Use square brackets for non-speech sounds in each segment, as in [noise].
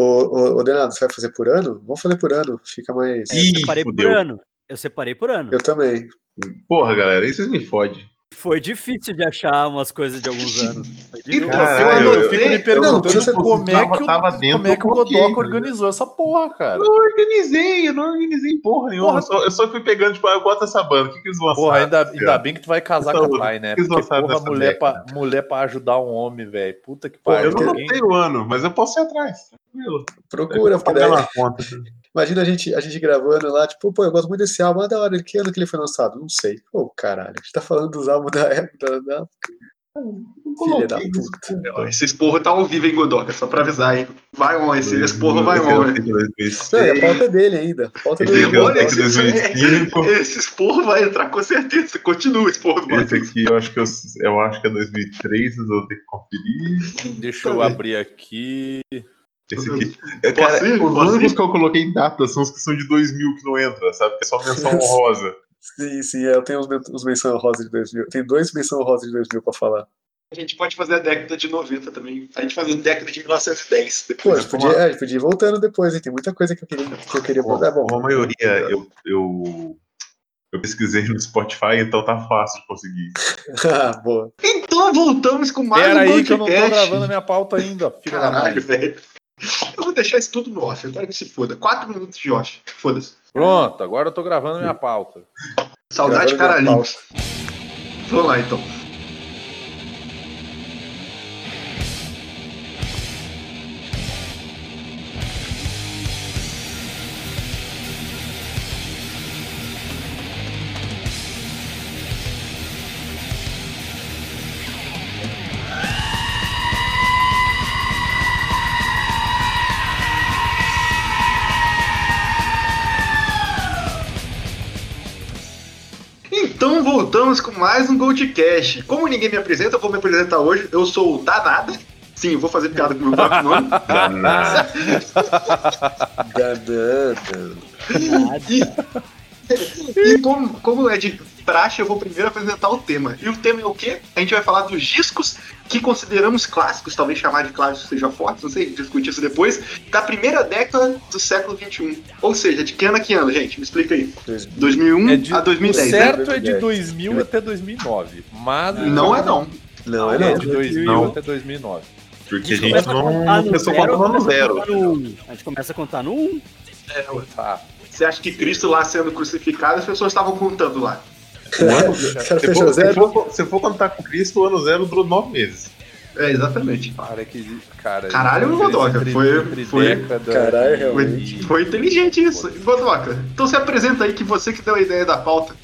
Ô, ô, ô, Denado, você vai fazer por ano? Vamos fazer por ano, fica mais. É, Ih, eu separei fudeu. por ano. Eu separei por ano. Eu também. Porra, galera, aí vocês me fodem. Foi difícil de achar umas coisas de alguns anos. Então, Caralho, eu, eu- eu fico me Não, perguntando você- como é que o, tava dentro, como é que o Godoka cara. organizou essa porra, cara. Eu não organizei, eu não organizei porra nenhuma. Porra. Eu, só, eu só fui pegando, tipo, ah, eu gosto dessa banda, o que, que eles lançaram? Porra, ainda, ainda bem que tu vai casar com a Saúde. pai, né? Eles Porque, porra, mulher pra, mulher pra ajudar um homem, velho. Puta que pariu. eu não Alguém- notei o ano, mas eu posso ir atrás. Tranquilo. Procura, porque Pagar daí, na conta. Imagina a gente, a gente gravando lá, tipo, pô, eu gosto muito desse álbum, ah, da hora, que ano que ele foi lançado? Não sei. Pô, caralho, a gente tá falando dos álbuns da época, da... Filha da puta. Esse esporro tá ao vivo, hein, Godoka? Só pra avisar, hein? Vai on, esse esporro vai on, é hein? de 2006. Não, a pauta é dele ainda. Pauta é Esse dele. aqui é o Olha, esse- 2005. Esse esporro vai entrar com certeza. Continua o esporro do Esse aqui eu acho que, eu, eu acho que é 2003, mas eu vou ter que conferir. Deixa eu abrir aqui. Esse aqui. Posso Cara, ir? os únicos que eu coloquei em data são os que são de 2000 que não entra, sabe? Que é só menção [laughs] honrosa. Sim, sim, é, eu tenho os, os menção rosa de 2000. Tem dois menção rosa de 2000 pra falar. A gente pode fazer a década de 90 também. A gente faz a década de 1910. Pô, a Depois. gente podia, é, a gente podia ir voltando depois, hein? Tem muita coisa que eu queria, que eu queria Bom, mudar. Bom, a maioria eu, eu, eu pesquisei no Spotify, então tá fácil de conseguir. ah, [laughs] boa. Então voltamos com mais Pera um aí que eu não tô podcast. gravando a minha pauta ainda, filho da mãe. Caralho, velho. Eu vou deixar isso tudo no off. Eu quero que se foda. Quatro minutos de off. Foda-se. Pronto, agora eu tô gravando minha pauta. Saudade caralho. Vamos lá. Então voltamos com mais um Goldcast. Como ninguém me apresenta, eu vou me apresentar hoje. Eu sou o Danada. Sim, vou fazer piada com o meu próprio nome. Danado. Danada. E, e como, como é de praxe, eu vou primeiro apresentar o tema. E o tema é o quê? A gente vai falar dos discos que consideramos clássicos, talvez chamar de clássicos seja forte, não sei, discutir isso depois, da primeira década do século XXI. Ou seja, de que ano a que ano, gente? Me explica aí. 2001 É de, a 2010, o né? certo é de 2010. 2000 até 2009. Mas Não é não. Não, é É não. de 2000 Não. até 2009. Porque a gente gente a não, contar não zero, contando no zero. um. A gente começa a contar no 1. Tá. Você acha que Cristo lá sendo crucificado, as pessoas estavam contando lá? Ano- cara Se for, se, zero. for, se for contar com Cristo, o ano zero durou nove meses. É, exatamente. Para que. Cara, Caralho, Godoka, foi- foi- década Caralho, realmente. Foi, foi inteligente isso. Godoka, então se apresenta aí que você que deu a ideia da pauta.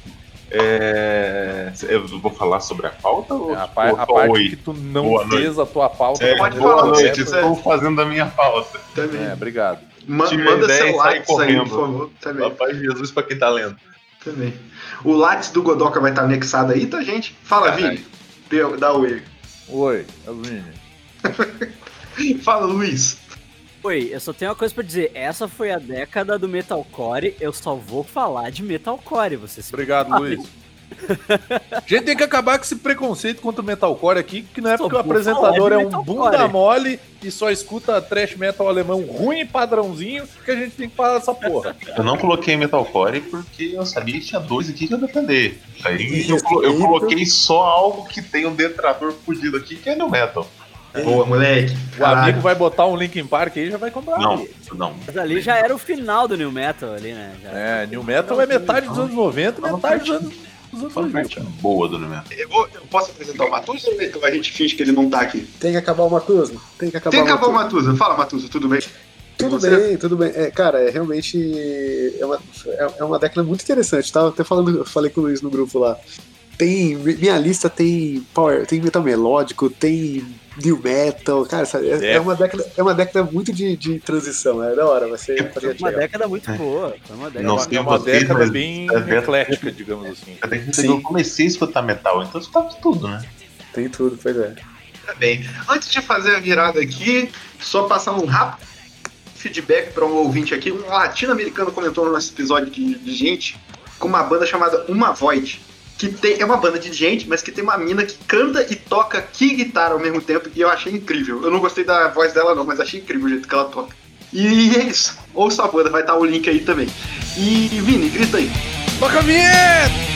É, eu vou falar sobre a pauta ou É, a, par- ou a parte oi? que tu não Boa fez a tua pauta. É, Pode boa falar, noite, gente, estou fazendo a minha pauta. Também. É, obrigado. Ma- tive manda seu e aí, correndo. por favor. Também, de Jesus pra quem tá lendo. Também. O Lattes do Godoka vai estar anexado aí, tá, gente? Fala. Vini. Dá oi. Oi, é o Vini. [laughs] Fala, Luiz. Oi, eu só tenho uma coisa pra dizer. Essa foi a década do metalcore. Eu só vou falar de metalcore. Você se Obrigado, Luiz. A gente tem que acabar com esse preconceito contra o metalcore aqui, que não é porque o apresentador é um bunda mole e só escuta trash metal alemão ruim e padrãozinho que a gente tem que falar dessa porra. Eu não coloquei metalcore porque eu sabia que tinha dois aqui que eu defender. Aí eu, eu coloquei só algo que tem um detrator fudido aqui, que é no metal. Boa, moleque. O Caralho. amigo vai botar um Linkin Park aí e já vai comprar. Não, não. Mas ali já era o final do New Metal ali, né? Já. É, New Metal é metade dos anos 90 e metade dos anos, dos anos Fala a 2000. parte boa do metal. Eu, vou- eu posso apresentar o Matusa ou a gente finge que ele não tá aqui? Tem que acabar o Matusa. Tem que acabar Tem que acabar o Matuza. Matusa. Fala, Matusa, tudo bem? Tudo Você? bem, tudo bem. É, cara, é realmente é uma, é, é uma década muito interessante. Tava até falando, eu falei com o Luiz no grupo lá. Tem. Minha lista tem power, tem metal melódico, tem new metal. Cara, sabe, é, É. é uma década, é uma década muito de, de transição. É da hora, vai ser Foi projeto uma legal. década muito boa. Foi uma década Não É uma vocês, década bem é eclética, digamos assim. Até que eu comecei a escutar metal, então eu escutava tudo, né? Tem tudo, pois é. Tá bem. Antes de fazer a virada aqui, só passar um rápido feedback para um ouvinte aqui. Um latino-americano comentou no nosso episódio de, de gente com uma banda chamada Uma Void. Que tem, é uma banda de gente, mas que tem uma mina que canta e toca que guitarra ao mesmo tempo. E eu achei incrível. Eu não gostei da voz dela, não, mas achei incrível o jeito que ela toca. E é isso. Ouça a banda, vai estar o link aí também. E Vini, grita aí. Toca a vinheta!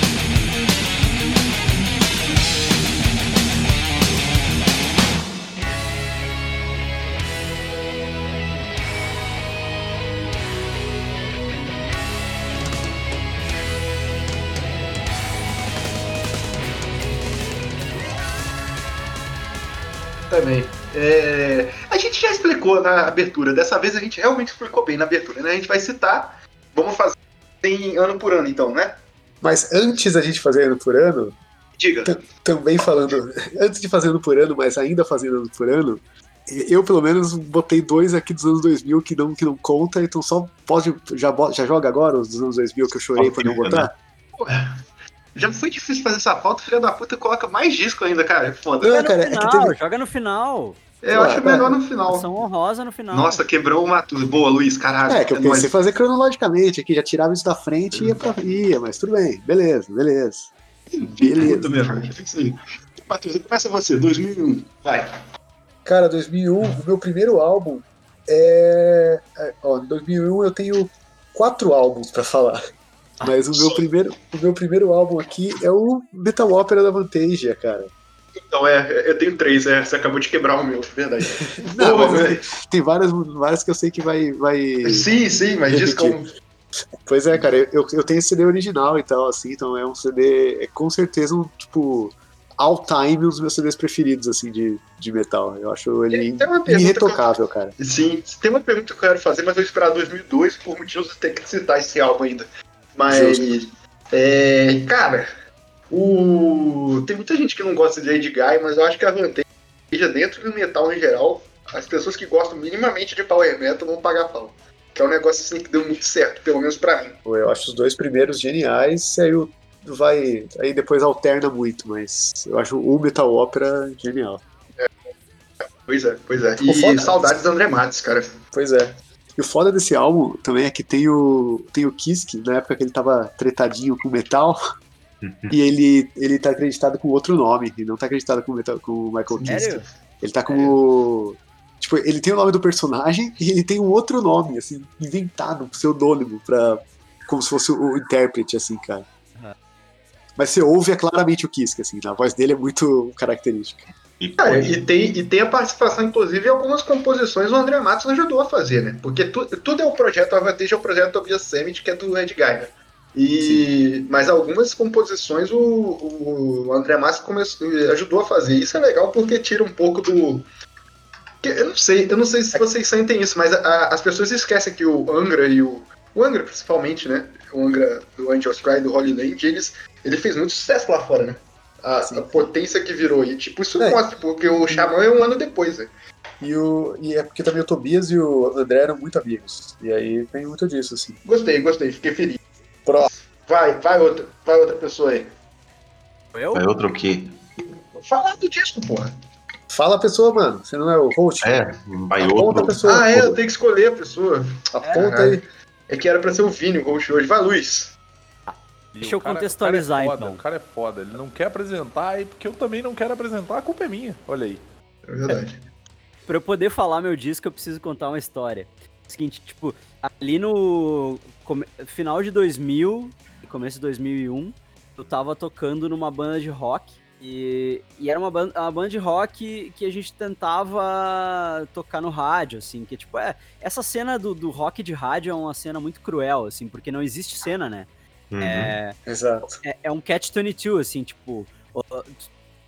Também. É, A gente já explicou na abertura. Dessa vez a gente realmente explicou bem na abertura, né? A gente vai citar. Vamos fazer em ano por ano, então, né? Mas antes da gente fazer ano por ano, Diga. Também falando, [laughs] antes de fazer ano por ano, mas ainda fazendo ano por ano, eu pelo menos botei dois aqui dos anos 2000 que não, que não conta, então só pode, já, já joga agora os dos anos 2000 que eu chorei pra não botar? Já foi difícil fazer essa falta, filha da puta coloca mais disco ainda, cara. É foda. Não, cara, no é que final, teve- joga no final. É, eu Ah, acho melhor no final. Ação honrosa no final. Nossa, quebrou uma. Boa, Luiz, caralho. É, que eu nóis. pensei fazer cronologicamente aqui, já tirava isso da frente e ia pra ia, mas tudo bem, beleza, beleza. Beleza. É aí. Matheus, começa você, 2001. Vai. Cara, 2001, o meu primeiro álbum é. é, Ó, em 2001 eu tenho quatro álbuns pra falar. Mas o meu, primeiro, o meu primeiro álbum aqui é o Metal Opera da Vantasia, cara. Então, é, eu tenho três, é, você acabou de quebrar o meu, verdade. [laughs] Não, Pô, mas tem, várias, várias que eu sei que vai. vai... Sim, sim, mas diz como. Pois é, cara, eu, eu tenho esse CD original e tal, assim, então é um CD, é com certeza um, tipo, all time um dos meus CDs preferidos, assim, de, de metal. Eu acho ele que eu- irretocável, cara. Sim, tem uma pergunta que eu quero fazer, mas eu vou esperar 2002 por motivos de ter que citar esse álbum ainda. Mas, é, cara, o... tem muita gente que não gosta de Lady Guy, mas eu acho que a vantagem dentro do metal em geral, as pessoas que gostam minimamente de power metal vão pagar pau. Que é um negócio assim que deu muito certo, pelo menos pra mim. Eu acho os dois primeiros geniais, e aí o vai. Aí depois alterna muito, mas eu acho o Metal Opera genial. Pois é, pois é. E saudades do André Matos, cara. Pois é. E o foda desse álbum também é que tem o, tem o Kiske, na época que ele tava tretadinho com metal, e ele, ele tá acreditado com outro nome, e não tá acreditado com o, metal, com o Michael Kiske. Ele tá como. Tipo, ele tem o nome do personagem [laughs] e ele tem um outro nome, assim, inventado, um pseudônimo, pra. Como se fosse o intérprete, assim, cara. Mas você ouve é claramente o Kiske, assim, a voz dele é muito característica. E, Cara, pô, e tem, e tem a participação, inclusive, em algumas composições o André Matos ajudou a fazer, né? Porque tu- tudo é o projeto, a Vantage é o projeto Tobias Sammet, que é do Red Guy, né? E, mas algumas composições o, o André Matos começou, ajudou a fazer. Isso é legal porque tira um pouco do. Eu não sei, eu não sei se vocês sentem isso, mas a- as pessoas esquecem que o Angra e o. O Angra, principalmente, né? O Angra do Angels Cry, do Holy Land, eles, ele fez muito sucesso lá fora, né? A, Sim. a potência que virou. E, tipo, isso É. mostra, porque o Xamã é um ano depois, né? E, o, e é porque também o Tobias e o André eram muito amigos. E aí tem muito disso, assim. Gostei, gostei, fiquei feliz. Próximo. Vai, vai outra, vai outra pessoa aí. Eu? é outro que. Fala do disco, porra. Fala a pessoa, mano. Você não é o host? É, vai Aponta a outro. pessoa. ah, é, eu tenho que escolher a pessoa. Aponta Caralho. aí. É que era pra ser o Vini o host hoje. Vai, Luiz. E Deixa eu cara- contextualizar, o cara é foda, então. O cara é foda, ele não quer apresentar, e porque eu também não quero apresentar, a culpa é minha. Olha aí. É verdade. [laughs] Pra eu poder falar meu disco, eu preciso contar uma história. Seguinte, tipo, ali no final de 2000 e começo de 2001, eu tava tocando numa banda de rock. E, e era uma banda, uma banda de rock que a gente tentava tocar no rádio, assim, que tipo, é, essa cena do, do rock de rádio é uma cena muito cruel, assim, porque não existe cena, né? Uhum. É, Exato. é, é um catch-22, assim, tipo,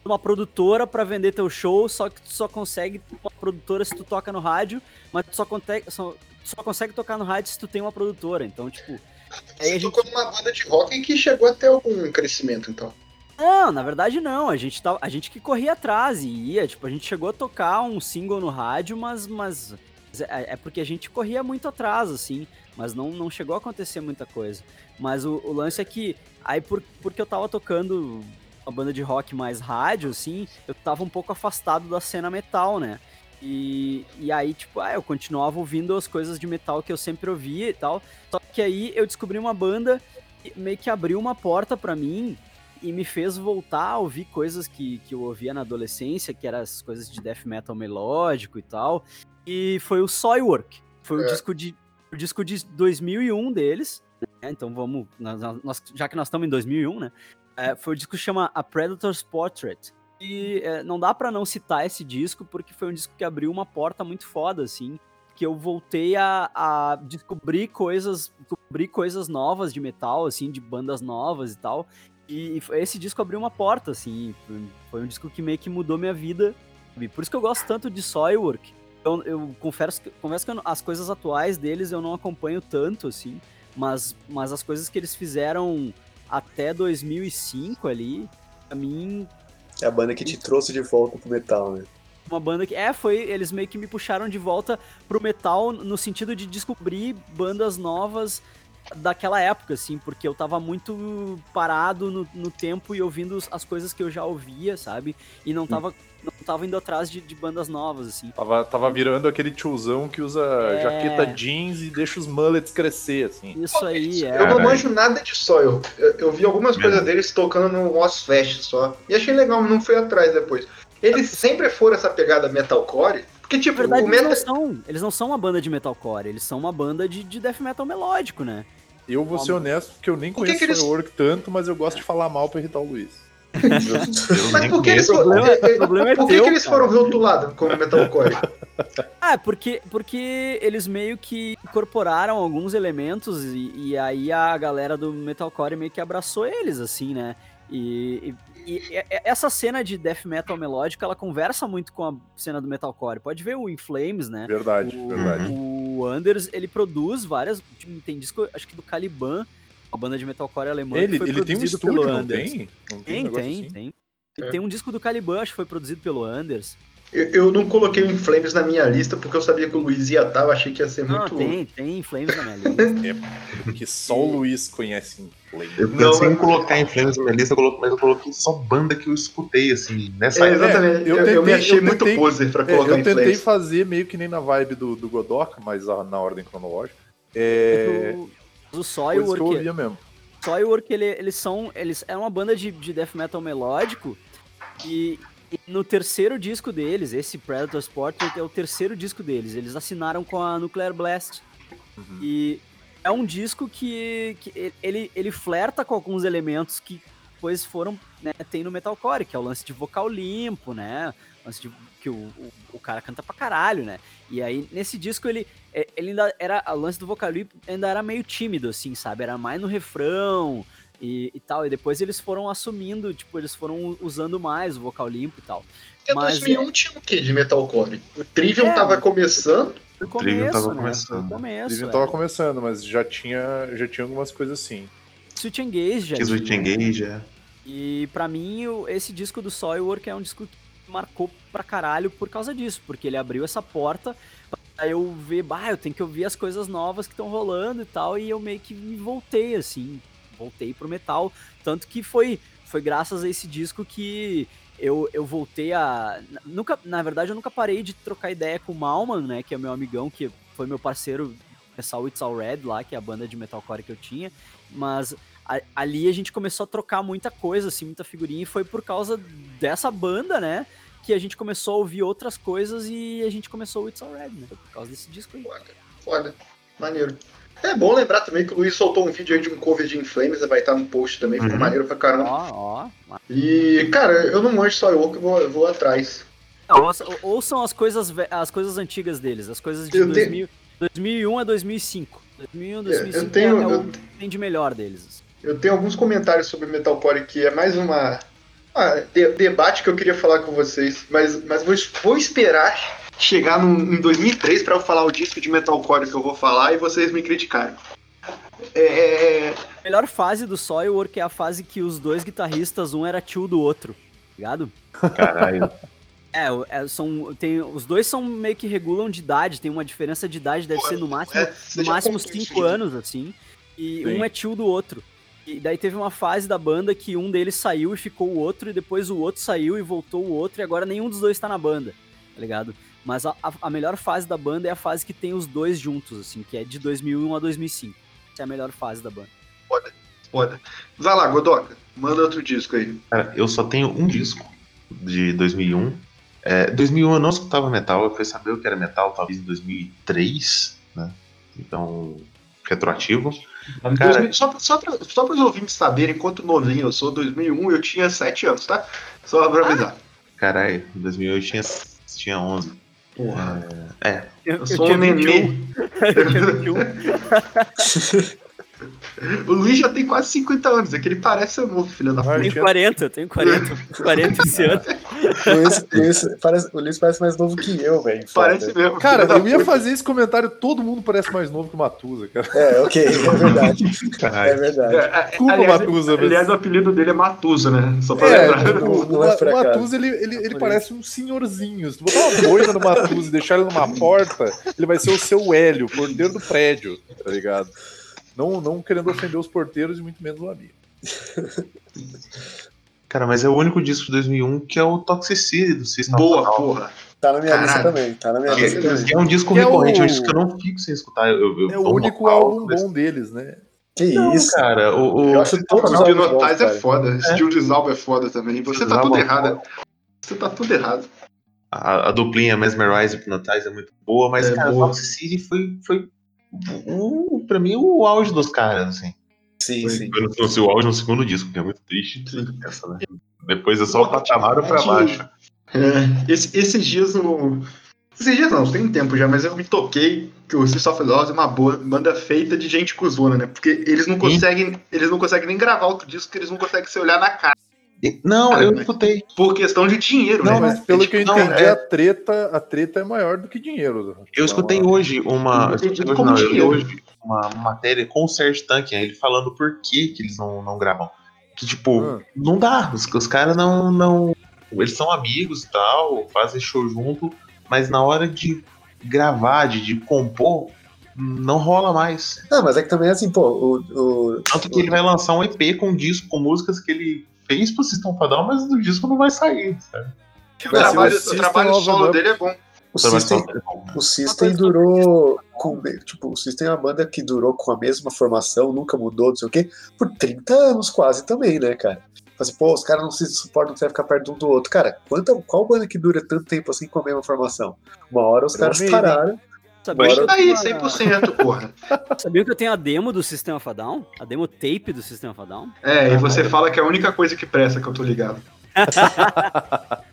uma produtora pra vender teu show, só que tu só consegue uma produtora se tu toca no rádio, mas tu só, consegue, só, só consegue tocar no rádio se tu tem uma produtora. Então, tipo. Aí a gente. tocou numa banda de rock que chegou até algum crescimento, então. Não, na verdade não. A gente, tava, a gente que corria atrás e ia. Tipo, a gente chegou a tocar um single no rádio, mas. mas é, é porque a gente corria muito atrás, assim. Mas não, não chegou a acontecer muita coisa. Mas o, o lance é que. Aí, por, porque eu tava tocando uma banda de rock mais rádio, assim, eu tava um pouco afastado da cena metal, né? E, e aí, tipo, ah, eu continuava ouvindo as coisas de metal que eu sempre ouvia e tal. Só que aí eu descobri uma banda que meio que abriu uma porta pra mim e me fez voltar a ouvir coisas que, que eu ouvia na adolescência, que eram as coisas de death metal melódico e tal. E foi o Soilwork. Foi o É. disco de o disco de 2001 deles. Né? Então vamos, nós- nós- já que nós estamos em 2001, né? É, foi o disco que chama A Predator's Portrait. E é, não dá pra não citar esse disco porque foi um disco que abriu uma porta muito foda, assim, que eu voltei a, a descobrir coisas, descobrir coisas novas de metal, assim, de bandas novas e tal. E foi- esse disco abriu uma porta, assim, foi- um disco que meio que mudou minha vida. sabe? Por isso que eu gosto tanto de Soilwork. Eu, eu confesso, confesso que eu as coisas atuais deles eu não acompanho tanto, assim, mas, mas as coisas que eles fizeram até 2005 ali, pra mim, É a banda que te trouxe de volta pro metal, né? uma banda que. É, foi. Eles meio que me puxaram de volta pro metal no sentido de descobrir bandas novas daquela época, assim, porque eu tava muito parado no, no tempo e ouvindo as coisas que eu já ouvia, sabe? E não tava, não tava indo atrás de, de bandas novas, assim. Tava, tava virando aquele tiozão que usa É. jaqueta jeans e deixa os mullets crescer, assim. Isso aí, é. Eu não manjo nada de Soil. Eu, eu vi algumas Mesmo. coisas deles tocando no Ozfest só. E achei legal, não fui atrás depois. Eles sempre foram essa pegada metalcore. Porque, Na tipo, verdade, o eles metal. não, são, eles não são uma banda de metalcore, eles são uma banda de, de death metal melódico, né? Eu vou ser honesto porque eu nem Por que conheço que eles- Firework tanto, mas eu gosto de falar mal pra irritar o Luiz. Mas por que eles problema- o problema é por que, teu, que eles foram rotulados como metalcore? [laughs] Ah, porque, porque eles meio que incorporaram alguns elementos e, e aí a galera do metalcore meio que abraçou eles, assim, né? E, e- e essa cena de death metal melódico, ela conversa muito com a cena do metalcore. Pode ver o In Flames, né? Verdade, O, verdade. o Anders, ele produz várias. Tem disco, acho que do Caliban, uma banda de metalcore alemã. que Ele, foi ele tem um estúdio, pelo não Anders. tem? Não um Tem, negócio tem, assim? tem. É. Tem um disco do Caliban, acho que foi produzido pelo Anders. Eu, eu não coloquei o In Flames na minha lista porque eu sabia que o Luiz ia estar, eu achei que ia ser Não, muito. tem, tem In Flames na minha lista. [laughs] Porque só o Luiz conhece Inflame. Eu Não, pensei é- em colocar em Flames na minha lista, eu coloquei- mas eu coloquei só banda que eu escutei, assim, nessa É, época. exatamente. eu eu, eu me tentei- achei eu muito tentei- poser pra É, colocar eu em tentei fazer meio que nem na vibe do, do Godoka, mas ah, na ordem cronológica. É, O, o coisas que eu Soilwork, ouvia mesmo. Soilwork ele, eles são. Eles é uma banda de, de death metal melódico. E, e no terceiro disco deles, esse Predator's Portrait é o terceiro disco deles. Eles assinaram com a Nuclear Blast. Uhum. E é um disco que, que ele, ele flerta com alguns elementos que depois foram, né, tem no metalcore, que é o lance de vocal limpo, né? Lance de que o, o, o cara canta pra caralho, né? E aí, nesse disco, ele, é, ele ainda era. O lance do vocal limpo ainda era meio tímido, assim, sabe? Era mais no refrão e, e tal. E depois eles foram assumindo, tipo, eles foram usando mais o vocal limpo e tal. Porque Mas 2001 tinha o quê de metalcore? O Trivium É, tava começando. Foi o Trivium começo, tava né? começando. O começo. Ele é. tava começando, mas já tinha, já tinha algumas coisas assim. Switch Engage já With tinha. Engage, é. E pra mim, esse disco do Soilwork é um disco que marcou pra caralho por causa disso, porque ele abriu essa porta pra eu ver, bah, eu tenho que ouvir as coisas novas que estão rolando e tal, e eu meio que me voltei, assim, voltei pro metal. Tanto que foi, foi graças a esse disco que eu, eu voltei a. Nunca, na verdade, eu nunca parei de trocar ideia com o Malman, né, que é meu amigão, que foi meu parceiro começar o It's All Red lá, que é a banda de metalcore que eu tinha, mas ali a gente começou a trocar muita coisa, assim, muita figurinha, e foi por causa dessa banda, né, que a gente começou a ouvir outras coisas e a gente começou o It's All Red, né, por causa desse disco aí. Foda. Maneiro. É bom lembrar também que o Luiz soltou um vídeo aí de um cover de Inflames, vai estar no post também, ficou Uhum. maneiro pra caramba. Ó, ó. E, cara, eu não manjo Soilwork, eu vou, eu vou atrás. Não, ouça- ouçam as coisas, as coisas antigas deles, as coisas de Eu 2000, 2001 a 2005. 2001 a 2005 eu tenho- é, é o eu- que tem de melhor deles. Eu tenho alguns comentários sobre Metalcore que é mais uma ah, de- debate que eu queria falar com vocês, mas, mas vou, vou esperar chegar num- em 2003 pra eu falar o disco de Metalcore que eu vou falar e vocês me criticarem. É, A melhor fase do Soilwork é a fase que os dois guitarristas, um era tio do outro, ligado? Caralho. [laughs] É, é, são, tem, os dois são meio que regulam de idade, tem uma diferença de idade, deve Pô, ser no máximo, é, você no já máximo contou isso 5 já. anos, assim, e Sim. um é tio do outro. E daí teve uma fase da banda que um deles saiu e ficou o outro, e depois o outro saiu e voltou o outro, e agora nenhum dos dois tá na banda, tá ligado? Mas a, a- a melhor fase da banda é a fase que tem os dois juntos, assim, que é de 2001 a 2005. Essa é a melhor fase da banda. foda. Vai lá, Godoka, manda outro disco aí. Cara, eu só tenho um disco de 2001. É, 2001 eu não escutava metal, eu fui saber o que era metal talvez em 2003. né? Então, retroativo. Cara, 2000 só, só, pra, só para os ouvintes saberem quanto novinho eu sou, 2001 eu tinha 7 anos, tá? Só pra avisar. caralho, em 2008 tinha, tinha 11. Porra. É, Eu, Eu sou tinha um nenê. 21. Eu tinha 21. [laughs] O Luiz já tem quase 50 anos, é que ele parece ser novo, filho da puta. Eu tenho 40, eu tenho 40. 40 esse ano. O Luiz, Luiz parece, o Luiz parece mais novo que eu, velho. Parece mesmo. Cara, eu ia puta. fazer esse comentário, todo mundo parece mais novo que o Matusa, cara. É, ok, é verdade. É caralho. verdade. É, é, Desculpa, aliás, Matusa, mas- aliás, o apelido dele é Matusa, né? Só pra É, lembrar. tipo, o, é o acaso. Matusa, ele, ele, ele Por parece um senhorzinho. Se tu botar uma boina no Matusa e deixar ele numa porta, ele vai ser o seu Hélio, porteiro do prédio, tá ligado? Não, não querendo ofender os porteiros e muito menos o amigo. [laughs] Cara, mas é o único disco de 2001 que é o Toxicity do System of a Boa, porra. Tá na minha lista também. Tá na minha Ah, lista também. É um disco Que é recorrente, é um disco que eu não fico sem escutar. Eu, eu, É o único álbum mas- bom deles, né? Que Não, isso. cara, o, o, Eu acho todos os O álbuns bons, Dinotais é foda. Esse Steel Dissolve é foda também. Você tá tudo é errado. Você tá tudo errado. a, a duplinha Mesmerize e Hypnotize é muito boa, mas, É cara, boa. Toxicity foi, foi o, pra mim o auge dos caras, assim. Sim, sim. Foi no, seu auge no segundo disco, que é muito triste. Sim. Essa, né? Depois é só o patamar pra baixo. É, esse- esses dias no. Esses dias não, tem tempo já, mas eu me toquei que o System of é uma boa banda feita de gente cuzona, né? Porque eles não Sim. conseguem, eles não conseguem nem gravar outro disco, porque eles não conseguem se olhar na cara. Não, Cara, eu escutei. Por questão de dinheiro, Não, né? Mas pelo que eu não, entendi, é- a, treta, a treta é maior do que dinheiro. Eu escutei Então, hoje uma. Eu escutei hoje, não, eu hoje uma matéria com o Serge Tankian, ele falando por que, que eles não, não gravam. Que, tipo, Ah. não dá. Os, os caras não, não. Eles são amigos e tal, fazem show junto, mas na hora de gravar, de, de compor, não rola mais. Não, mas é que também assim, pô, o. o Tanto que ele vai lançar um EP com um disco com músicas que ele fez pro System of a Down, mas o disco não vai sair, sabe? O trabalho, o trabalho a solo dele é bom. o System, o System durou. Com, tipo, o System é uma banda que durou com a mesma formação, nunca mudou, não sei o quê, por 30 anos quase também, né, cara? Assim, pô, os caras não se suportam, você vai ficar perto um do outro. Cara, quanta, qual banda que dura tanto tempo assim com a mesma formação? Uma hora os caras pararam. Sabia eu tá aí, tenho a- 100%, porra. [laughs] sabia que eu tenho a demo do System of a demo tape do System of a Down? É, e você fala que é a única coisa que presta que eu tô ligado. [laughs]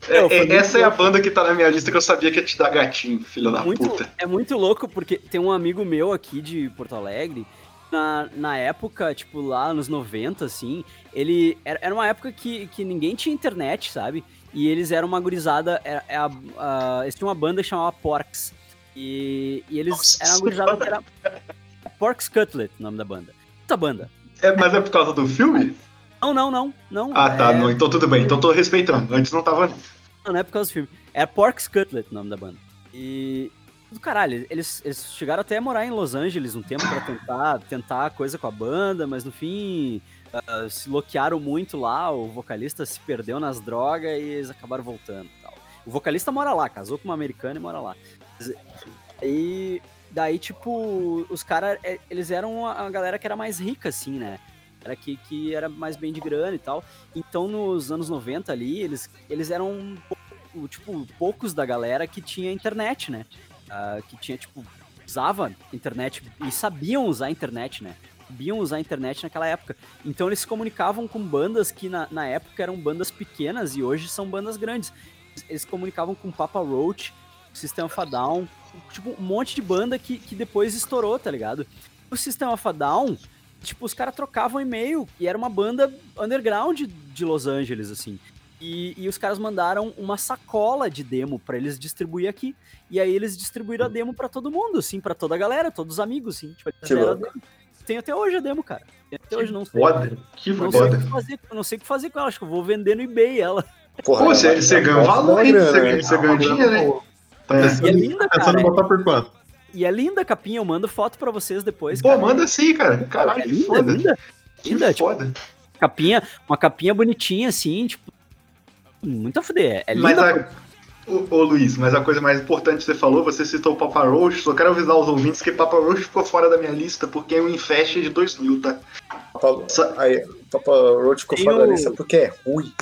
É, Não, é, essa é a banda que tá na minha lista que eu sabia que ia te dar gatinho, filho da muito, puta. é muito louco porque tem um amigo meu aqui de Porto Alegre. Na, na época, tipo, lá nos 90, assim, ele. Era, era uma época que, que ninguém tinha internet, sabe? E eles eram uma gurizada. Era, é a, a- eles tinham uma banda que chamava Porks. E, e eles Nossa eram gurizada que era. Porks Cutlet, o nome da banda. Puta banda. É, mas é por causa do filme? Não, não, não. não Ah, tá. é, Não, então tudo bem. Então tô respeitando. Antes não tava. Não, não é por causa do filme. Era Porks Cutlet o nome da banda. E. Do caralho, eles, eles chegaram até a morar em Los Angeles um tempo pra tentar, tentar coisa com a banda, mas no fim ah, se loquearam muito lá, o vocalista se perdeu nas drogas e eles acabaram voltando e tal. O vocalista mora lá, casou com uma americana e mora lá. E daí, tipo, os caras, é, eles eram a galera que era mais rica, assim, né? Era que, que era mais bem de grana e tal. Então, nos anos 90 ali, eles, eles eram, tipo, poucos da galera que tinha internet, né? Ah, que tinha, tipo, usava internet e sabiam usar internet, né? Sabiam usar a internet naquela época. Então, eles se comunicavam com bandas que na, na época eram bandas pequenas e hoje são bandas grandes. Eles se comunicavam com Papa Roach, System of a Down, tipo, um monte de banda que, que depois estourou, tá ligado? O System of a Down, tipo, os caras trocavam e-mail e era uma banda underground de Los Angeles, assim. E, e os caras mandaram uma sacola de demo pra eles distribuir aqui. E aí eles distribuíram a demo pra todo mundo, assim, pra toda a galera, todos os amigos, assim. Tipo. Tem até hoje a demo, cara. Tem até hoje, não sei. Foda. Que Não sei, o foda. que fazer, eu não sei o que fazer com ela, acho que eu vou vender no eBay ela. Porra, Pô, você, você ela ganha um gosta valor, da hein? Você né? você ganha dinheiro, né? E é É. linda, Pensando cara. em botar por quanto? E é linda a capinha, eu mando foto pra vocês depois. Pô, cara. manda sim, cara. É Caralho, que linda, foda. linda. Que Linda, tipo, foda. capinha, uma capinha bonitinha, assim, tipo. Muito a fuder. É Mas linda. a, ô, ô, Luiz, mas a coisa mais importante que você falou, você citou o Papa Roach, só quero avisar os ouvintes que Papa Roach ficou fora da minha lista porque é um Infest de 2000, tá? Papa- Sa- Aí, Papa Roach ficou Tem fora da lista porque é ruim.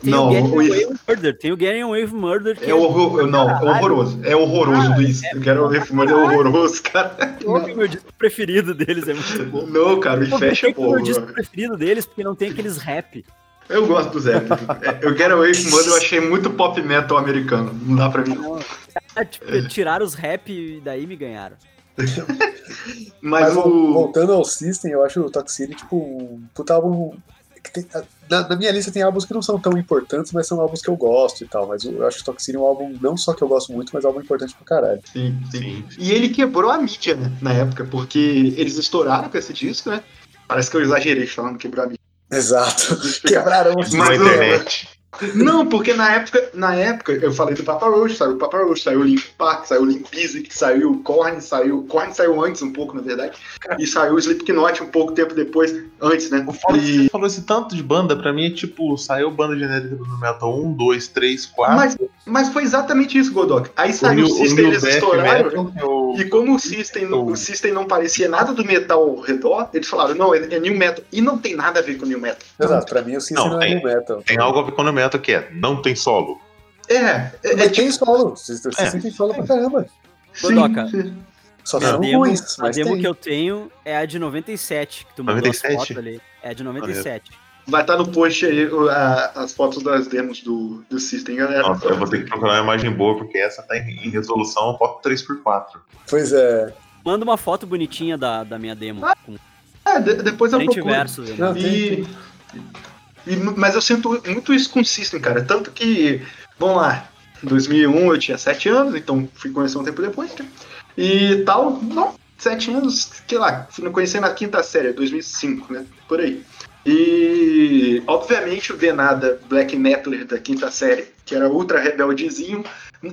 Tem Não, o Getting o- Away with Murder. Tem o Getting Away with Murder. Que É horror, não, é horroroso. É horroroso do isso. Eu quero ver filme, é horroroso, cara. O meu disco preferido deles é muito bom. Não, cara, me fecha que ser o meu disco preferido deles, porque não tem aqueles rap. Eu gosto do Zé. Eu quero ver Mother, eu achei muito pop metal americano. Não dá pra mim. não. Tipo, tiraram os rap e daí me ganharam. [laughs] Mas, Mas o. voltando ao System, eu acho o Toxicity, tipo, um puta álbum. Que tem- na, na minha lista tem álbuns que não são tão importantes, mas são álbuns que eu gosto e tal. Mas eu, acho o Toxicity um álbum não só que eu gosto muito, mas um álbum importante pra caralho. Sim, sim. E ele quebrou a mídia, né, na época, porque eles estouraram com esse disco, né? Parece que eu exagerei falando quebrar a mídia. Exato. Quebraram o [laughs] Mas Na internet. Não, porque na época, na época eu falei do Papa Roach, saiu o Papa Roach, saiu o Limp Park, saiu o Bizkit, saiu o Korn, saiu. Korn saiu antes um pouco, na verdade. E saiu o Slipknot um pouco tempo depois, antes, né? O foda é que E- você falou esse tanto de banda, pra mim é tipo, saiu banda genérica do Metal 1, 2, 3, 4. Mas, mas foi exatamente isso, Godok. Aí o saiu New, o o System, New eles Death estouraram. Metal, é o- E como o System, o System não parecia nada do metal ao redor, eles falaram, não, é, é New Metal. E não tem nada a ver com New Metal. Exato, pra mim o System Não, não, é tem. new metal. Tem algo a ver com o Metal que é, não tem solo. É, é, é tipo, tem solo. O System É. tem solo pra caramba. sim, Godoka. Só A são demo, ruins, a mas demo tem. que eu tenho é a de 97, que tu mandou 97? as fotos ali. É a de 97. Vai estar no post aí a- as fotos das demos do, do System, galera. Nossa, eu vou ter que procurar uma imagem boa, porque essa tá em, em resolução foto 3x4. Pois é. Manda uma foto bonitinha da, da minha demo. Com É, de- depois eu procuro. verso. né? Não, tem, E, e- mas eu sinto muito isso com o System, cara. Tanto que, vamos lá, em 2001 eu tinha 7 anos, então fui conhecer um tempo depois, né? E tal, não, 7 anos, sei lá, fui conhecer na quinta série, 2005, né? Por aí. E, obviamente, o Denada Black Metaler da quinta série, que era ultra rebeldezinho,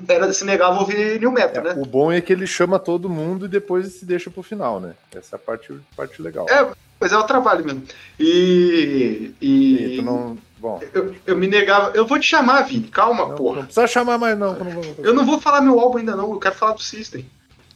era, se negava a ouvir New Metal, né? O bom é que ele chama todo mundo e depois se deixa pro final, né? Essa é a parte, parte legal. É, Mas é o trabalho mesmo. E. E E. não. Bom. Eu, eu me negava. Eu vou te chamar, Vini. Calma, Não, porra. não precisa chamar mais, não. eu não vou- Eu não vou falar meu álbum ainda, não. Eu quero falar do System.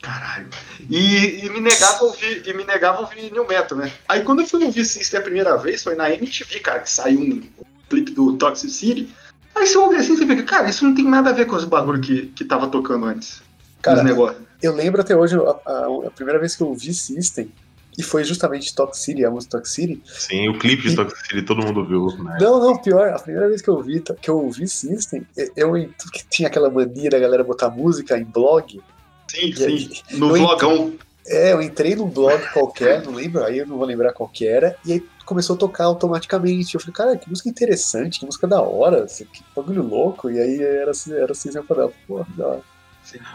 Caralho. E, e me negava a ouvir, e me negava a ouvir New Metal, né? Aí quando eu fui ouvir System a primeira vez, foi na MTV, cara, que saiu um clipe do Toxicity. Aí você ouve assim, você fica, cara, isso não tem nada a ver com os bagulho que, que tava tocando antes. Cara, os negócios. Eu lembro até hoje a, a- a primeira vez que eu ouvi System, e foi justamente Talk City, a música Talk City. Sim, o clipe de Toxic City todo mundo viu, né? Não, não, pior, a primeira vez que eu ouvi, que eu ouvi System, eu, que tinha aquela mania da galera botar música em blog. Sim, E sim. No eu vlogão. É, eu entrei num blog qualquer, não lembro, aí eu não vou lembrar qual que era, e aí começou a tocar automaticamente. Eu falei, cara, que música interessante, que música da hora, que bagulho louco. E aí era, era System of a Down. Porra, da hora.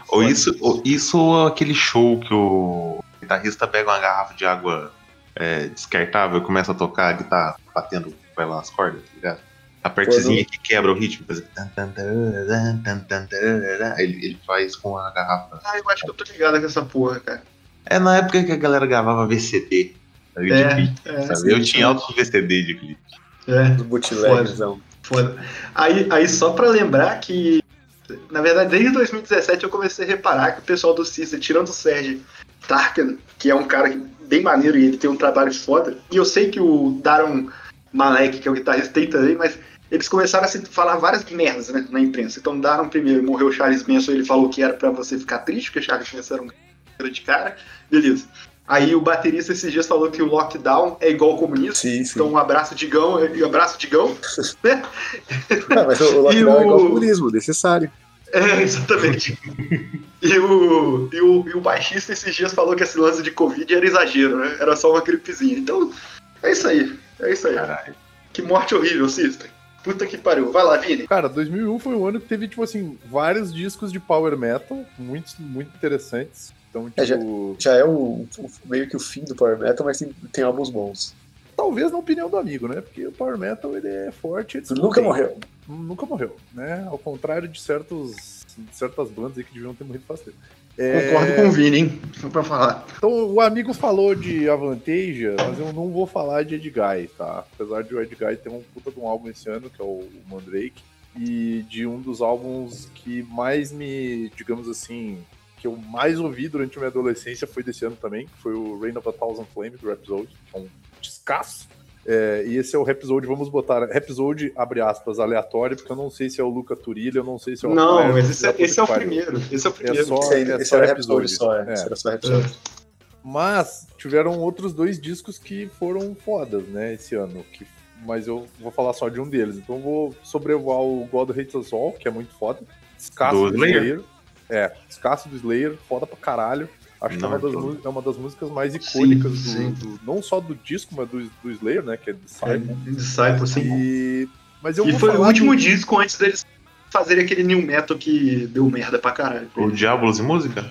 Ou isso, ou isso ou aquele show que o guitarrista pega uma garrafa de água é, descartável e começa a tocar a guitarra batendo vai lá as cordas, tá ligado? A partezinha que quebra o ritmo, faz ele, ele faz com a garrafa. Ah, eu acho que eu tô ligado com essa porra, cara. É na época que a galera gravava VCD, sabe? É, clipe, é, sabe? Eu tinha altos VCD de clipe. É. Os bootlegzão. Foda. Aí, aí só pra lembrar que, na verdade, desde 2017 eu comecei a reparar que o pessoal do System, tirando o Sérgio Tarkan, que é um cara bem maneiro e ele tem um trabalho foda, e eu sei que o Daron Malek, que é o guitarrista, tem também, mas eles começaram a se falar várias merdas né, na imprensa. Então, Daron primeiro morreu o Charles Manson, ele falou que era pra você ficar triste, porque o Charles Manson era um cara de cara, beleza. Aí o baterista esses dias falou que o lockdown é igual ao comunismo. Sim, sim. Então, um abraço, Digão, e um abraço, Digão. né? [laughs] Ah, mas o, o lockdown E é igual o- ao comunismo, necessário. É, exatamente. [laughs] e, o, e, o, e o baixista esses dias falou que esse lance de Covid era exagero, né? Era só uma gripezinha. Então, é isso aí. É isso aí. Caralho. Que morte horrível, System. Puta que pariu. Vai lá, Vini. Cara, 2001 foi um ano que teve, tipo assim, vários discos de power metal, muito, muito interessantes. Então, É, já- tipo, Já é o, o- meio que o fim do Power Metal, mas tem, tem álbuns bons. talvez na opinião do amigo, né? Porque o power metal, ele é forte. ele Nunca morreu. Nunca morreu, né? Ao contrário de certos, de certas bandas aí que deviam ter morrido faz tempo. É, Concordo com o Vini, hein? Só pra falar. Então, o amigo falou de Avantasia, mas eu não vou falar de Edguy, tá? Apesar de o Edguy ter um puta de um álbum esse ano, que é o Mandrake, e de um dos álbuns que mais me, digamos assim, que eu mais ouvi durante a minha adolescência foi desse ano também, que foi o Reign of a Thousand Flames, do Rhapsody, que é um descasso. É, e esse é o episódio, vamos botar episódio, abre aspas, aleatório, porque eu não sei se é o Luca Turilha, eu não sei se é o Não, mas esse, é- da esse é o primeiro. Esse é o É primeiro. só, Esse, é esse só era episódio. episódio só, é. É. Esse era só episódio. Mas tiveram outros dois discos que foram fodas, né, esse ano. Que, mas eu vou falar só de um deles. Então eu vou sobrevoar o God Hates Us All, que é muito foda. Escasso Do do, Slayer? Slayer. É, escasso do Slayer, foda pra caralho. Acho que é Não uma, é das, mu- é uma das músicas mais icônicas do- sim. do- não só do disco, mas do, do Slayer, né? Que é Disciple. Disciple, sim. E, mas eu E foi o último do- disco antes deles fazerem aquele new metal que deu merda pra caralho. O Diablos e Música?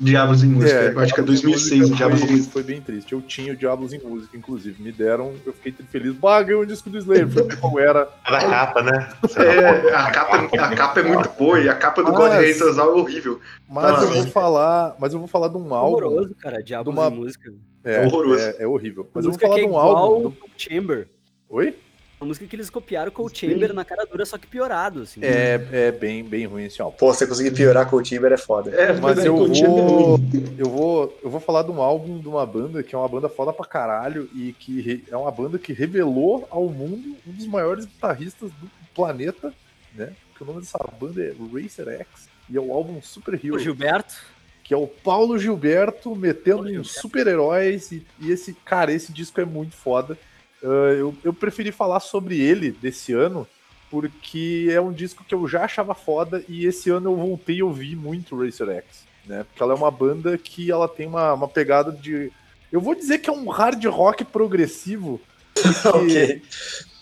Diabos em Música. É, eu acho que é Diablos em 2006 o Diabos em foi, Música. foi bem triste. Eu tinha o Diablos em Música, inclusive. Me deram, eu fiquei feliz. Bah, ganhei um disco do Slayer. Foi qual era. É da capa, né? É, a capa, a capa é muito boa e a capa do Mas- God All é horrível. Mas Ah, eu vou falar. Mas eu vou falar de um álbum. Horroroso, cara. Diabos uma- de música. É, Horroroso. É, é horrível. Mas eu vou falar de é um igual álbum. o Cold Chamber. Oi? Uma música que eles copiaram com o Chamber na cara dura, só que piorado, assim. É, é bem, bem ruim esse álbum. Pô, você conseguir piorar com o Timber é foda. É, Mas é, eu vou, eu vou. Eu vou falar de um álbum de uma banda que é uma banda foda pra caralho e que re- é uma banda que revelou ao mundo um dos maiores guitarristas do planeta, né? Que o nome dessa banda é Racer X e é o álbum Super O Hero. Gilberto. que é o Paulo Gilberto metendo Paulo em Gilberto. super-heróis. E, e esse, cara, esse disco é muito foda. Ah, eu, eu preferi falar sobre ele desse ano, porque é um disco que eu já achava foda e esse ano eu voltei a ouvir muito Racer X, né? Porque ela é uma banda que ela tem uma, uma pegada de. Eu vou dizer que é um hard rock progressivo. [laughs] porque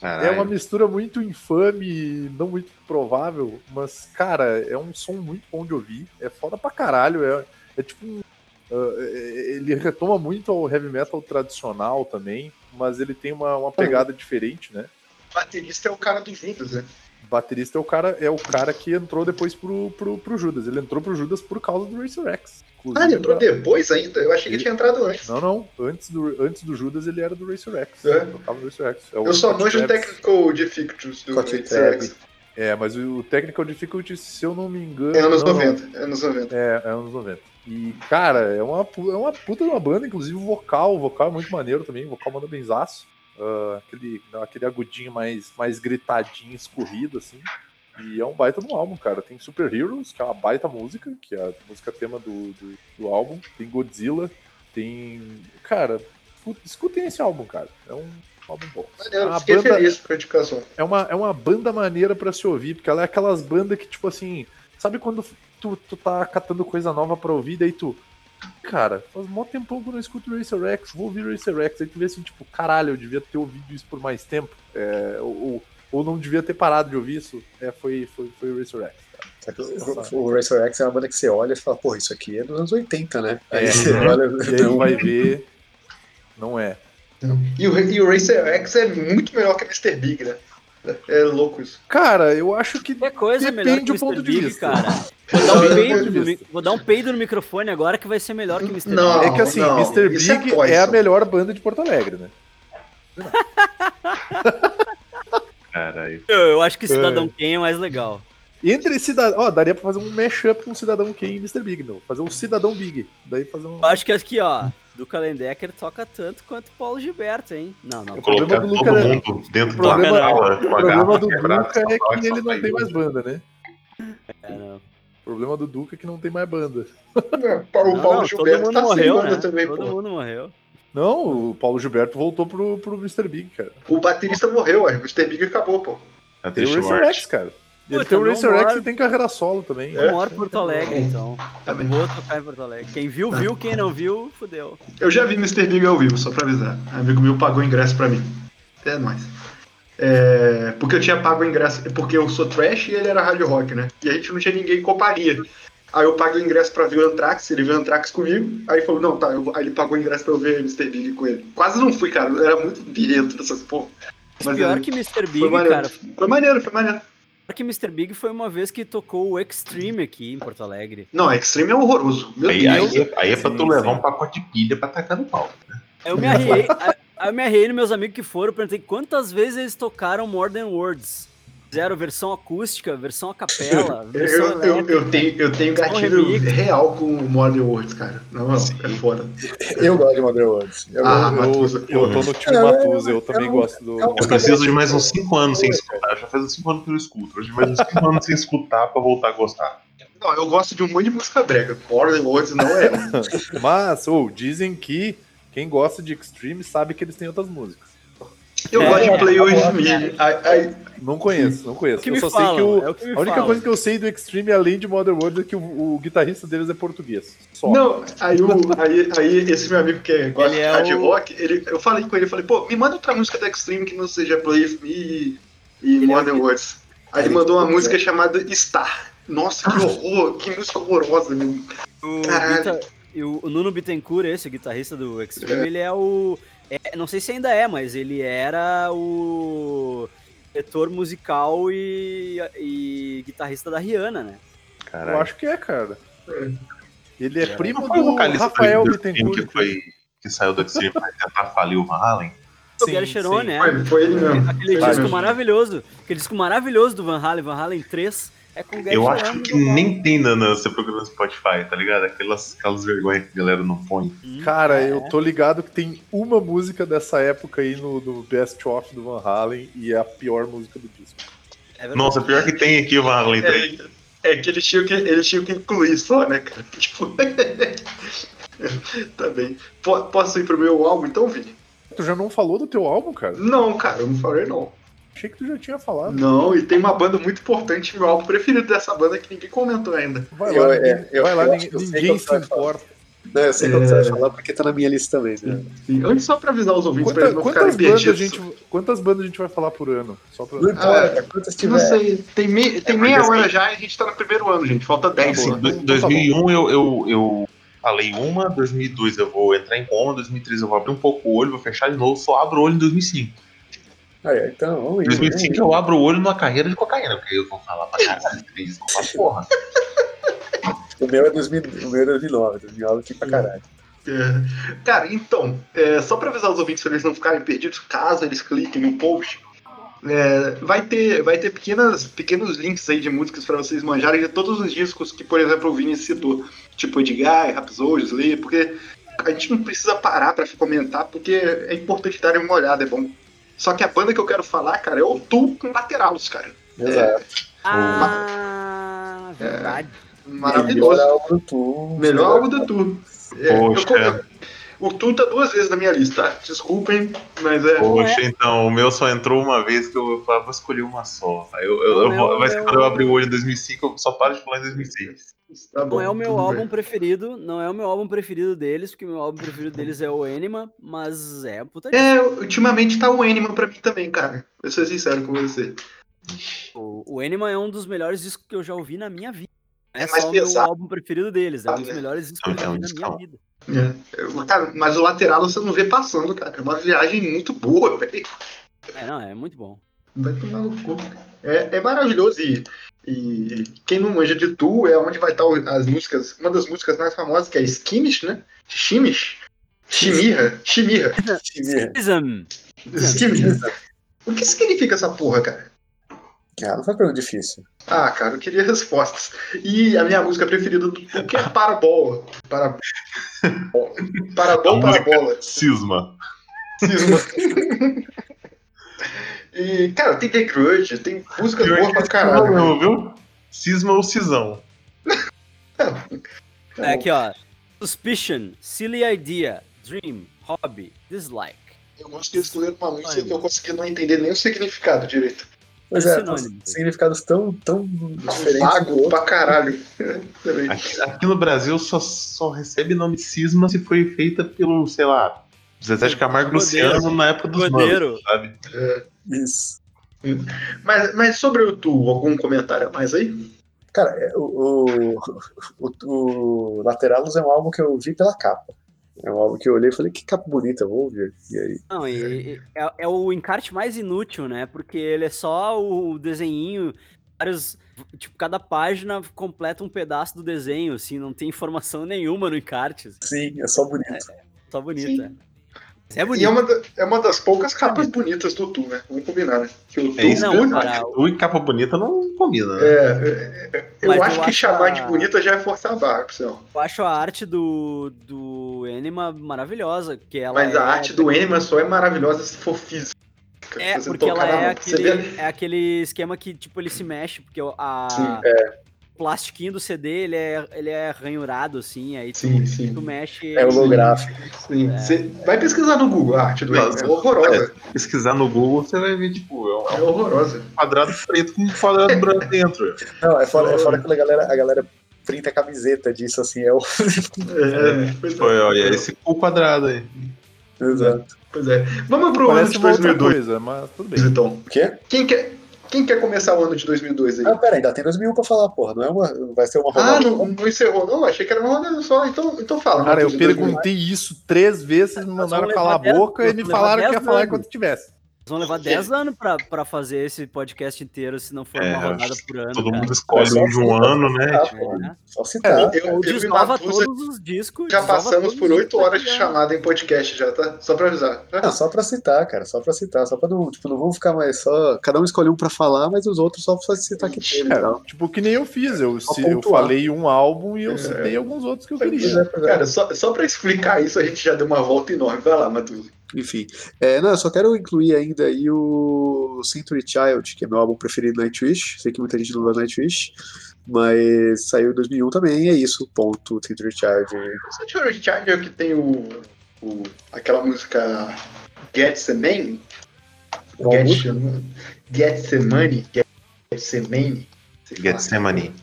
ok. é uma mistura muito infame e não muito provável, mas, cara, é um som muito bom de ouvir. É foda pra caralho. É, é tipo um. É- ele retoma muito ao heavy metal tradicional também, mas ele tem uma, uma pegada diferente, né? Baterista é o cara do Judas, né? Baterista é o cara, é o cara que entrou depois pro, pro, pro Judas. Ele entrou pro Judas por causa do Racer X. Ah, ele entrou pra- depois ainda? Eu achei que ele tinha entrado antes. Não, não. Antes do, antes do Judas ele era do Racer X. É? Ele tocava no Racer X. É o Eu só manjo o. Technical Difficulties do Racer. X. É, mas o Technical Difficulty, se eu não me engano. É anos não, não. 90. É anos 90. É, é anos 90. E, cara, é uma, é uma puta de uma banda, inclusive o vocal, o vocal é muito maneiro também, o vocal manda benzaço. Ah, aquele, aquele agudinho mais, mais gritadinho, escorrido, assim. E é um baita no álbum, cara. Tem Super Heroes, que é uma baita música, que é a música tema do, do, do álbum. Tem Godzilla, tem. Cara, escutem esse álbum, cara. É um álbum bom. Maneiro, fiquei banda- feliz com a indicação. é uma, é uma banda maneira pra se ouvir, porque ela é aquelas bandas que, tipo assim, sabe quando tu, tu tá catando coisa nova pra ouvir, daí tu. Cara, faz mó tempão que eu não escuto Racer X, vou ouvir Racer X. Aí tu vê assim, tipo, caralho, eu devia ter ouvido isso por mais tempo. É, ou, ou, não devia ter parado de ouvir isso. É, foi, foi, foi o Racer X, que o, o Racer X é uma banda que você olha e fala, porra, isso aqui é dos anos 80, né? Aí É. você olha. E aí tu vai ver. Não é. E o, e o Racer X é muito melhor que o Mr. Big, né? É louco isso. Cara, eu acho que. Qualquer coisa é Depende o do ponto Mr. de Big, vista. cara. Vou dar, um peido no, vou dar um peido no microfone agora que vai ser melhor que o Mr. Não. Big. É que assim, não, Mr. é Big Poison. é a melhor banda de Porto Alegre, né? [laughs] Caralho. Eu, eu acho que Cidadão Kane é mais legal. Entre cidadão. Ó, daria pra fazer um mashup com Cidadão Kane e Mr. Big, não. Fazer um Cidadão Big. Daí fazer um. Eu acho que aqui, ó, do Kalendecker toca tanto quanto o Paulo Gilberto, hein? Não, não. O problema do todo Luca é- mundo dentro o problema- sala O problema do só é que ele não tem mais banda, né? É, não. O problema do Duca é que não tem mais banda. O Não, Paulo não, Gilberto todo mundo tá sem morreu, banda né? também, todo pô. mundo morreu. Não, o Paulo Gilberto voltou pro, pro Mr. Big, cara. O baterista morreu, ué. o Mr. Big acabou, pô. A Tem o Racer. X, cara. Ele Puta, tem o não Racer X e tem carreira solo também. Eu moro em Porto Alegre, então. Também. Vou tocar em Porto Alegre. Quem viu, viu. Quem não viu, fudeu. Eu já vi Mr. Big ao vivo, só pra avisar. Um amigo meu pagou ingresso pra mim. É nóis. É, porque eu tinha pago o ingresso, porque eu sou trash e ele era hard rock, né? E a gente não tinha ninguém que comparia. Aí eu paguei o ingresso pra ver o Anthrax, ele viu o Anthrax comigo. Aí ele falou, não, tá, eu aí ele pagou o ingresso pra eu ver Mr. Big com ele. Quase não fui, cara, era muito birrento dessas porra. Mas Pior é, que Mr. foi Big, maneiro. cara. Foi maneiro, foi maneiro. Pior que Mr. Big foi uma vez que tocou o Extreme aqui em Porto Alegre. Não, Extreme é horroroso. Meu Aí, Deus. aí, aí é pra tu Sim, levar um pacote de pilha pra tacar no pau. Aí eu me arriei, [laughs] aí- eu me arriei nos meus amigos que foram, perguntei quantas vezes eles tocaram More Than Words. Fizeram versão acústica, versão a capela, [laughs] Eu, versão eu, eu, eu tenho, eu tenho gatilho remix. real com o Modern Words, cara. Não, não, é foda. Eu gosto de Modern Words. Eu Ah, gosto. Eu, Matusa, eu tô no time É, Matusa, eu é também um- gosto do. é Eu preciso de mais uns 5 anos sem escutar. Já faz uns 5 anos que eu escuto. Hoje mais uns 5 anos sem escutar pra voltar a gostar. Não, eu gosto de um monte de música brega. Modern Words não é. [laughs] Mas, ou, dizem que quem gosta de Extreme sabe que eles têm outras músicas. Eu É, gosto de Play é, With é, Me. Não conheço, não conheço. O que eu só falam, sei que o, é o que a única falam. coisa que eu sei do Extreme, além de Modern World, é que o, o guitarrista deles é português. Só. Não, aí, o, aí, aí esse meu amigo que gosta Ele de é hard o- rock, ele, eu falei com ele, eu falei, pô, me manda outra música da Extreme que não seja Play With Me e, e é Modern Words. Aí ele mandou uma música chamada Star. Nossa, que [laughs] horror, que música horrorosa, meu. O, Caralho. Guita- e o, o Nuno Bittencourt, esse o guitarrista do Extreme, ele é o. é, não sei se ainda é, mas ele era o diretor musical e, e guitarrista da Rihanna, né? Eu Caralho. acho que é, cara. Ele é primo do vocalista Rafael Bittencourt. que, foi, que saiu do Extreme pra tentar falir o Van Halen. O Sim, sim. né? Foi, foi ele mesmo. Aquele Foi disco mesmo. maravilhoso. Aquele disco maravilhoso do Van Halen, Van Halen 3, é com Eu acho que nem tem na, na você procura no Spotify, tá ligado? Aquelas, aquelas vergonhas que a galera não põe. Hum, Cara, é. eu tô ligado que tem uma música dessa época aí no, no Best Of do Van Halen e é a pior música do disco. É. Nossa, pior que tem aqui o Van Halen 3. É, é que eles tinham que, eles tinham que incluir só, né, cara? [laughs] Tipo. [laughs] tá bem. Po- posso ir pro meu álbum então, Vini? Tu já não falou do teu álbum, cara? Não, cara, eu não falei não. Achei que tu já tinha falado. Não, e tem uma banda muito importante, meu álbum preferido dessa banda que ninguém comentou ainda. Vai Eu- lá, é, ninguém, eu- vai lá, eu ninguém, que eu ninguém se importa. Não, eu sei qual você vai falar porque tá na minha lista também. Né? E antes, só pra avisar os ouvintes, pra Quanta- eles não ficarem quantas, bandas a gente, quantas bandas a gente vai falar por ano? Só pra... Não importa, quantas tiver. Não sei, tem, me- tem É, meia hora assim- já e a gente tá no primeiro ano, gente. Falta 10. Tá bom. sim. Do- Então tá 2001 eu, eu, eu falei uma, 2002 eu vou entrar em coma, 2003 eu vou abrir um pouco o olho, vou fechar de novo, só abro o olho em 2005. Ah, é, então, vamos Em ir. 2005 vamos eu abro o olho numa carreira de cocaína, porque eu vou falar pra caralho, porra. O meu é 2000, o meu é 2009, 2009 aqui pra caralho. É. Cara, então, é, só pra avisar os ouvintes pra eles não ficarem perdidos, caso eles cliquem no post, é, vai ter, vai ter pequenas, pequenos links aí de músicas pra vocês manjarem de todos os discos que, por exemplo, o Vini citou, tipo Edguy, Rhapsody, Slayer, porque a gente não precisa parar pra comentar, porque é importante darem uma olhada, é bom. Só que a banda que eu quero falar, cara, é o Tu com Lateralos, cara. Exato. Ah, verdade. Maravilhoso. Melhor álbum do Tu. Melhor álbum do Tu. É, eu o Tu tá duas vezes na minha lista, tá? Desculpem, mas é. Poxa, então, o meu só entrou uma vez que eu falava, vou escolher uma só. Aí eu, eu, eu é meu- quando eu abrir o olho em 2005, eu só paro de falar em 2006. Tá bom, Não é o meu álbum bem. preferido, não é o meu álbum preferido deles, porque o meu álbum preferido deles é o Anima, mas é puta. É, ultimamente tá o Animal pra mim também, cara. Eu sou sincero com você. O, o Anima é um dos melhores discos que eu já ouvi na minha vida. É É mais só o meu álbum preferido deles, é um dos né? melhores discos que eu já É ouvi na minha vida. É. Eu- Cara, mas o lateral você não vê passando, cara. É uma viagem muito boa, velho. É, não, é muito bom. Vai tomar no cu. É, é maravilhoso e, e quem não manja de tu é onde vai estar as músicas, uma das músicas mais famosas, que é Skimish, né? Shimish? Shimirra? Shimirra. Ism. Skimish. O que significa essa porra, cara? Não foi pergunta difícil. Ah, cara, eu queria respostas. E a minha música preferida do que é Parabola. Para... Parabola, Parabola. Cisma. Cisma. [laughs] E, cara, tem The Grudge, tem boas que pra esse caralho. não, viu? Cisma ou cisão? [laughs] É aqui, ó. Suspicion, Silly Idea, Dream, Hobby, Dislike. Eu gosto que eles escolheram uma música que eu consegui não entender nem o significado direito. Pois É é, significados tão, tão diferentes. Vago pra caralho. Aqui, aqui no Brasil só, só recebe nome cisma se foi feita pelo, sei lá, Zezé de Camargo e Rodeiro. Luciano na época dos Rodeiro. manos, sabe? Isso. Mas, mas sobre o Tu, algum comentário a mais aí? Cara, é, o, o, o, o Lateralos é um álbum que eu vi pela capa. É um álbum que eu olhei e falei, que capa bonita, vou ouvir. E aí, Não, e, e- é, é o encarte mais inútil, né? Porque ele é só o desenhinho, vários. Tipo, cada página completa um pedaço do desenho, assim, não tem informação [laughs] nenhuma no encarte. assim, sim, é só bonito. só bonito, Sim. é. É E bonito. é uma, da- é uma das poucas capas bonitas do Tu, né? Vamos combinar, né? Que o Tu, É Não, cara, acho. Tu e capa bonita não combina, né? é, é, é, eu Mas acho eu que acho chamar a- de bonita já é forçar a barra, pessoal. Eu acho a arte do, do Enima maravilhosa. Que ela Mas a é- arte do Enima só é maravilhosa se for física. É, porque ela é aquele, é aquele esquema que, tipo, ele se mexe, porque a, Sim, o plastiquinho do CD, ele é, ele é ranhurado, assim, aí tu, Sim, sim. tu mexe... É holográfico. Sim. Você vai pesquisar no Google a arte do. Nossa. É horrorosa. Pesquisar no Google, você vai ver, tipo, é um É horrorosa. quadrado preto com um quadrado branco dentro. [laughs] Não, é fora, é fora que a galera, a galera printa camiseta disso, assim, é o. É, pois é. Foi, olha, esse cu quadrado aí. Exato. Pois é. Vamos pro ano de uma outra 2002, coisa, mas tudo bem. então. O quê? Quem quer, quem quer começar o ano de 2002 aí? Ah, pera, ainda tem 2001 pra falar, porra. Não é uma. Vai ser uma Ah, rodada. não, não encerrou, não? Achei que era uma rodada só. Então, então fala. Cara, eu Matheus, de 2002. perguntei isso três vezes, me mandaram calar a boca e me falaram que ia falar anos. enquanto tivesse. Vamos levar 10 anos pra, pra fazer esse podcast inteiro, se não for É, uma rodada por ano, Todo cara. mundo escolhe um de um ano, né? Ah, Tipo, porra. É. Só citar. Eu, eu desnova todos os discos. já passamos por os oito discos horas de chamada em podcast já, tá? Só pra avisar. Não, só pra citar, cara, só pra citar, só pra não, tipo, não vamos ficar mais só, cada um escolhe um pra falar, mas os outros só pra citar que teve e É, tal. tipo, que nem eu fiz. Eu, Só se- eu falei um álbum e eu É. citei alguns outros que eu queria. é, é. Cara, só, só pra explicar isso, a gente já deu uma volta enorme. Vai lá, Matusa. Enfim, é, não, eu só quero incluir ainda aí o Century Child, que é meu álbum preferido do Nightwish, sei que muita gente não gosta Nightwish, mas saiu em 2001 também, é isso, ponto, Century Child. O Saturday Charge é o que tem o, o- aquela música Getsemane? Qual Get- Getsemane? Getsemane? Sei lá. Getsemane.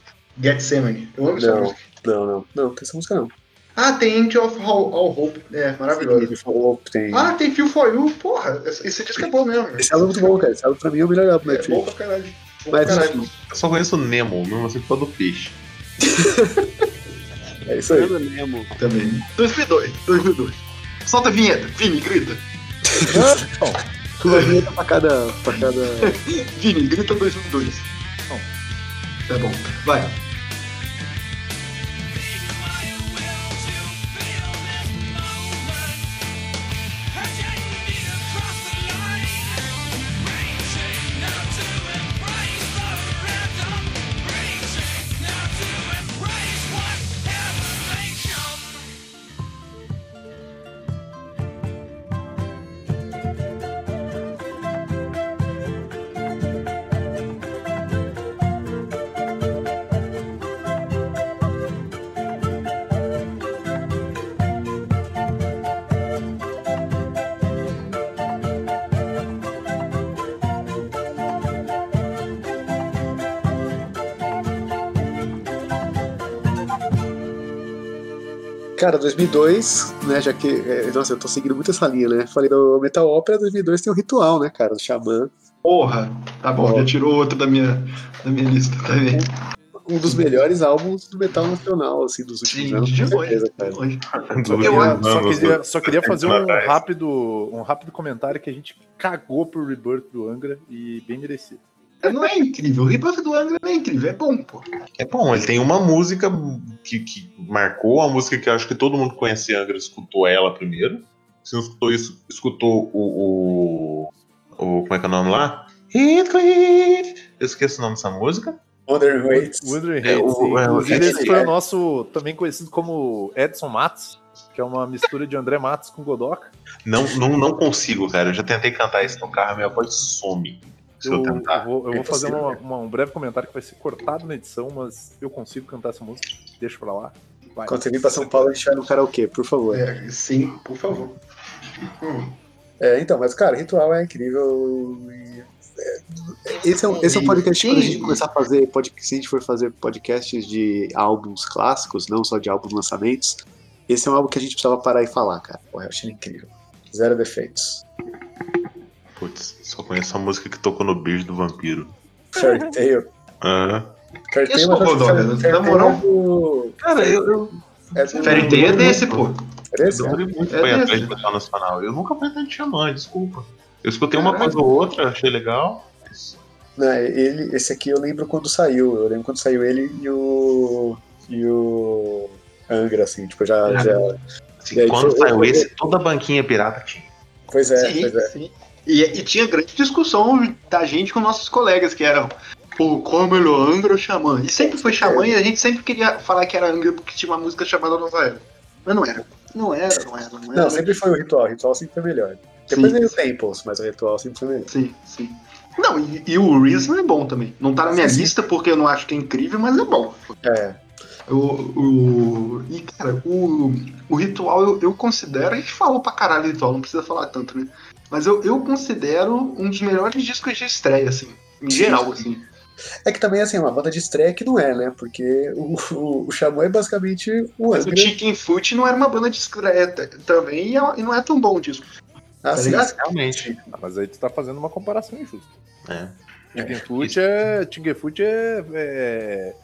Getsemane. Eu amo essa Não. música. Não, não, não, tem essa música não. Ah, tem Angel of All, All Hope. É, maravilhoso. Up, tem... Ah, tem Feel For You. Porra, esse disco é bom mesmo. Esse álbum é muito bom, cara, esse álbum pra mim é o melhor álbum do É bom pra caralho. Bom pra Mas caralho. enfim, Eu só conheço o Nemo, mesmo assim por causa do peixe. [laughs] é isso aí. Fernando Nemo. Também. 2002, 2002. Solta a vinheta. Vini, grita. Uma vinheta pra cada, pra cada... [laughs] Vini, grita 2002. Bom. Tá bom. Vai. Cara, 2002, né, já que... é, nossa, eu tô seguindo muito essa linha, né? Falei do Metal Opera, 2002 tem o Ritual, né, cara, do Xamã. Porra. Tá bom, já tirou outro da minha, da minha lista também. Um dos melhores álbuns do metal nacional, assim, dos últimos Sim, anos, de longe. certeza, de cara. longe. Do Eu Só queria, só queria fazer um rápido, um rápido comentário que a gente cagou pro Rebirth do Angra e bem merecido. Não é incrível. O Rebirth do Angra não é incrível. É bom, pô. É bom, ele tem uma música que, que marcou, uma música que eu acho que todo mundo que conhece Angra escutou ela primeiro. Se não escutou isso, escutou o. o, o como é que é o nome lá? Heathcliff! Eu esqueço o nome dessa música. Modern Waits. Wondering É, o- é, o- é, esse foi é. o nosso, também conhecido como Edson Matos, que é uma mistura de André Matos com Godoka. Não, não, não consigo, cara. Eu já tentei cantar isso no carro, minha voz some. Se eu, Eu, eu tentar. vou, eu É vou fazer uma- uma- um breve comentário que vai ser cortado na edição, mas eu consigo cantar essa música. Deixa pra lá. Vai. Quando você vir pra São Paulo, a gente vai no karaokê, por favor. É, sim, por favor. Hum. É, então, mas, cara, Ritual é incrível. e, é, esse, é um, esse é um podcast que quando a gente começar a fazer, se a gente for fazer podcasts de álbuns clássicos, não só de álbuns lançamentos, esse é um álbum que a gente precisava parar e falar, cara. Eu achei ele incrível. Zero defeitos. Putz, só conheço a música que tocou no beijo do vampiro. Tail. Aham. Tail, mas Godoka, Fairy- na moral? é do- Cara, eu, eu é do- Fairy Tail é desse, pô. é desse, eu demorei muito É pra ir atrás de metal nacional. Eu nunca fui tanto xamã, desculpa. Eu escutei uma coisa ou outra, achei legal. mas Não, ele, esse aqui eu lembro quando saiu. Eu lembro quando saiu ele e o. E o. Angra, assim, tipo, já. Já Assim, aí quando foi- saiu esse, toda a banquinha pirata tinha. Pois é, sim, pois é. sim. E, e tinha grande discussão da gente com nossos colegas, que eram pô, qual é o melhor, Angra ou Xamã? E sempre foi Xamã e a gente sempre queria falar que era Angra porque tinha uma música chamada Nova Era. Mas não era. Não era, não era, não era. Não, sempre foi o ritual. O ritual sempre foi melhor. Depois veio o Temples, mas o ritual sempre foi melhor. Sim, sim. Não, e, e o Reason é bom também. Não tá na minha Sim, sim. lista porque eu não acho que é incrível, mas é bom. É. O, o, e, cara, o, o ritual eu, eu considero. A gente falou pra caralho ritual, não precisa falar tanto, né? Mas eu, eu considero um dos melhores discos de estreia, assim. Em Sim, geral, sim. assim. É que também, assim, uma banda de estreia que não é, né? Porque o, o, o Xamã é basicamente o Mas o Angra. Chicken Foot não era uma banda de estreia também e, é- e não é tão bom o disco. Ah, tá sim. Realmente. Ah, mas aí tu tá fazendo uma comparação injusta. É. Tinguefoot é. Tinguefoot é, é. É,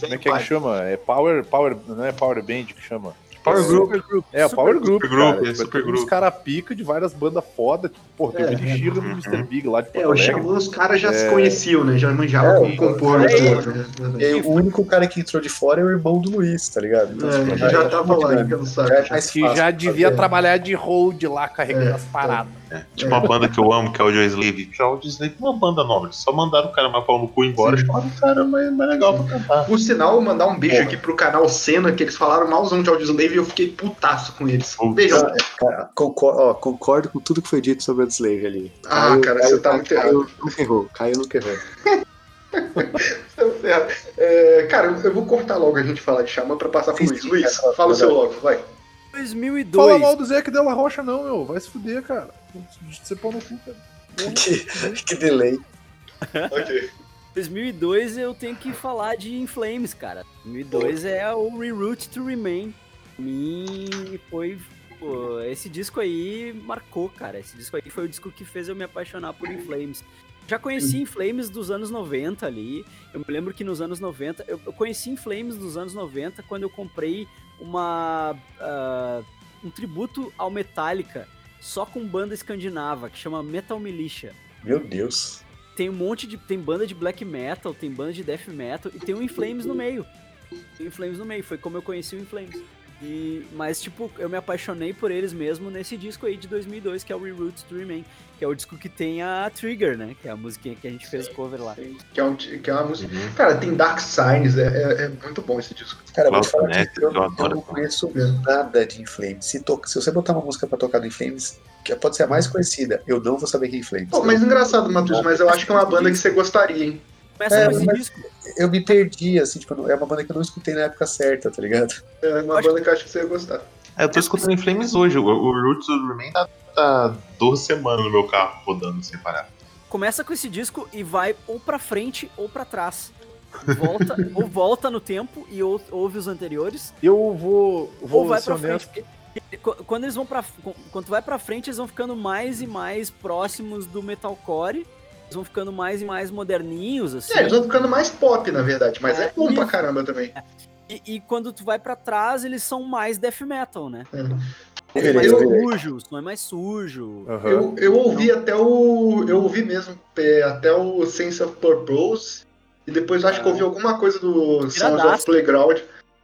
Como é que é que chama? É Power. Power. Não é Power Band que chama? Power É, Group. É, o Power Group. Super Group, cara. é, Super tem uns Group. caras pica de várias bandas foda. Tipo, pô, tem É, o Billy Sheehan e o Mr. Big lá de Porto É, o. Xamã, os caras já se É. conheciam, né? Já manjavam É, como o- compor é, né? E aí, o único cara que entrou de fora é o irmão do Luiz, tá ligado? Então, É, tipo, já é tava lá, grande. enchendo o saco. Já é já. mais Que já fazer. devia trabalhar de hold lá, carregando É, as paradas. É. Tipo uma banda que eu amo, que é o Joe Slave. Já o Joe Slave é uma banda nova. Eles só mandaram o cara mais pau no cu embora. Sim. Chamaram o cara mais, mais legal pra cantar. Por sinal, mandar um beijo Porra. aqui pro canal Cena, que eles falaram malzão de Audioslave e eu fiquei putaço com eles. Um beijão. Ah, Cara, concordo, ó, concordo com tudo que foi dito sobre a Slave ali. Ah, cara, você tá muito Caio nunca errou. Caio nunca errou. [laughs] É, cara, eu- vou cortar logo a gente falar de Xamã pra passar pro Luiz. Luiz, cara, fala o seu logo, vai. 2002. Fala mal do Zé que Della Rocha, não, meu. Vai se fuder, cara. Você pôr no cu, cara. [laughs] que, que delay. Ok. 2002 eu tenho que falar de In Flames, cara. 2002 é o Reroute to Remain. Mim foi. pô, esse disco aí marcou, cara. Esse disco aí foi o disco que fez eu me apaixonar por In Flames. Já conheci In Flames dos anos 90 ali. Eu me lembro que nos anos 90. Eu, eu conheci In Flames dos anos 90 quando eu comprei uma. ah, um tributo ao Metallica só com banda escandinava, que chama Metal Militia Meu Deus. tem um monte de. Tem banda de black metal, tem banda de death metal e tem o Inflames no meio. Tem o Inflames no meio, foi como eu conheci o Inflames. E, mas, tipo, eu me apaixonei por eles mesmo nesse disco aí de 2002, que é o Reroute to Remain, que é o disco que tem a Trigger, né? Que é a musiquinha que a gente fez o cover lá. Que é, um, que é uma música. Uhum. Cara, tem Dark Signs, é, é- é muito bom esse disco. Cara, eu vou te Nossa, falar né? que eu, Eu eu não conheço nada de Inflames. Se, to- se você botar uma música pra tocar do Inflames, que pode ser a mais conhecida, eu não vou saber quem é Inflames. Pô, mas engraçado, Matheus, mas eu acho que é uma banda que você gostaria, hein? Começa É, com esse mas- disco. Eu me perdi, assim, tipo, é uma banda que eu não escutei na época certa, tá ligado? É uma Acho banda que eu acho que você ia gostar. É, eu tô escutando em Flames hoje. O, o Roots do Remain tá, tá 12 semanas no meu carro rodando sem parar. Começa com esse disco e vai ou pra frente ou pra trás. Volta, [laughs] ou volta no tempo e ou- ouve os anteriores, Eu vou, ou vou vai ser pra frente. honesto. Quando eles vão para quando vai pra frente, eles vão ficando mais e mais próximos do metalcore. Eles vão ficando mais e mais moderninhos assim. É, eles vão ficando mais pop, na verdade, mas é, É, bom pra caramba também. E, e quando tu vai pra trás, eles são mais death metal, né? É. É mais Eu sujo, o som é mais sujo. Aham. Eu, eu ouvi até o. Eu ouvi mesmo é, até o Sense of Purpose. E depois eu acho que eu ouvi alguma coisa do Sounds of Playground.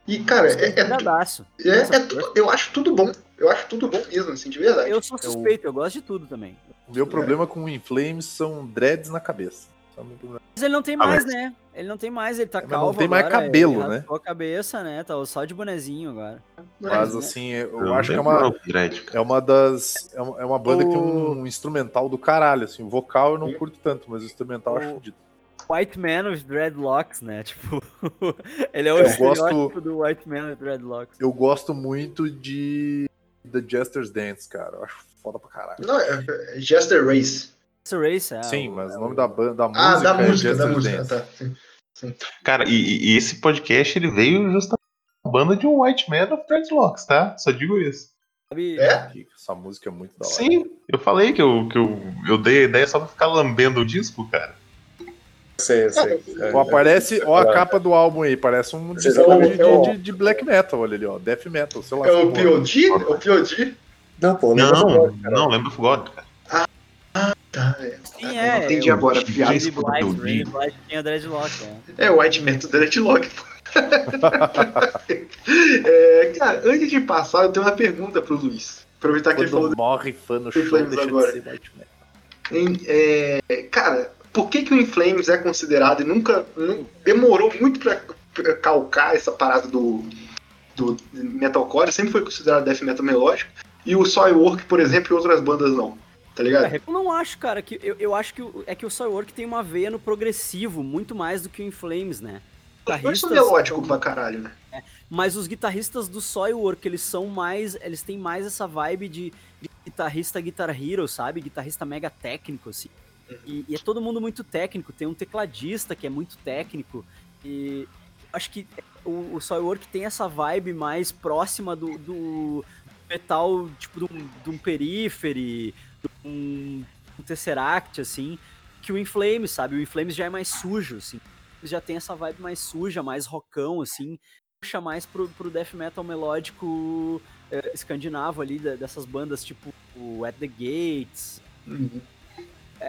E, cara, é, é, é, é tudo, eu acho tudo bom. Eu acho tudo bom mesmo, assim, de verdade. Eu sou suspeito, eu gosto de tudo também. O meu problema com o Inflames são dreads na cabeça. É o. Mas ele não tem Ah, mais, mas- né? Ele não tem mais, ele tá Mas não calvo tem mais agora, cabelo, né? a cabeça, né? Tá só de bonezinho agora. Mas né? assim, eu não acho que é uma, o é uma das. É uma, é uma banda que tem O- um instrumental do caralho. Assim, o vocal eu não curto tanto, mas o instrumental eu acho O- fodido. White Man with Dreadlocks, né? [laughs] Tipo, ele é o Eu estereótipo gosto- do White Man with Dreadlocks. Eu gosto muito de The Jester's Dance, cara. Eu acho foda pra caralho. Não, é, é Jester Race. Essa Race, é. Sim, o- mas é o nome da banda, da música, Ah, da é música, da Jester's música. Dance. Tá, sim. Cara, e, e esse podcast ele veio justamente da banda de um White Man of Dreadlocks, tá? Só digo isso. sabe? É? Essa música é muito da hora. Sim, eu falei que eu, que eu, eu dei a ideia só pra ficar lambendo o disco, cara. Sei, sei. É, Ó, aparece, ó a capa do álbum aí, parece um disco Exatamente. de, de- de black metal, olha ali, ó, death metal, sei lá. É o. POD? É o POD? Não, pô, Não, cara. não, lembra o God, cara. Tá, é. Sim, Ah, é. Entendi é, agora, piada. Dreadlock, é. É o White Metal Dreadlock. [laughs] é, cara, antes de passar, eu tenho uma pergunta pro Luiz. aproveitar que ele falou Quando morre fã no show, deixa agora. de ser white metal. Em- é, cara, por que, que o Inflames é considerado e nunca. nu- demorou muito pra, pra calcar essa parada do, do metalcore, sempre foi considerado death metal melódico, e o Soilwork, por exemplo, e outras bandas não. Tá ligado? É, eu não acho, cara, que eu, eu acho que o- é que o Soilwork tem uma veia no progressivo, muito mais do que o Inflames, né? São Guitarristas são- pra caralho, né? Mas os guitarristas do Soilwork, eles são mais. Eles têm mais essa vibe de, de guitarrista Guitar Hero, sabe? Guitarrista mega técnico, assim. E, e é todo mundo muito técnico. Tem um tecladista que é muito técnico. E acho que o, o Soilwork tem essa vibe mais próxima do, do metal, tipo, de um, de um Periphery, de um, um Tesseract, assim, que o Inflames, sabe? O Inflames já é mais sujo, assim. Já tem essa vibe mais suja, mais rockão, assim puxa mais pro, pro death metal melódico eh, escandinavo ali, da- dessas bandas tipo o At The Gates, é-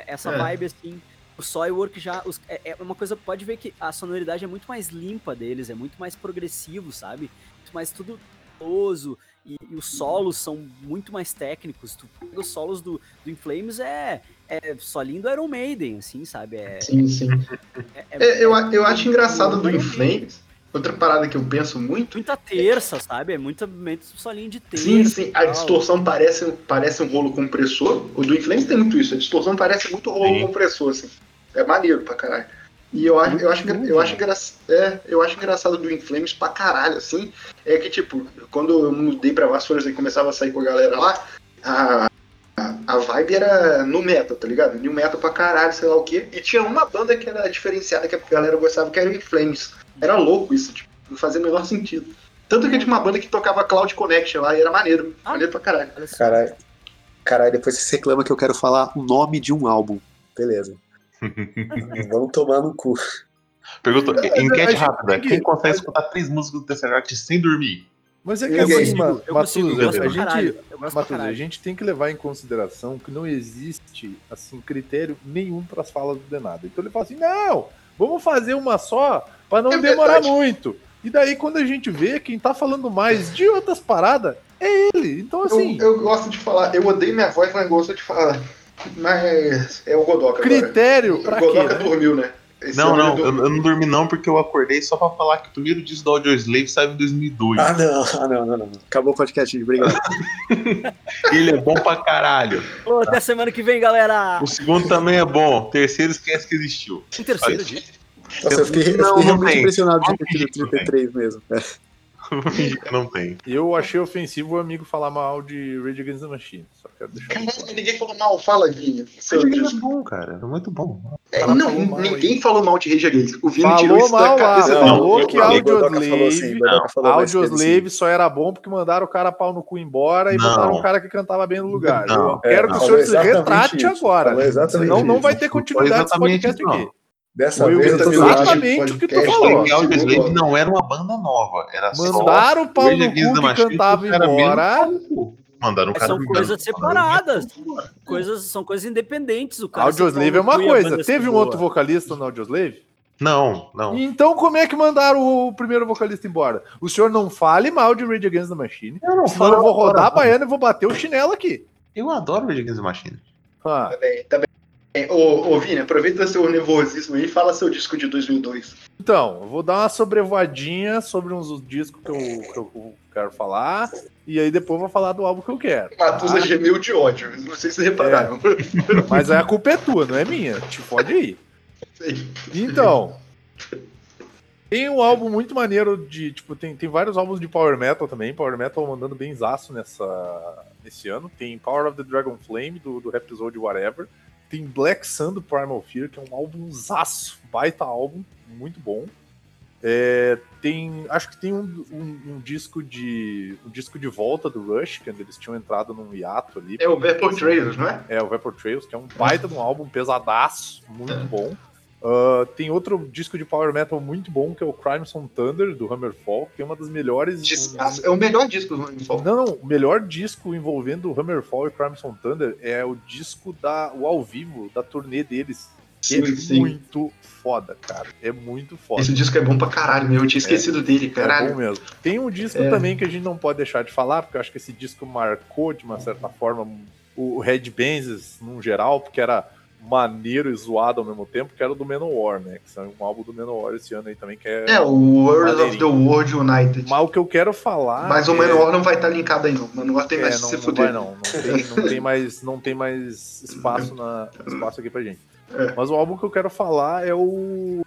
essa É. vibe assim. O Soilwork já. os- é, é uma coisa, pode ver que a sonoridade é muito mais limpa deles, é muito mais progressivo, sabe? Muito mais tudo oso e, e os solos são muito mais técnicos. Tu, pega os solos do, do Inflames é, é solinho do Iron Maiden, assim, sabe? É, Sim, sim. é- É, eu, eu acho engraçado do Inflames. Outra parada que eu penso muito. muita terça, sabe? É muita, muito solinho de terça. Sim, sim. A distorção parece, parece um rolo compressor. O do Inflames tem muito isso. A distorção parece muito rolo Sim. compressor, assim. É maneiro pra caralho. E eu acho, eu acho, engra- eu acho, engra- é, eu acho engraçado do Inflames pra caralho, assim. É que, tipo, quando eu mudei pra Vassouras e começava a sair com a galera lá, a, a, a vibe era no metal, tá ligado? New metal pra caralho, sei lá o quê. E tinha uma banda que era diferenciada, que a galera gostava, que era o Inflames. Era louco isso, tipo, não fazia o menor sentido. Tanto que tinha uma banda que tocava Cloud Connection lá e era maneiro. Ah. Maneiro pra caralho. Caralho. Caralho, depois você reclama que eu quero falar o nome de um álbum. Beleza. [laughs] Vamos tomar no cu. Pergunta, a enquete gente rápida. Quem consegue escutar três músicas do Tesseract sem dormir? Mas é que Eu assim, Matuza, a gente, Matuza, a gente tem que levar em consideração que não existe assim critério nenhum para as falas do Denado. Então ele fala assim: não, vamos fazer uma só para não É demorar verdade. muito. E daí, quando a gente vê quem tá falando mais de outras paradas, é ele. Então, assim, Eu, eu gosto de falar, eu odeio minha voz, mas gosto de falar. Mas é o Godoka agora. critério O pra quê? Godoka Né? dormiu, né? Esse Não, ano não, eu, eu não dormi não porque eu acordei só pra falar que o primeiro disco do Audio Slave saiu em 2002. Ah, não, [laughs] ah, não, não, não. Acabou o podcast, obrigado. [laughs] Ele é bom pra caralho. Ô, até semana que vem, galera! O segundo também é bom. O terceiro esquece que existiu. Um terceiro. Nossa, eu fiquei, eu Não, fiquei não realmente tem. impressionado de ter tem tido isso, 33 mesmo. É. [laughs] Não tem. Eu achei ofensivo o amigo falar mal de Rage Against the Machine. Só quero deixar. Ninguém falou mal, fala, Vini. Seu Ele é bom, cara. É muito bom. É, não, falou ninguém falou mal de Rage Against. O Vini tirou Falou isso da lá, cabeça Não, falou eu que falou assim, Audioslave Audioslave só era bom porque mandaram o cara pau no cu embora e Não. botaram um cara que cantava bem no lugar. Não. Eu quero que É, o falou senhor se retrate isso. agora. Senão não vai ter continuidade desse exatamente podcast aqui. Dessa Foi vez exatamente o que tu falou. Slave ano. não era uma banda nova. Era Mandaram o só pau Rage no cu que cantava embora. pau. Mandaram o cara são coisas separadas. Coisas, são coisas independentes. O cara Audioslave é uma pau coisa. Teve um outro vocalista no Audioslave? Não, não. Então como é que mandaram o primeiro vocalista embora? O senhor não fale mal de Rage Against the Machine. Eu não Senão eu vou rodar a baiana e vou bater o chinelo aqui. Eu adoro Rage Against the Machine. Ah, Tá bem, bem. Ô, ô Vini, aproveita seu nervosismo aí e fala seu disco de 2002. Então, eu vou dar uma sobrevoadinha sobre uns discos que eu, que eu quero falar. E aí depois vou falar do álbum que eu quero. Matusa Ah. gemeu de ódio, não sei se vocês repararam. Mas aí a culpa é tua, não é minha. Te fode aí. Sei. Então. Tem um álbum muito maneiro de. Tipo, tem, tem vários álbuns de Power Metal também. Power Metal mandando bem zaço nessa, nesse ano. Tem Power of the Dragon Flame, do, do Episode Whatever. Tem Black Sun do Primal Fear, que é um álbum zaço. Baita álbum, muito bom. É, tem. Acho que tem um, um, um disco de. um disco de volta do Rush, que eles tinham entrado num hiato ali. É o Vapor Trails, não é? É, o Vapor Trails, que é um baita de um álbum pesadaço, muito bom. Ah, tem outro disco de power metal muito bom, que é o Crimson Thunder, do Hammerfall, que é uma das melhores. É o melhor disco do Running Fall. Não, não, o melhor disco envolvendo o Hammerfall e Crimson Thunder é o disco da o ao vivo da turnê deles Sim, é sim. muito foda, cara. É muito foda. Esse disco é bom pra caralho, meu. Eu tinha esquecido dele, É caralho. bom mesmo. Tem um disco É. também que a gente não pode deixar de falar, porque eu acho que esse disco marcou, de uma certa forma, o Red Benzes, num geral, porque era maneiro e zoado ao mesmo tempo, que era o do Manowar, né? Que saiu um álbum do Manowar esse ano aí também, que é... É, o World of the. World United. Mas o que eu quero falar... Mas o é- Manowar não vai estar linkado aí, não. O Manowar tem é, mais não, se não fuder. vai não. Não tem, não tem mais, não tem mais espaço, na, espaço aqui pra gente. É. Mas o álbum que eu quero falar é o.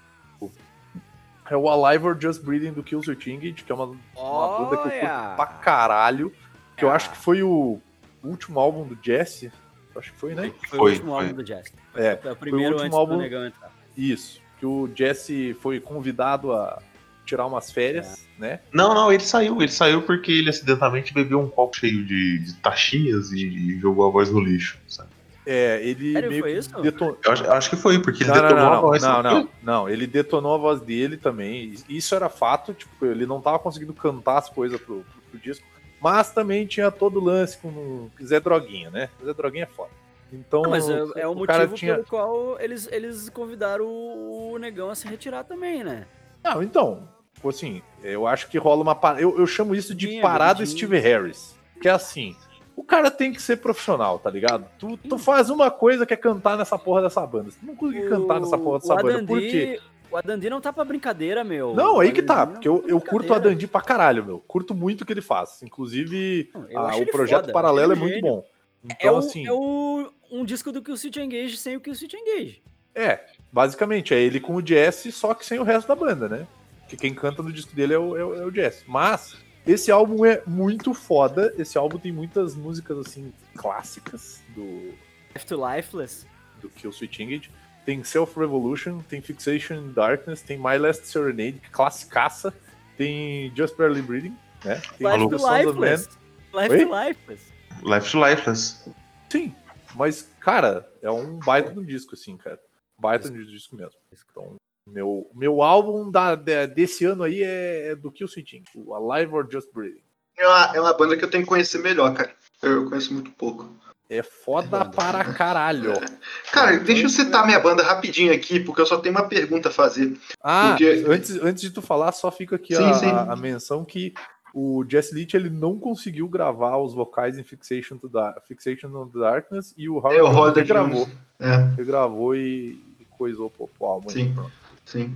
É o Alive or Just Breathing do Killswitch Engage, que é uma, uma banda que eu curto pra caralho. Que eu Ah. acho que foi o último álbum do Jesse. Acho que foi, né? Foi, Foi, o último foi. álbum do Jazz. É, Foi o primeiro último antes álbum- do Negão entrar. isso. Que o Jesse foi convidado a tirar umas férias, né? Não, não, ele saiu. Ele saiu porque ele acidentalmente bebeu um copo cheio de, de taxinhas e jogou a voz no lixo. Sabe? É, ele Sério, meio foi isso? detonou. Eu acho, acho que foi, porque ele Não, não, detonou não, a não, voz. não, sabe? não, não, ele detonou a voz dele também. Isso era fato, tipo, ele não tava conseguindo cantar as coisas pro, pro, pro disco. Mas também tinha todo o lance com o Zé Droguinha, né? Zé Droguinha é foda. Então, Não, mas é, é o, cara motivo tinha. pelo qual eles, eles convidaram o, o Negão a se retirar também, né? Não, então, tipo assim, eu acho que rola uma. Eu, eu chamo isso de Tinha, parada tinha. Steve Harris. Que é assim. O cara tem que ser profissional, tá ligado? Tu, tu faz uma coisa que é cantar nessa porra dessa banda. Tu não conseguir cantar nessa porra dessa o banda, Adandi, por quê? O Adandi não tá pra brincadeira, meu. Não, O aí que tá, porque eu, tá eu curto o. Adandi pra caralho, meu. Curto muito o que ele faz. Inclusive, acho o projeto foda, paralelo é é muito gênio. Bom. É, Então, o, assim, é o- um disco do Kill Switch Engage sem o Kill Switch Engage. é, basicamente, é ele com o Jesse, só que sem o resto da banda, né? Que quem canta no disco dele é o, é o, é o Jesse. Mas, esse álbum é muito foda. Esse álbum tem muitas músicas, assim, clássicas do, to Lifeless. do Kill Switch Engage. Tem Self Revolution, tem Fixation in Darkness, tem My Last Serenade, que classicaça. Tem Just Barely Breathing, né? Tem Maluco to. Lifeless. Oi? to Lifeless. Life to Lifeless. Sim, mas, cara, é um baita no disco, assim, cara. Baita no disco mesmo. Então, meu, meu álbum da, de- desse ano aí é, é do Kill Switching, o Alive or Just Breathing. É uma, é uma banda que eu tenho que conhecer melhor, cara. Eu conheço muito pouco. É foda para caralho. [laughs] Cara, deixa eu citar minha banda rapidinho aqui, porque eu só tenho uma pergunta a fazer. Ah, Porque- antes, antes de tu falar, só fica aqui Sim, a, sim. a- a menção que o Jesse Leach ele não conseguiu gravar os vocais em Fixation, to da Fixation on the Darkness e o Howard É o Jones Roda gravou. É, Ele gravou e, e coisou pro, pro álbum. Sim. Pronto. sim.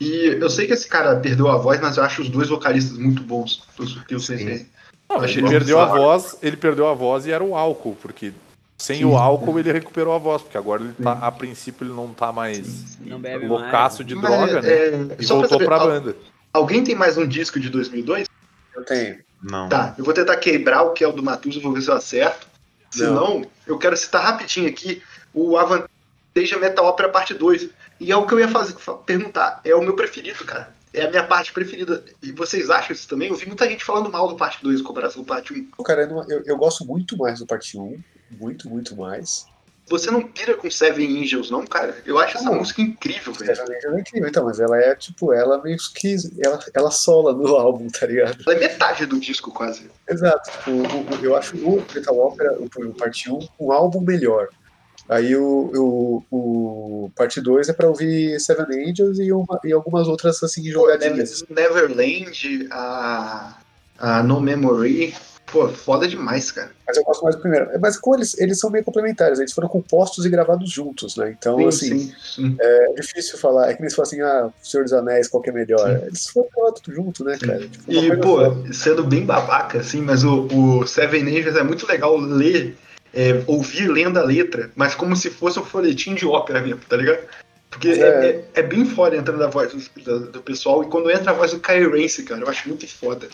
E eu sei que esse cara perdeu a voz, mas eu acho os dois vocalistas muito bons. Que eu Sim. sei. Não, Achei ele perdeu a voz, ele perdeu a voz e era o álcool, porque sem Sim. o álcool ele recuperou a voz, porque agora ele tá, a princípio ele não tá mais Não loucaço mais. de Mas, droga, né? é, E voltou saber, pra al- banda. Alguém tem mais um disco de 2002? Eu tenho. Não. Tá, eu vou tentar quebrar o que é o do Matuso, vou ver se eu acerto. Se não, eu quero citar rapidinho aqui o Avanteja Metal Opera Parte 2. E é o que eu ia fazer, fa- perguntar. É o meu preferido, cara. É a minha parte preferida. E vocês acham isso também? Eu vi muita gente falando mal do Parte 2 em comparação com o Parte 1. Cara, eu, eu gosto muito mais do parte 1. Muito, muito mais. Você não pira com Seven Angels, não, cara? Eu acho essa Não. música incrível, velho. Ela é incrível, então, mas ela é tipo, ela meio que. Ela, ela sola no [laughs] álbum, tá ligado? Ela é metade do disco, quase. Exato. Tipo, o- o- eu acho o Metal Opera, o, o parte 1, um álbum melhor. Aí o, o, o parte 2 é pra ouvir Seven Angels e, uma- e algumas outras assim jogadinhas. Neverland, a, a No Memory. Pô, foda demais, cara. Mas eu gosto mais do primeiro. Mas com eles, eles são meio complementares, eles foram compostos e gravados juntos, né? Então, Sim, assim, sim, sim. é difícil falar. É que eles falam assim, ah, Senhor dos Anéis, qual que é melhor? Eles foram gravados tudo junto, né, cara? Tipo, E, pô, sendo bem babaca, assim, mas o, o Seven Angels é muito legal ler, é, ouvir lendo a letra, mas como se fosse um folhetim de ópera mesmo, tá ligado? Porque é, É. é- é bem foda entrando a voz do, do- pessoal, e quando entra a voz do Kyle Rance, cara, eu acho muito foda.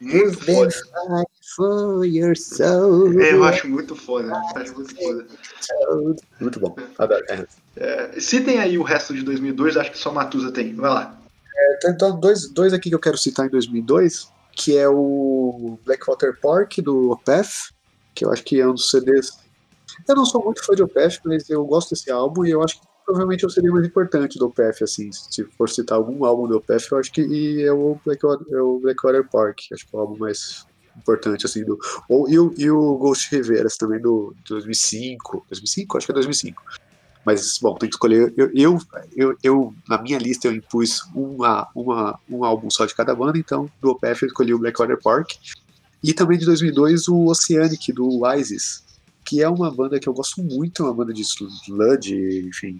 Muito foda. For your soul. É, eu acho muito foda. eu Acho muito foda. Muito bom. Adoro. É. É, citem aí o resto de 2002, acho que só Matusa tem. Vai lá. Tem então, dois, dois aqui que eu quero citar em 2002, que é o Blackwater Park, do Opeth, que eu acho que é um dos CDs... Eu não sou muito fã de Opeth, mas eu gosto desse álbum e eu acho que provavelmente é o CD mais importante do Opeth, assim, se for citar algum álbum do Opeth, eu acho que e é, o Blackwater, é o Blackwater Park, acho que é o álbum mais importante, assim, do... Ou, e, o, e o Ghost Riveras também, do 2005, 2005? Acho que é 2005. Mas, bom, tem que escolher. Eu, eu, eu, eu, na minha lista, eu impus uma, uma, um álbum só de cada banda, então do OPF eu escolhi o Blackwater Park. E também de 2002 o Oceanic, do Isis, que é uma banda que eu gosto muito, é uma banda de sludge, enfim.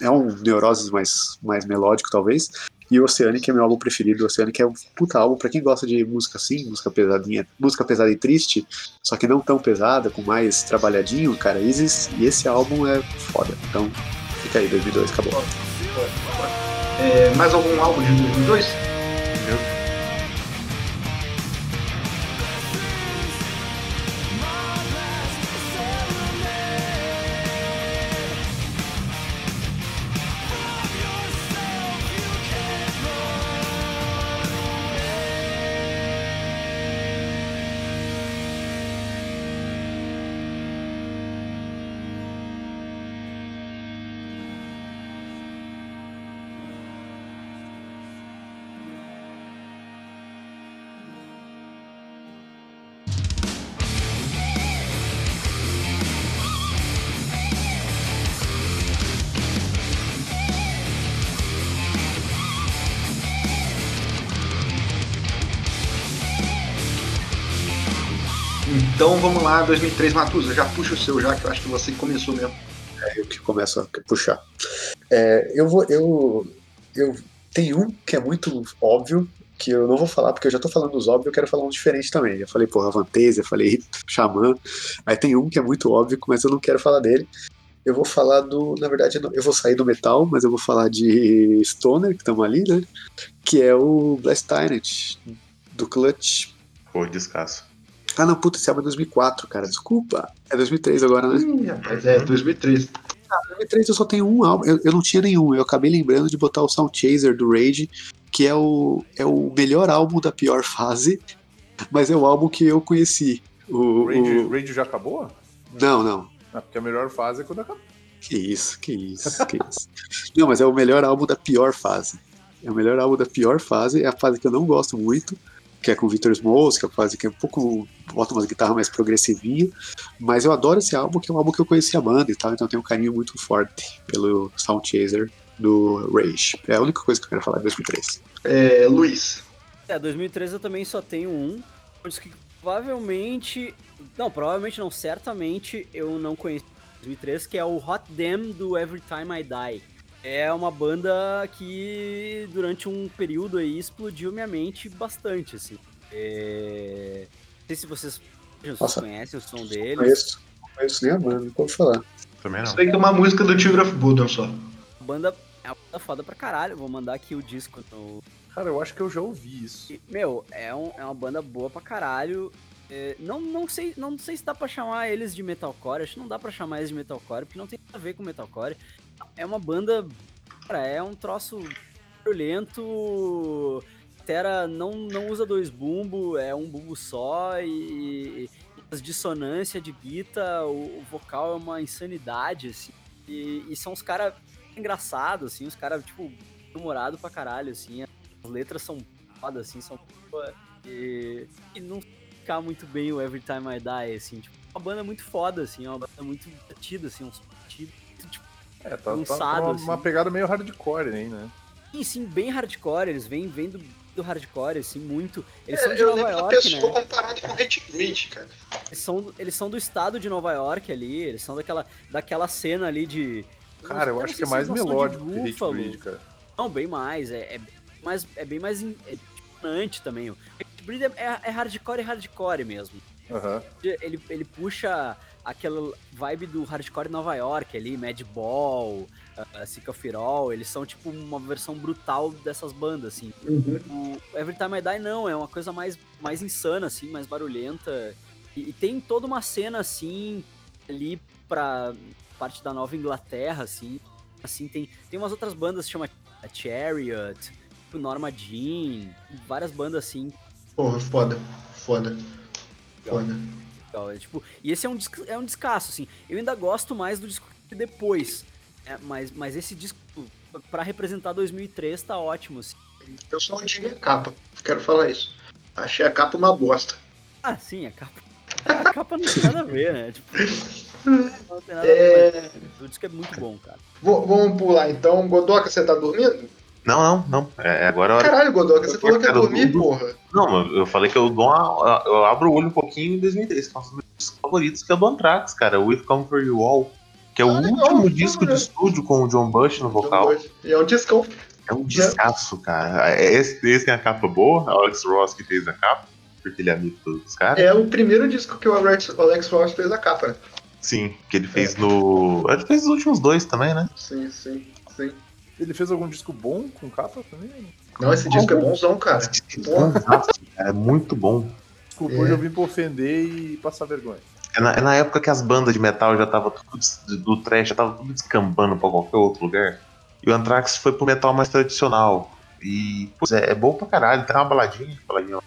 É um Neuroses mais, mais melódico, talvez. E o Oceanic é meu álbum preferido. O Oceanic é um puta álbum pra quem gosta de música assim, música pesadinha, música pesada e triste, só que não tão pesada, com mais trabalhadinho, cara. Isis, e esse álbum é foda. Então, fica aí, 2002, acabou. É, mais algum álbum de 2002? Então vamos lá, 2003, Matusa, já puxa o seu já, que eu acho que você começou mesmo. É eu que começo a puxar. É, eu vou. Eu, eu tenho um que é muito óbvio, que eu não vou falar, porque eu já tô falando dos óbvios, eu quero falar um diferente também. Eu falei, porra, Vantese, eu falei Xamã. Aí tem um que é muito óbvio, mas eu não quero falar dele. Eu vou falar do. Na verdade, eu vou sair do metal, mas eu vou falar de Stoner, que estamos ali, né? Que é o Blast Tyrant, do Clutch. Pô, descasso. Ah, não, puta, esse álbum é 2004, cara. Desculpa. É 2003 agora, né? Ih, rapaz, é, 2003. Ah, 2003 eu só tenho um álbum. Eu, eu não tinha nenhum. Eu acabei lembrando de botar o Sound Chaser do Rage, que é o, é o melhor álbum da pior fase, mas é o álbum que eu conheci. O, Rage, o... Rage já acabou? Não, não. Ah, porque a melhor fase é quando acabou. Que isso, que isso, que isso. [laughs] Não, mas é o melhor álbum da pior fase. É o melhor álbum da pior fase, é a fase que eu não gosto muito, que é com o Victor Smalls, que é a fase que é um pouco. bota umas guitarras mais progressivinha. Mas eu adoro esse álbum, que é um álbum que eu conheci a banda e tal, então eu tenho um carinho muito forte pelo Sound Chaser do Rage. É a única coisa que eu quero falar de 2003. É, Luiz. É, 2003 eu também só tenho um. que provavelmente. Não, provavelmente não, certamente eu não conheci em 2003, que é o Hot Damn do Every Time I Die. É uma banda que durante um período aí explodiu minha mente bastante, assim. É... Não sei se vocês, Nossa. conhecem o som Não deles. conheço, não conheço nem a banda, não pode falar. Também não. Aí que é uma música do Tigre of Bodom só. A banda é uma banda foda pra caralho. Vou mandar aqui o disco no, Cara, eu acho que eu já ouvi isso. E, Meu, é, um- é uma banda boa pra caralho. É, não, não, sei, não sei se dá pra chamar eles de metalcore. Acho que não dá pra chamar eles de metalcore, porque não tem nada a ver com metalcore. É uma banda. Cara, é um troço violento. Terra não, não usa dois bumbos, é um bumbo só e, e as dissonâncias de guita, o, o vocal é uma insanidade, assim. E, e são os caras engraçados, assim, os caras, tipo, humorado pra caralho, assim. As letras são foda, assim, são. E, e não ficar muito bem o Every Time I Die, assim, tipo, uma banda muito foda, assim, uma banda muito batida, assim, uns batidos, tipo, É, tá, tá, Lançado, tá uma, assim. uma pegada meio hardcore aí, né? sim, sim, bem hardcore, eles vêm, vêm do, do hardcore, assim, muito. Eles são É, de eu Nova lembro da York, pessoa né? comparada com Red Grid, cara. Eles são, eles são do estado de Nova York ali, eles são daquela, daquela cena ali de. Cara, eu não acho que é mais melódico que Buffalo. Breed, cara. Não, bem mais. É, é, mais, é bem mais in- é impressionante também. O Breed é, é- é hardcore e hardcore mesmo. Aham. Ele, ele puxa aquela vibe do hardcore Nova York ali, Madball, uh, Sick of It All, eles são tipo uma versão brutal dessas bandas, assim. O Every Time I Die não, é uma coisa mais, mais insana, assim, mais barulhenta. E, e tem toda uma cena, assim, ali pra parte da Nova Inglaterra, assim. Assim, tem, tem umas outras bandas que chama Chariot, tipo Norma Jean, várias bandas assim. Porra, foda. Foda. Foda. Legal, é, tipo, e esse é um, disco, é um descasso, assim. Eu ainda gosto mais do disco que depois. né, mas, mas esse disco, pra representar 2003, tá ótimo, assim. Eu só odiei a capa. Quero falar isso. Achei a capa uma bosta. Ah, sim, a capa. A capa não tem nada a ver, né? [laughs] Tipo, não tem nada a ver. É, mas O disco é muito bom, cara. v- vamos pular então. Godoka, você tá dormindo? Não, não, não. É, agora é a hora. Caralho, Godoka, você falou que ia dormir, do- porra. Não, eu falei que eu dou uma. Eu abro o olho um pouquinho em 2003, que é um dos meus favoritos, que é o do Anthrax, cara. With Come For You All. Que é o Ah, legal, último legal, disco de estúdio com o John Bush no vocal. E é um discão. É um descasso, cara. É, Esse, esse tem a capa boa, Alex Ross que fez a capa, porque ele é amigo dos caras. É o primeiro disco que o Alex, o Alex Ross fez a capa, né? Sim, que ele fez no. Ele fez os últimos dois também, né? Sim, sim, sim. Ele fez algum disco bom com capa também? Não, esse disco é bonzão, cara. Porra. É muito bom. Desculpa, É. hoje eu vim pra ofender e passar vergonha. É na, é na época que as bandas de metal já tava tudo do trash, já tava tudo descambando pra qualquer outro lugar. E o Anthrax foi pro metal mais tradicional. E, pô, é, é bom pra caralho. Tem uma baladinha, baladinha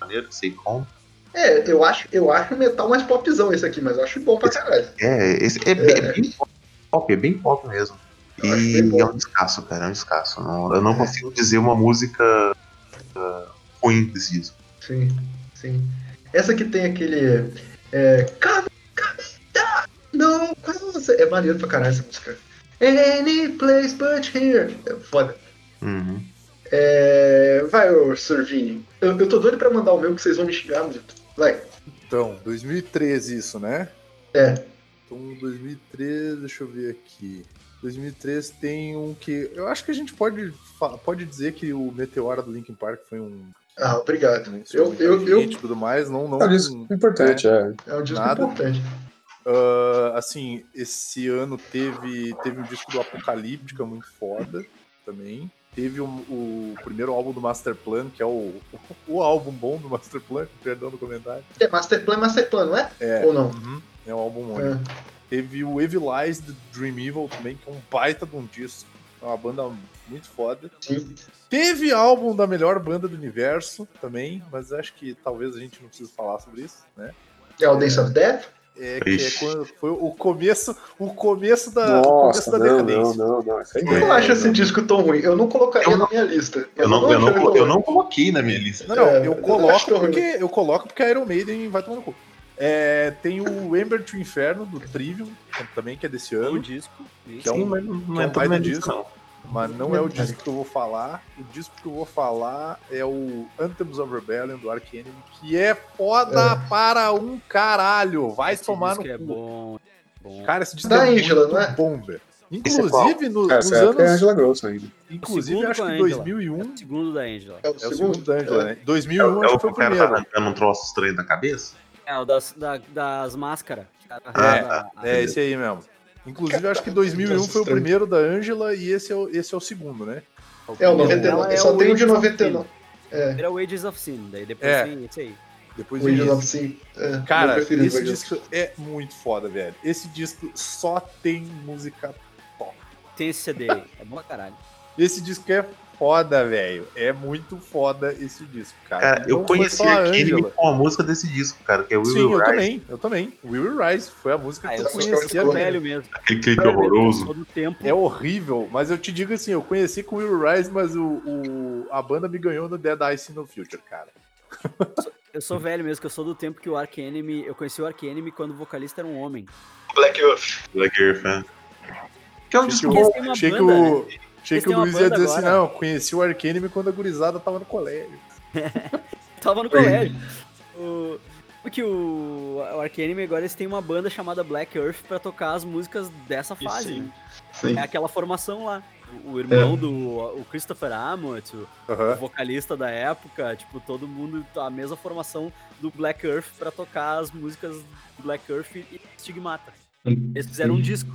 maneira, sei como. É, eu acho, eu acho o metal mais popzão esse aqui, mas eu acho bom pra caralho. É, esse é, bem- é bem pop, é bem pop mesmo. E é um descasso, cara, é um descasso. Não- eu não consigo dizer uma música uh, ruim desse disco. Sim, sim. Essa que tem aquele. É. Come, come não, quase. É maneiro pra caralho essa música. Any place but here. É foda. Uhum. É, vai, ô Sorvini. Eu, eu tô doido pra mandar o meu que vocês vão me xingar muito. Vai. Então, 2013 isso, né? É. Então, 2013, deixa eu ver aqui. 2013 tem um que. Eu acho que a gente pode, pode dizer que o Meteora do Linkin Park foi um. Ah, obrigado. um Eu, eu, eu, e tudo mais. Não, não, É um disco importante, é. é um disco Nada. importante. Ah, assim, esse ano teve, teve um disco do Apocalíptica muito foda também. Teve o, o primeiro álbum do Masterplan, que é o, [laughs] o álbum bom do Masterplan, [laughs] perdão no comentário. É Masterplan, Masterplan, não é? É, Ou não? uhum, é um álbum único. É. Teve o Evil Eyes do Dream Evil também, que é um baita de um disco. É uma banda muito foda. Sim. Teve álbum da melhor banda do universo também, mas acho que talvez a gente não precise falar sobre isso, né? É o Dance of Death? É, que é quando foi o começo, o começo da, o começo Nossa, da não, não, decadência. não, não. Isso aí Eu não não. acho esse disco tão ruim. Eu não colocaria Eu na minha lista. Eu não, eu, não, eu não coloquei na minha lista. Não, não, É, eu eu coloco porque eu coloco porque a Iron Maiden vai tomar no cu. É, tem o Ember to Inferno do Trivium, também que é desse O ano, disco. que é Sim, um, mas não é um é baita disco. não. mas não é o disco que eu vou falar. O disco que eu vou falar é o Anthems of Rebellion do Ark Enemy, que é foda para um caralho. Vai Esse tomar no é cu. bom. bom. Cara, esse disco Da é Angela, muito não é? bom, velho. É? Inclusive, no- É, nos Essa época é anos. Angela Grosso ainda. Inclusive, segundo acho que Angela. 2001. O segundo da Angela. É o É o segundo? segundo da Angela, né? É, 2001 é acho o que foi o o cara tá primeiro. arrancando um troço estranho da cabeça? É, o das, da- das máscaras. Ah, É esse aí mesmo. Inclusive, acho que 2001 foi o primeiro da Angela e esse é o, esse é o segundo, né? É o Ela 99. é só tem o de Ages of 99. É. Era o Ages of Sin, daí depois É. tem esse aí. Depois O vem of. Sin. É, Cara, esse disco é muito foda, velho. Esse disco só tem música top. Tem esse CD aí. É bom pra caralho. Esse disco é foda, velho. É muito foda esse disco, cara. Cara, eu foi conheci aquele Angela. com a música desse disco, cara, que é Will Sim, Will eu Rise. também, eu também. Will Will Rise foi a música Ah, que eu eu sou, conhecia, eu sou velho. velho mesmo. Aquele clipe horroroso. Todo tempo. É horrível, mas eu te digo assim, eu conheci com o Will Rise, mas o, o- a banda me ganhou no Dead Ice no Future, cara. Eu sou velho mesmo, que eu sou do tempo que o Ark Enemy. Eu conheci o Ark Enemy quando o vocalista era um homem. Black Earth. Black Earth, né? Que é um Achei disco uma achei que banda, o, achei que o Luiz ia dizer assim, agora. não, conheci o Arcanime quando a gurizada tava no colégio. [laughs] Tava no colégio. O, porque o, o Ark Enemy agora eles têm uma banda chamada Black Earth pra tocar as músicas dessa fase. sim. né? Sim. É aquela formação lá. O, o irmão do o Christopher Amott, o, vocalista da época, tipo, todo mundo, a mesma formação do Black Earth pra tocar as músicas do Black Earth e Stigmata. Eles fizeram um disco.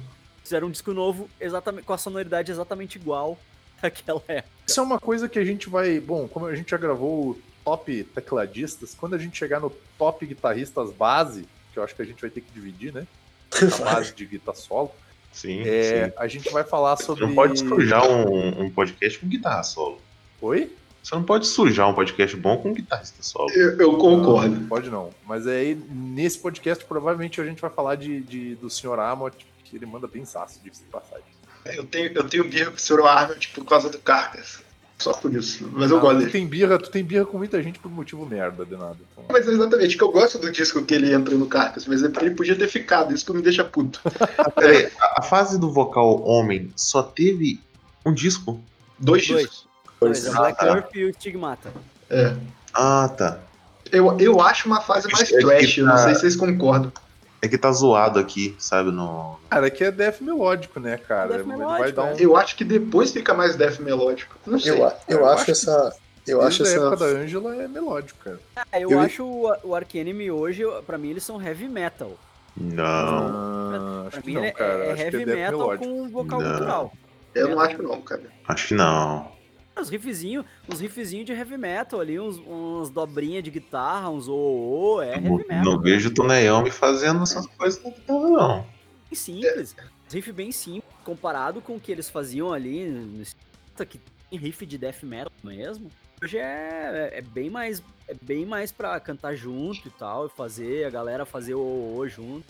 Fizeram um disco novo exatamente, com a sonoridade exatamente igual [laughs] àquela época. Isso é uma coisa que a gente vai. Bom, como a gente já gravou o top tecladistas, quando a gente chegar no top guitarristas base, que eu acho que a gente vai ter que dividir, né? A base de guitarra solo, Sim, é, sim. a gente vai falar sobre. Você não pode sujar um, um podcast com guitarra solo. Oi? Você não pode sujar um podcast bom com guitarrista solo. Eu, eu concordo. Não, pode não. Mas aí, nesse podcast, provavelmente a gente vai falar de, de- do Sr. Amott, que ele manda bem saço, diga-se de passagem. Eu tenho, eu tenho birra com o Sr. Arnold por causa do Carcass. Só por isso. Mas eu Ah, gosto tu dele. tem birra, tu tem birra com muita gente por motivo merda, de nada. Então, Mas é exatamente que eu gosto do disco que ele entra no Carcass, mas ele podia ter ficado, isso que me deixa puto. [laughs] Peraí, a, a fase do vocal homem só teve um disco? Dois Dois. discos. Dois, a Black Ah, tá. Earth e o Stigmata. É. Ah, tá. Eu, eu acho uma fase mais É que trash, eu não tá- sei se vocês concordam. É que tá zoado aqui, sabe? No... Cara, aqui é death melódico, né, cara? Death melódico, dar um. Eu acho que depois fica mais death melódico. Não sei. Eu, eu Eu acho acho essa. Eu Desde acho a época essa. da Angela é melódico, cara. Ah, eu, Eu- acho o, o Ark Enemy hoje, pra mim, eles são heavy metal. Não. Ah, Pra acho que mim, não, é- cara. é, heavy é death metal melódico. com vocal Não. cultural. Eu não acho não, cara. Acho que não. Uns riffzinhos, uns riffzinhos de heavy metal ali, uns, uns dobrinhas de guitarra, uns o, -o é heavy metal. não vejo o Toneyão me fazendo essas coisas na guitarra, não. Bem simples. Riff bem simples, comparado com o que eles faziam ali que tem riff de death metal mesmo. Hoje é, é bem mais é bem mais pra cantar junto e tal, e fazer a galera fazer o o, -o junto.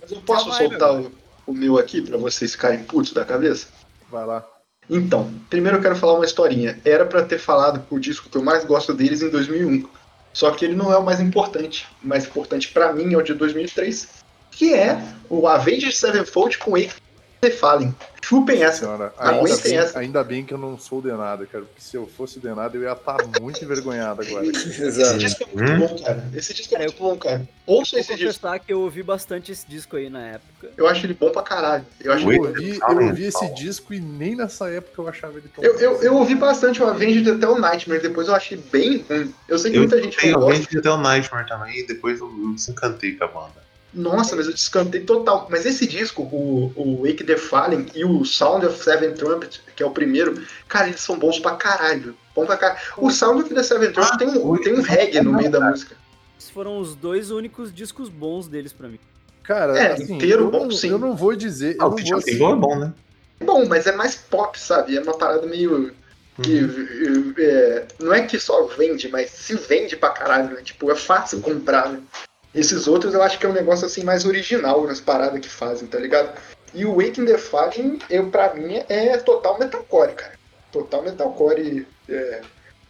Mas eu posso Tá, vai, soltar o, o meu aqui pra vocês ficarem putos da cabeça? Vai lá. Então, primeiro eu quero falar uma historinha. Era pra ter falado o disco que eu mais gosto deles em 2001. Só que ele não é o mais importante. O mais importante pra mim é o de 2003, que é o Avenged Sevenfold com Wake the Fallen. Chupem essa. Senhora, ainda, esse bem, essa. ainda bem que eu não sou denado, cara. Porque se eu fosse denado, eu ia estar muito envergonhado agora. [laughs] Esse Exato. disco é muito Hum? bom, cara. Esse disco é Cara, muito bom, cara. Ouça Vou esse disco. confessar que eu ouvi bastante esse disco aí na época. Eu acho ele bom pra caralho. Eu, acho? Eu ouvi, eu ouvi esse disco e nem nessa época eu achava ele tão eu, bom. eu, eu ouvi bastante o Avenged até o Nightmare, depois eu achei bem ruim. Eu sei que Eu muita gente não gosta. Avenged até o Nightmare também, e depois eu, eu desencantei com a banda. Nossa, mas eu descantei total. Mas esse disco, o, o Wake the Fallen e o Sound of Seven Trumpet, que é o primeiro, cara, eles são bons pra caralho. Bom pra caralho. O Sound of the Seven Trumpet tem, um, tem um reggae no meio da música. Esses foram os dois únicos discos bons deles pra mim. Cara, É, assim, inteiro eu, bom, não, sim. eu não vou dizer. Eu Ah, não o vou, assim, é bom, né? Bom, mas é mais pop, sabe? É uma parada meio. Que, é, não é que só vende, mas se vende pra caralho, né? Tipo, é fácil comprar, né? Esses outros eu acho que é um negócio assim mais original nas paradas que fazem, tá ligado? E o Wake in the Fallen, eu, pra mim, é total metalcore, cara. Total metalcore é,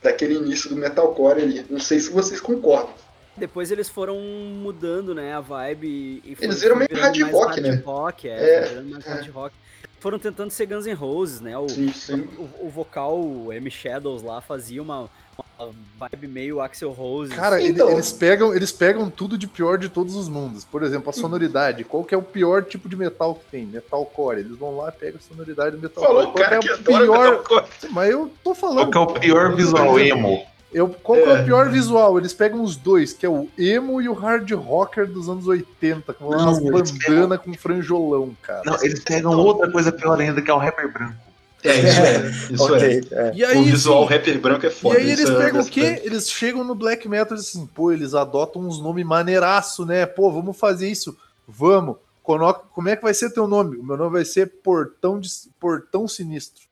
daquele início do metalcore ali. Não sei se vocês concordam. Depois eles foram mudando, né, a vibe e Eles viram meio hard rock, né? rock, é, É, mais é. hard rock. Foram tentando ser Guns N' Roses, né? O, Sim, sim. o, o vocal, o M Shadows lá, fazia uma, uma vibe meio Axel Rose. Cara, ele- Então. eles, pegam, eles pegam tudo de pior de todos os mundos. Por exemplo, a sonoridade. Qual que é o pior tipo de metal que tem? Metalcore. Eles vão lá, pegam a sonoridade do metalcore. Falou o Qual cara que que é o pior... metalcore. Mas eu tô Qual falando. que é o pior visual emo? Eu, qual que é É. o pior visual? Eles pegam os dois, que é o emo e o hard rocker dos anos 80, com umas bandana com franjolão, cara. Não, eles pegam outra coisa pior ainda, que é o rapper branco. É, isso é. Isso é. ok, é. E aí, o visual assim, rapper branco é E foda. aí eles é pegam o verdade. quê? Eles chegam no black metal e dizem assim, pô, eles adotam uns nomes maneiraço, né? Pô, vamos fazer isso. Vamos. Como é que vai ser teu nome? O meu nome vai ser Portão, de... Portão Sinistro.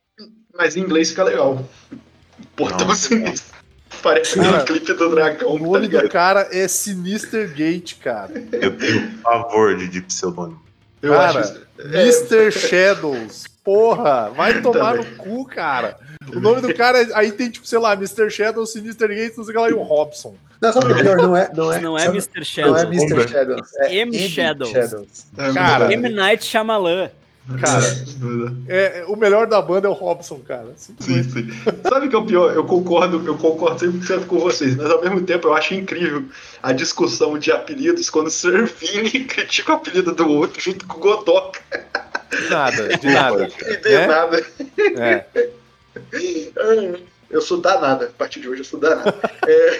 Mas em inglês fica legal. Portão Não. sinistro. Parece Cara, um clipe do dragão, O tá nome do ligado? cara é Sinister Gate, cara. Eu tenho pavor de, de pseudônimo. Eu cara, acho. Mr. Shadows. Porra, vai [laughs] tomar no cu, cara. O nome do cara, é- aí tem, tipo, sei lá, Mr. Shadows, Sinister Gate, não sei o que lá, e o Robson. Não, sabe o que é pior? Não é, não é, Não é sabe- Mr. Não Shadows. é Mr. Shadows. É M. Shadows. É, Cara, M. Night Shyamalan. Cara, É, o melhor da banda é o Robson, cara. Sim, sim. Sabe o que é o pior? Eu concordo, eu concordo 100% com vocês, mas ao mesmo tempo eu acho incrível a discussão de apelidos quando o Servini [laughs] critica o apelido do outro junto com o Godoka. De nada, de nada. E de É? nada. É. [laughs] Eu sou danada, a partir de hoje eu sou danada. É,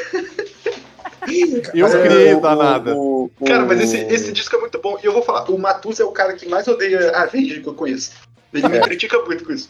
Eu Mas, criei o- danada. o- o- cara, mas esse, esse disco é muito bom. E eu vou falar, o Matus é o cara que mais odeia a Avenged que eu conheço. Ele me É. critica muito com isso.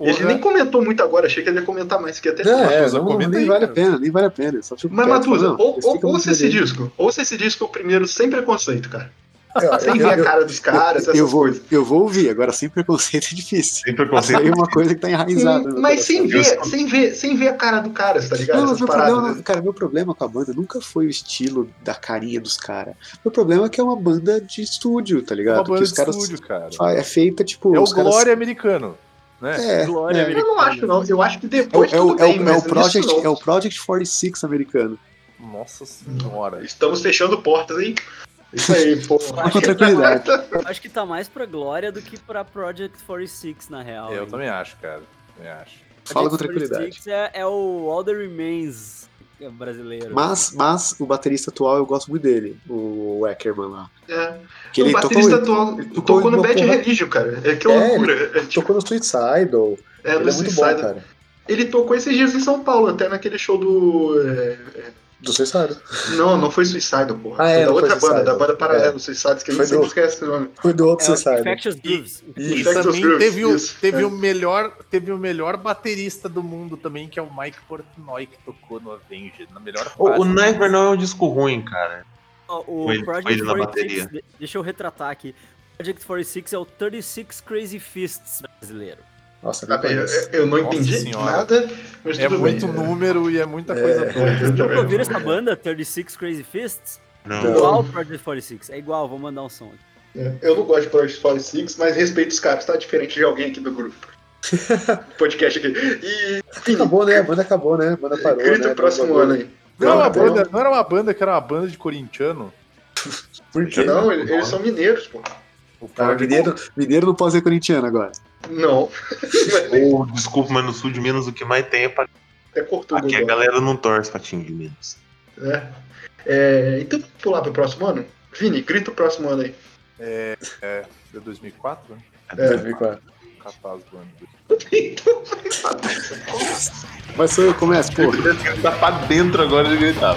Ele Porra. nem comentou muito agora, achei que ele ia comentar mais, que até Não, é, Matusa, não, comenta nem aí, vale a cara. pena, nem vale a pena. Mas, não, ou, explica ou, ouça esse disco. Ouça esse disco primeiro, sem preconceito, cara. Eu- Sem eu- ver a eu- cara dos caras, eu, essas vou, coisas. eu vou ouvir, agora sem preconceito é difícil. Sem preconceito. é uma coisa que tá enraizada. meu Mas sem ver, sem ver, sem ver a cara do cara, tá ligado? Não, meu problema, não- cara, meu problema com a banda nunca foi o estilo da carinha dos caras. Meu problema é que é uma banda de estúdio, tá É ligado? uma banda de caras estúdio, cara. é feita tipo. É o caras- Glória americano. né? É, Glória é. Eu não acho, não. Eu acho que É depois é é o- bem, é o Project, não. é o Project 46 americano. Nossa senhora. Estamos fechando portas, hein? Isso aí, pô. [laughs] Com tranquilidade. Eu acho que tá mais pra Glória do que pra Project 46, na real. Eu hein. também acho, cara. Também acho. Fala com Project tranquilidade. 46 É, é o All The Remains brasileiro. Mas, mas o baterista atual eu gosto muito dele, o Ackerman lá. É. Que ele o baterista tocou, atual ele tocou tocou no Bad porra- Religion, cara. É que é É, loucura. É, tipo, tocou no Suicidal. é, ele no é muito bom, Suicide. cara. Ele tocou esses dias em São Paulo, até naquele show do. é, Do Suicidal. Não, não foi Suicide, porra. Ah, é, foi da não foi outra banda, da banda paralela É. do Suicide, que eu Foi do- esquece o nome. Foi do outro É o Suicidal. Infectious Grooves. E Infectious também Grooves, teve, o, isso. teve, É. o melhor, teve o melhor baterista do mundo também, que é o Mike Portnoy, que tocou no Avenged, na melhor O, o fase. Nightmare não é um disco ruim, cara. Ó, O Foi ele- foi Project ele na 46, bateria. de- deixa eu retratar aqui. Project 46 é o 36 Crazy Fists brasileiro. Nossa, não Eu, eu não Nossa entendi senhora. nada, mas É tudo muito bem. número e é muita coisa doida. Nunca [laughs] ouviram essa banda, 36 Crazy Fists? Não. Não. Igual o Project 46. É igual, vou mandar um som aqui. É, Eu não gosto de Project 46, mas respeito os caras, tá? Diferente de alguém aqui do grupo. [laughs] Podcast aqui. E. Enfim, Acabou, né? A banda acabou, né? A banda parou, grita né? o próximo ano aí. Não, era uma Não, banda, não era uma banda que era uma banda de corintiano? Por quê? Não, eles, eles são mineiros, pô. O Ah, mineiro, mineiro não pode ser corintiano agora. Não. [laughs] Ou, desculpa, mas no sul de Minas o que mais tem é pra... Até cortou o Aqui a galera não torce pra time de Minas. né? É, então vamos pular pro próximo ano? Vini, grita o próximo ano aí. de 2004, né? É. 2004. Capaz do ano. Mas sou eu que começo, pô. Tá pra dentro agora de gritar.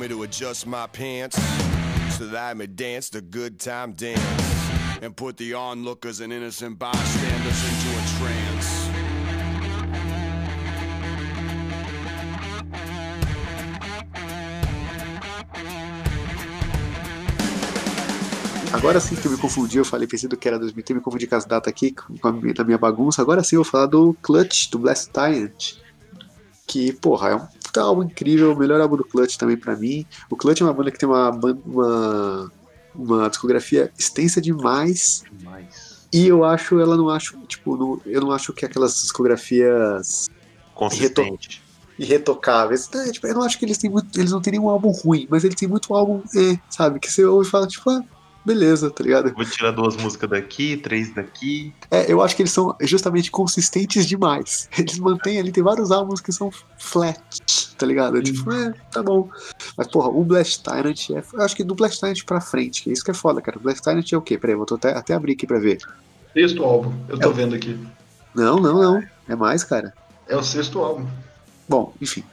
Me to adjust my pants so that I may dance the good time dance and put the onlookers and innocent bystanders into a trance. Agora sim que eu me confundi, eu falei, pensei do que era 2000, me confundi com as datas aqui, com a minha, da minha bagunça. Agora sim eu vou falar do Clutch, do Blast Tyrant. Que, porra, é um puta álbum incrível, o melhor álbum do Clutch também pra mim. O Clutch é uma banda que tem uma, uma, uma discografia extensa demais. Mas... E eu acho, ela não acho, tipo, não- eu não acho que aquelas discografias Consistente. irretocáveis. É, tipo, eu não acho que eles têm muito. Eles não têm nenhum álbum ruim, mas eles têm muito álbum, é, sabe? Que você ouve e fala, tipo, ah, beleza, tá ligado? Vou tirar duas músicas daqui, três daqui. É, eu acho que eles são justamente consistentes demais. [laughs] Eles mantêm ali, tem vários álbuns que são flat, tá ligado? Tipo, é, tá bom. Mas, porra, o Blast Tyrant é. Eu acho que do Blast Tyrant pra frente, que é isso que é foda, cara. O Blast Tyrant é o quê? Peraí, vou até, até abrir aqui pra ver. Sexto álbum, eu tô vendo aqui. Não, não, não. É mais, cara. É o sexto álbum. Bom, enfim.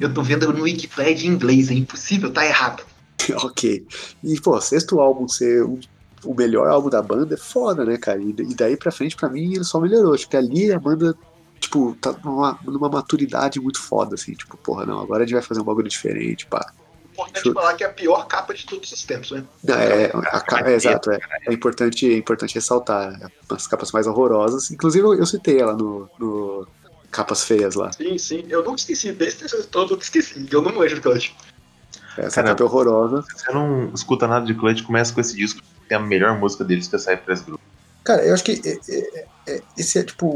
Eu tô vendo no Wikipedia em inglês, é impossível, tá errado. [laughs] ok. E, pô, sexto álbum ser um- o melhor álbum da banda é foda, né, cara? E, e daí pra frente, pra mim, ele só melhorou. Acho que ali a banda, tipo, tá numa, numa maturidade muito foda, assim. Tipo, porra, não, agora a gente vai fazer um bagulho diferente, pá. Importante Shoot. falar que é a pior capa de todos os tempos, né? Não, é, ca- é, exato, é, é importante, é importante ressaltar as capas mais horrorosas. Inclusive, eu, eu citei ela no, no Capas Feias lá. Sim, sim. Eu nunca esqueci, desse todo eu esqueci. Eu não manjo do Clutch. Essa Cara, capa é horrorosa. Se você não escuta nada de Clutch, começa com esse disco. que Tem a melhor música deles, que é Cypress Group. Cara, eu acho que é, é, é, esse é tipo.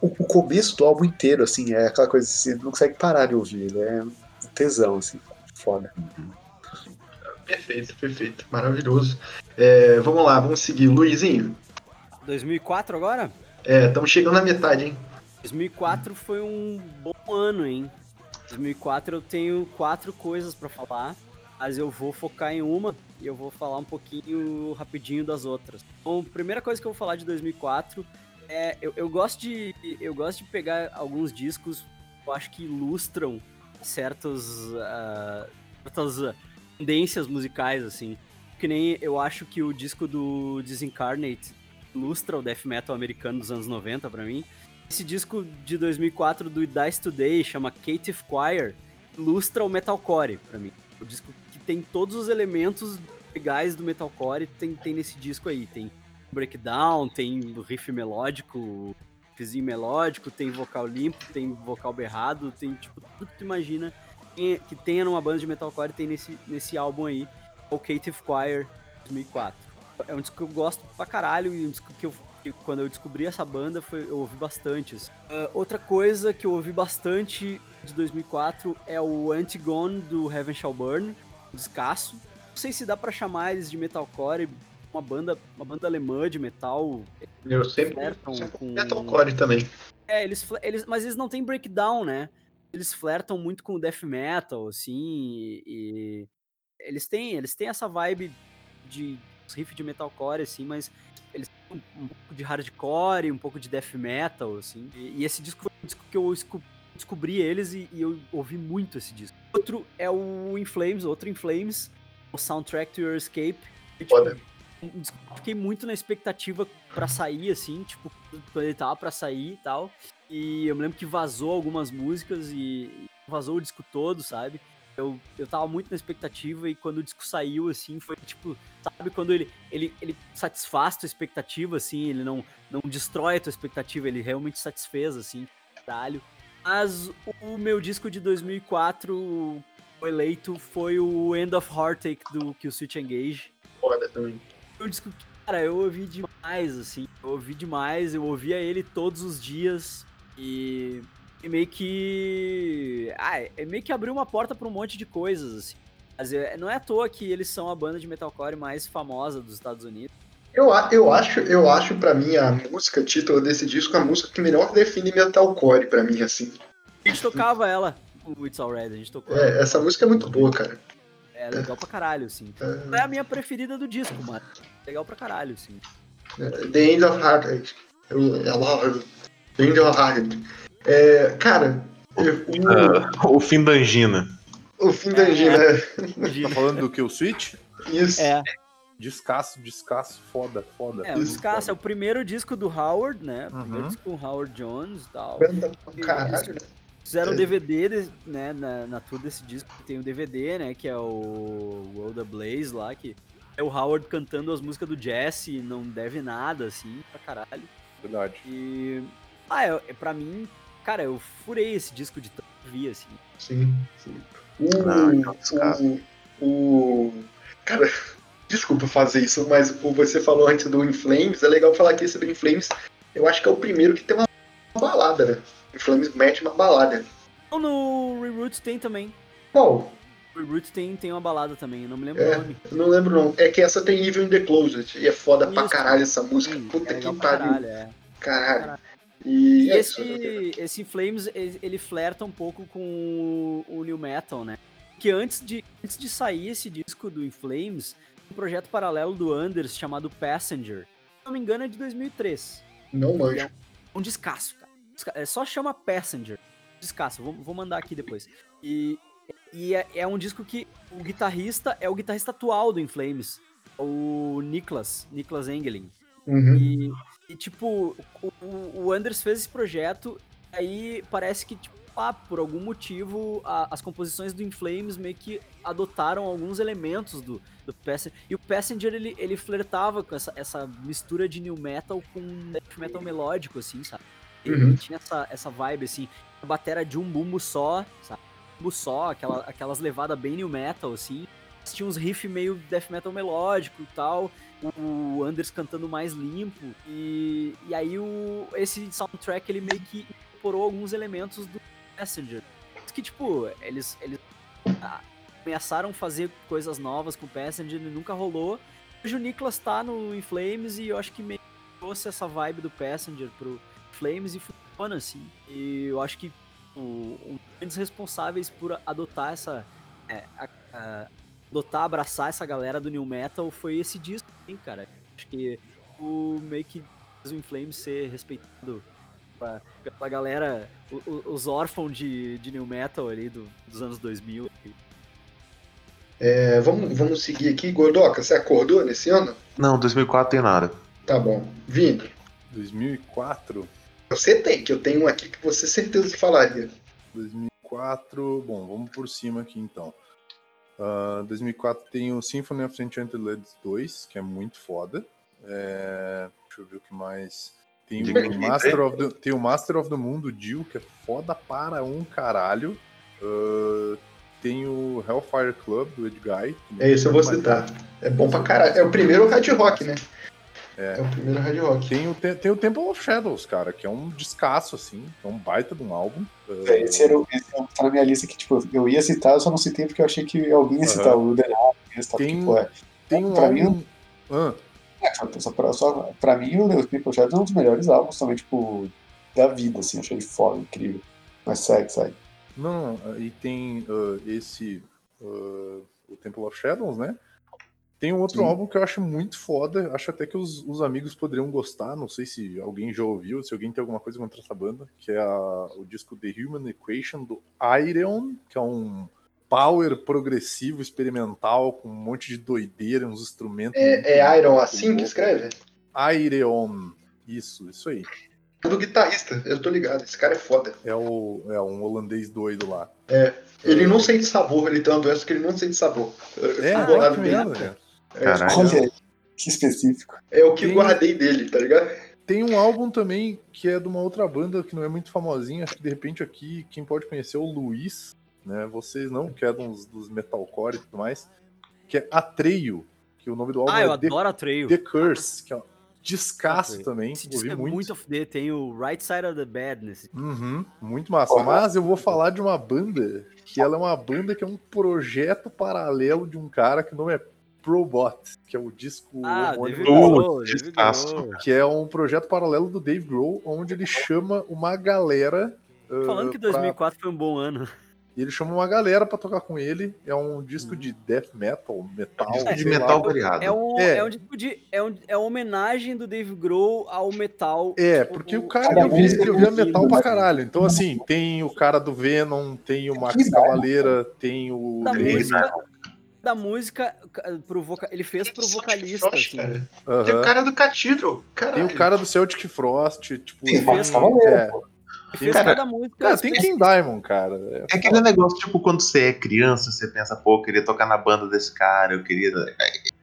O, o começo do álbum inteiro, assim, é aquela coisa que você não consegue parar de ouvir. Ele é um tesão, assim, foda. Perfeito, perfeito. Maravilhoso. É, vamos lá, vamos seguir. Luizinho, 2004 agora? estamos chegando na metade, hein? 2004 foi um bom ano, hein? 2004 eu tenho quatro coisas pra falar, mas eu vou focar em uma e eu vou falar um pouquinho rapidinho das outras. Bom, primeira coisa que eu vou falar de 2004 é eu, eu gosto de eu gosto de pegar alguns discos que eu acho que ilustram certos ah, certas tendências musicais assim. Que nem eu acho que o disco do Disincarnate ilustra o death metal americano dos anos 90 pra mim. Esse disco de 2004 do Dice Today, chama Cative Choir, ilustra o metalcore pra mim. O disco que tem todos os elementos legais do metalcore tem, tem nesse disco aí. Tem breakdown, tem riff melódico, riffzinho melódico, tem vocal limpo, tem vocal berrado, tem tipo tudo que tu imagina que- tenha numa banda de metalcore tem nesse, nesse álbum aí, o Cative Choir 2004. É um disco que eu gosto pra caralho e um disco que eu que quando eu descobri essa banda foi, eu ouvi bastante. assim. Ah, outra coisa que eu ouvi bastante de 2004 é o Antigone do Heaven Shall Burn, descasso. Não sei se dá pra chamar eles de metalcore, uma banda, uma banda alemã de metal. Eu sempre, com- metalcore também. É, eles, eles, mas eles não têm breakdown, né? Eles flertam muito com o death metal, assim, e, e eles têm, eles têm essa vibe de riff de metalcore, assim, mas eles têm um, um pouco de hardcore, um pouco de death metal, assim. E, e esse disco foi um disco que eu descobri eles e, e eu ouvi muito esse disco. Outro é o In Flames, outro In Flames, o Soundtrack to Your Escape. E, tipo, Foda. um disco que eu fiquei muito na expectativa pra sair, assim, tipo, quando ele tava pra sair e tal. E eu me lembro que vazou algumas músicas e vazou o disco todo, sabe? Eu, eu tava muito na expectativa e quando o disco saiu, assim, foi tipo, sabe, quando ele, ele, ele satisfaz tua expectativa, assim, ele não, não destrói a tua expectativa, ele realmente satisfez, assim, caralho. Mas o meu disco de 2004, o eleito, foi o End of Heartache do Kill Switch Engage Foda também. foi um disco que, cara, eu ouvi demais, assim. Eu ouvi demais, eu ouvia ele todos os dias e, e meio que. Ah, é meio que abriu uma porta pra um monte de coisas, assim. Mas é- não é à toa que eles são a banda de metalcore mais famosa dos Estados Unidos. Eu, eu acho, eu acho pra mim a música, título desse disco, a música que melhor define metalcore pra mim, assim. A gente tocava ela, o It's Alright, a gente tocou. É, essa música é muito boa, cara. É legal pra caralho, assim. Não é a minha preferida do disco, mano. Legal pra caralho, assim. The End of Heartache. Ela- The End of Heartache. É, cara, eu- Ah, o fim da angina. o, o fim da Angina. Tá falando do que o Switch? Isso. É, Descasso, descasso, foda, foda. é, o Descasso é o primeiro disco do Howard, né? O primeiro Uhum. disco com o Howard Jones e tal. Banda pra caralho, né? Fizeram É. DVD, né, na, na tour desse disco, tem o DVD, né, que é o World of Blaze lá, que é o Howard cantando as músicas do Jesse, não deve nada, assim, pra caralho. Verdade. E, ah, é, é, pra mim, cara, eu furei esse disco de tanto vi, assim. Sim, sim. Não, então, O, o, o. Cara, desculpa fazer isso, mas o você falou antes do Inflames, é legal falar que esse do Inflames, eu acho que é o primeiro que tem uma balada, né? Inflames mete uma balada. Então, no Reroot tem também. Qual? O Reroot tem, tem uma balada também, eu não me lembro É. o nome. Não lembro não. É que essa tem Evil in the Closet. E é foda pra Isso. caralho essa música. Sim, Puta é que pra pariu. caralho, é. Caralho. Caralho. E, E é esse, isso. esse Flames, ele, ele flerta um pouco com o, o New Metal, né? Que antes de, antes de sair esse disco do In Flames, um projeto paralelo do Anders chamado Passenger. Se não me engano, é de 2003. Não E manjo. é um descasso, cara. É só chama Passenger. Descasso, vou, vou mandar aqui depois. E, e é, é um disco que o guitarrista é o guitarrista atual do In Flames, o Niklas, Niklas Engelin. Uhum. E, e, tipo, o, o- Anders fez esse projeto, aí parece que, tipo, ah, por algum motivo, a- as composições do In Flames meio que adotaram alguns elementos do, do Passenger. E o Passenger, ele, ele flertava com essa, essa mistura de new metal com death metal melódico, assim, sabe? Ele Uhum. tinha essa, essa vibe, assim, a batera de um bumbo só, sabe? Bumbo só, aquela, aquelas levadas bem new metal, assim. Tinha uns riff meio death metal melódico e tal o Anders cantando mais limpo e, e aí o, esse soundtrack ele meio que incorporou alguns elementos do Messenger. Que tipo eles eles ah, ameaçaram fazer coisas novas com o Passenger e nunca rolou. Hoje o Niklas tá no In Flames e eu acho que meio que trouxe essa vibe do Passenger pro Flames e funciona assim. E eu acho que um dos responsáveis por adotar essa é, a- a- adotar, abraçar essa galera do New Metal foi esse disco, hein, cara. Acho que o meio que o Flames ser respeitado pra- pela galera, o- o- os órfãos de, de New Metal ali do- dos anos 2000. É, vamos, vamos seguir aqui. Gordoca, você acordou nesse ano? Não, 2004 tem nada. Tá bom. Vindo. 2004. Você tem, que eu tenho um aqui que você certeza que falaria. 2004, bom, vamos por cima aqui então. Ah, 2004 tem o Symphony of Enchanted Lands 2, que é muito foda. É, deixa eu ver o que mais. Tem o. Master of the, tem o Master of the Moon do Jill, que é foda para um caralho. Ah, tem o Hellfire Club do Edguy. É esse eu vou citar. É bom pra caralho. É o primeiro hard rock, né? É, o primeiro hard rock. Tem o, te- tem o Temple of Shadows, cara, que é um descasso, assim. É um baita de um álbum. É, Esse, era, o- é que tá na minha lista que, tipo, eu ia citar, eu só não citei porque eu achei que alguém ia citar o The Night, citar, Tem- porque, pô, é, tem um pra mim, álbum. Ah, é, só, pra, só, pra mim, o The People Shadows é um dos melhores álbuns também, tipo, da vida, assim, achei ele foda, incrível. Mas segue, segue. Não, não, e tem ah, esse. ah, o Temple of Shadows, né? Tem um outro Sim. álbum que eu acho muito foda. Acho até que os, os amigos poderiam gostar. Não sei se alguém já ouviu, se alguém tem alguma coisa contra essa banda, que é a- o disco The Human Equation do Iron, que é um power progressivo experimental com um monte de doideira, uns instrumentos. É, é Iron assim que escreve? Iron. Isso, isso aí. É do guitarrista, eu tô ligado. Esse cara é foda. É, o, é um holandês doido lá. Ele não sente sabor, ele tem uma doença que ele não sente sabor. Eu É, bolado que merda, cara. É, Caralho. Olha que específico. é o que Tem- guardei dele, tá ligado? Tem um álbum também que é de uma outra banda que não é muito famosinha. Acho que de repente aqui quem pode conhecer é o Luiz, né? Vocês não, que é dos, dos metalcore e tudo mais. Que é Atreio, que o nome do álbum Ah, eu é The, adoro a Trail. The Curse, que é um descasso Atreio. também. Esse disco Ouvi é muito. muito tem o Right Side of the Bed nesse. Uhum, muito massa. Porra. Mas eu vou falar de uma banda que ela é uma banda que é um projeto paralelo de um cara que o nome é Probot, que é o disco Ah, homônimo David Uh, Grohl, David descasso. Grohl. que é um projeto paralelo do Dave Grohl, onde ele chama uma galera. ah, Falando que pra- 2004 foi um bom ano. ele chama uma galera pra tocar com ele. É um disco de death metal, metal. Disco de metal variado. É um, É. é. um tipo de. É, um, é uma homenagem do Dave Grohl ao metal. É, tipo, porque o cara ele ouvia um metal pra caralho. Então, assim, tem o cara do Venom, tem o Max Que Cavaleira, tem o. Da música, da música pro voca... ele fez pro vocalista, Frost, assim. cara. Aham. Tem o cara do Cathedral. Tem o cara do Celtic Frost, tipo. Tem o tem- Cavaleira, é. fez Cara, cada música. Cara, tem King Diamond, cara. É É aquele negócio, tipo, quando você é criança, você pensa, pô, eu queria tocar na banda desse cara, eu queria.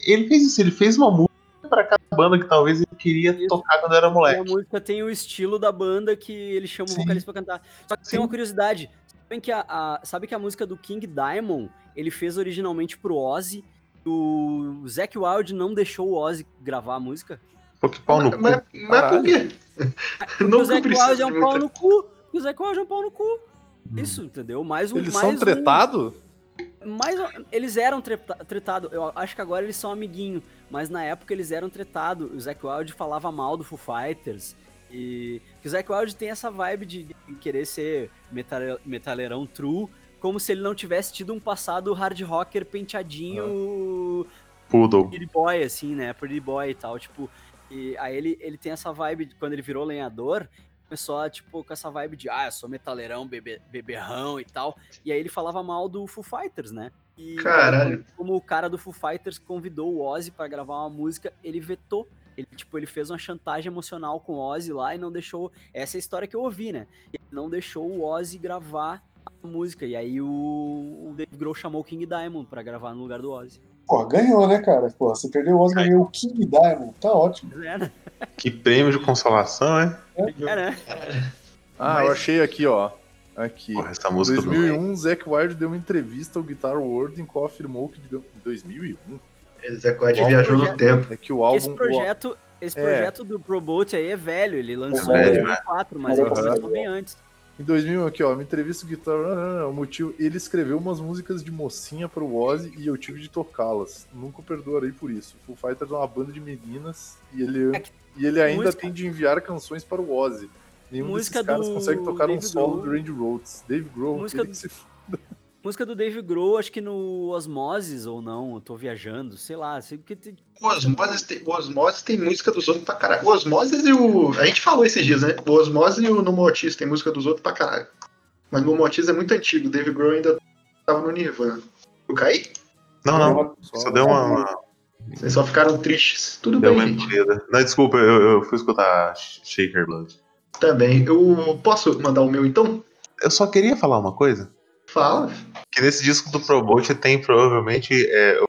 Ele fez isso, ele fez uma música pra cada banda que talvez ele queria Isso. tocar quando era E a moleque. música tem o estilo da banda que ele chama o Sim. vocalista pra cantar. Só que tem Sim. uma curiosidade. Sabem que a, a- sabe que a música do King Diamond ele fez originalmente pro Ozzy. O Zac Wild não deixou o Ozzy gravar a música. Pô, que pau no cu. Mas, mas por quê? [laughs] Porque Não o Zac precisa Wild é um pau no cu. O Zac Wild é um pau no cu. Isso, entendeu? Mais um. Eles mais são um- tretados? mais um- eles eram treta- tretados. Eu acho que agora eles são amiguinho, mas na época eles eram tretados. O Zac Wild falava mal do Foo Fighters. E o Zac Wild tem essa vibe de, querer ser metale- metaleirão true, como se ele não tivesse tido um passado hard rocker penteadinho Poodle. pretty boy, assim, né? Pretty boy e tal, tipo. E aí ele, ele tem essa vibe, de, quando ele virou lenhador, começou a, tipo, com essa vibe de, ah, eu sou metaleirão, bebe, beberrão e tal. E aí ele falava mal do Foo Fighters, né? E Caralho. como o cara do Foo Fighters convidou o Ozzy pra gravar uma música, ele vetou. Ele, tipo, ele fez uma chantagem emocional com o Ozzy lá e não deixou. Essa é a história que eu ouvi, né? Ele não deixou o Ozzy gravar a música. E aí o, o Dave Grohl chamou o King Diamond pra gravar no lugar do Ozzy. Pô, ganhou, né, cara? Pô, você perdeu o Oscar, ganhou o King Diamond. Tá ótimo. Mas É, né? Que prêmio de consolação, é? É, né? Ah, eu achei aqui, ó. Aqui. Porra, essa música do 2001, Zac Wild deu uma entrevista ao Guitar World em qual afirmou que. Em 2001? Zé Quad viajou no projeto. tempo. É que o álbum. esse projeto, esse É. projeto do Probote aí é velho, ele lançou É em velho, 2004, mas Aham. ele começou bem antes. Em 2000, aqui, ó, uma entrevista com o Guitar. ah, O motivo, ele escreveu umas músicas de mocinha pro Ozzy e eu tive de tocá-las. Nunca perdoarei por isso. Foo Fighters é uma banda de meninas e ele, É que- e ele ainda música- tem de enviar canções para o Ozzy. Nenhum Música desses caras do consegue tocar um Dave solo Grohl. do Randy Rhodes. Dave Grohl, Música ele do- que se Música do Dave Grohl, acho que no Osmosis ou não, eu tô viajando, sei lá, sei que tem- O Osmoses tem, o Osmoses tem música dos outros pra caralho. O Osmoses e o. A gente falou esses dias, né? O Osmoses e o Nomotis tem música dos outros pra caralho. Mas o Nomotis é muito antigo. O Dave Grohl ainda tava no Nirvana. Eu caí? Não, não. Só deu uma, uma- Vocês só ficaram tristes. Tudo deu bem, uma gente. Não, desculpa, eu, eu fui escutar Shaker Blood. Também. Eu posso mandar o meu então? Eu só queria falar uma coisa. Fala. Que nesse disco do Probote tem provavelmente. É,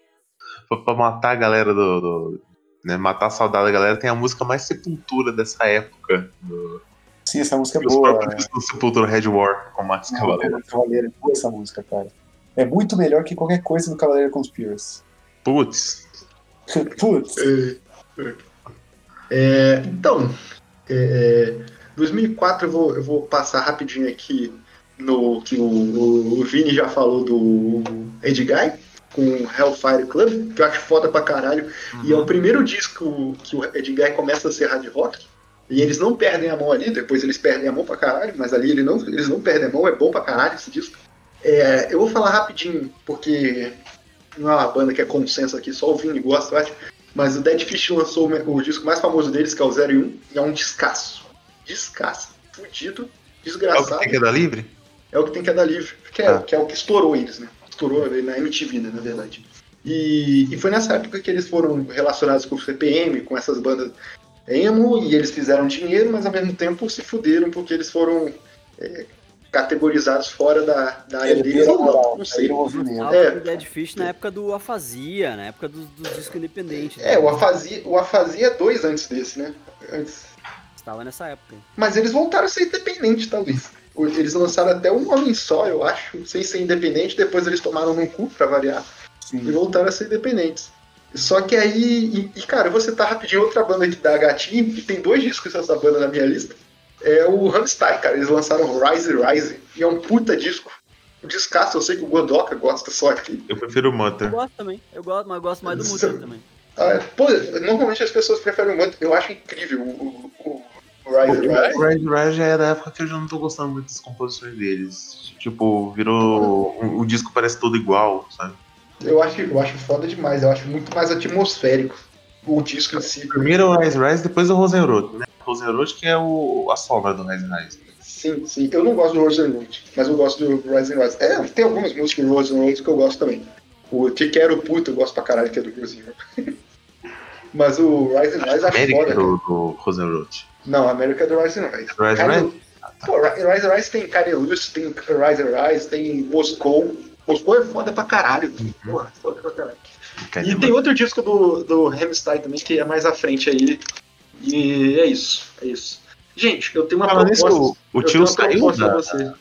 pra matar a galera do. do- né, matar a saudade da galera, tem a música mais sepultura dessa época. Do, Sim, essa música é boa. próprios discos do Sepultura Red War com Max Cavaleiro. Cavaleiro. Boa essa música, cara. É muito melhor que qualquer coisa do Cavaleiro Conspiracy. Putz. [laughs] Putz. É, é. É, então, é, 2004 eu vou, eu vou passar rapidinho aqui no que o, o, o Vini já falou do Ed Guy com Hellfire Club, que eu acho foda pra caralho. E é o primeiro disco que o Ed Guy começa a ser hard rock. E eles não perdem a mão ali, depois eles perdem a mão pra caralho, mas ali ele não, eles não perdem a mão, é bom pra caralho esse disco. É, eu vou falar rapidinho, porque não é uma banda que é consenso aqui, só o Vini gosta, eu acho. Mas o Dead Fish lançou o disco mais famoso deles, que é o 0 e 1, e é um descasso. Descasso. Fudido, É o que desgraçado. tem que dar livre? É o que tem que dar livre, que é, Ah. que é o que estourou eles, né? Estourou na MTV, né, na verdade. E, e foi nessa época que eles foram relacionados com o CPM, com essas bandas emo, e eles fizeram dinheiro, mas ao mesmo tempo se fuderam porque eles foram é, categorizados fora da, da área deles. ou Não, não sei. É. com o Dead Fish na época do Afasia, na época dos, dos discos independentes. É, o Afasia, o Afasia é dois antes desse, né? Antes. Estava nessa época. Mas eles voltaram a ser independentes, talvez. Eles lançaram até um homem só, eu acho, sem ser independente, depois eles tomaram no cu pra variar. e Sim. voltaram a ser independentes. Só que aí, e, e, cara, eu vou citar rapidinho outra banda aqui da Gatinho, que tem dois discos dessa banda na minha lista. É o Rammstein, cara. Eles lançaram Rise Rise, e é um puta disco. Um descasso, eu sei que o Godoka gosta só aqui. Eu prefiro o Eu Mutter. gosto também, eu gosto, mas eu gosto mais do Mutter [laughs] também. Ah, pô, normalmente as pessoas preferem o Mantra. Eu acho incrível o, o, o Rise Rise. Red já é da época que eu já não tô gostando muito das composições deles. Tipo, virou. O, o disco parece todo igual, sabe? Eu acho, eu acho foda demais, eu acho muito mais atmosférico o disco em si. Primeiro o Rise Rise, depois o Rosenrod, né? Rosenrod que é o, a sombra do Rise Rise. Sim, sim. Eu não gosto do Rosenwood, mas eu gosto do Rise Rise. É, tem algumas músicas do Rosenwood que eu gosto também. O Te Quero Puto eu gosto pra caralho, que é do Rosenwood. [laughs] mas o Rise Rise acho América foda. do, do Rosenrod. Não, a América é do Rise and Rise. Rise Cara, Rise? Pô, Ri- Rise and Rise tem Carelus, tem Rise and Rise, tem Moscou. Moscou é foda pra caralho. Porra, foda pra caralho. E tem outro disco do, do Hamstein também, que é mais à frente aí. E é isso, é isso. Gente, eu tenho uma proposta. o tio saiu da... você.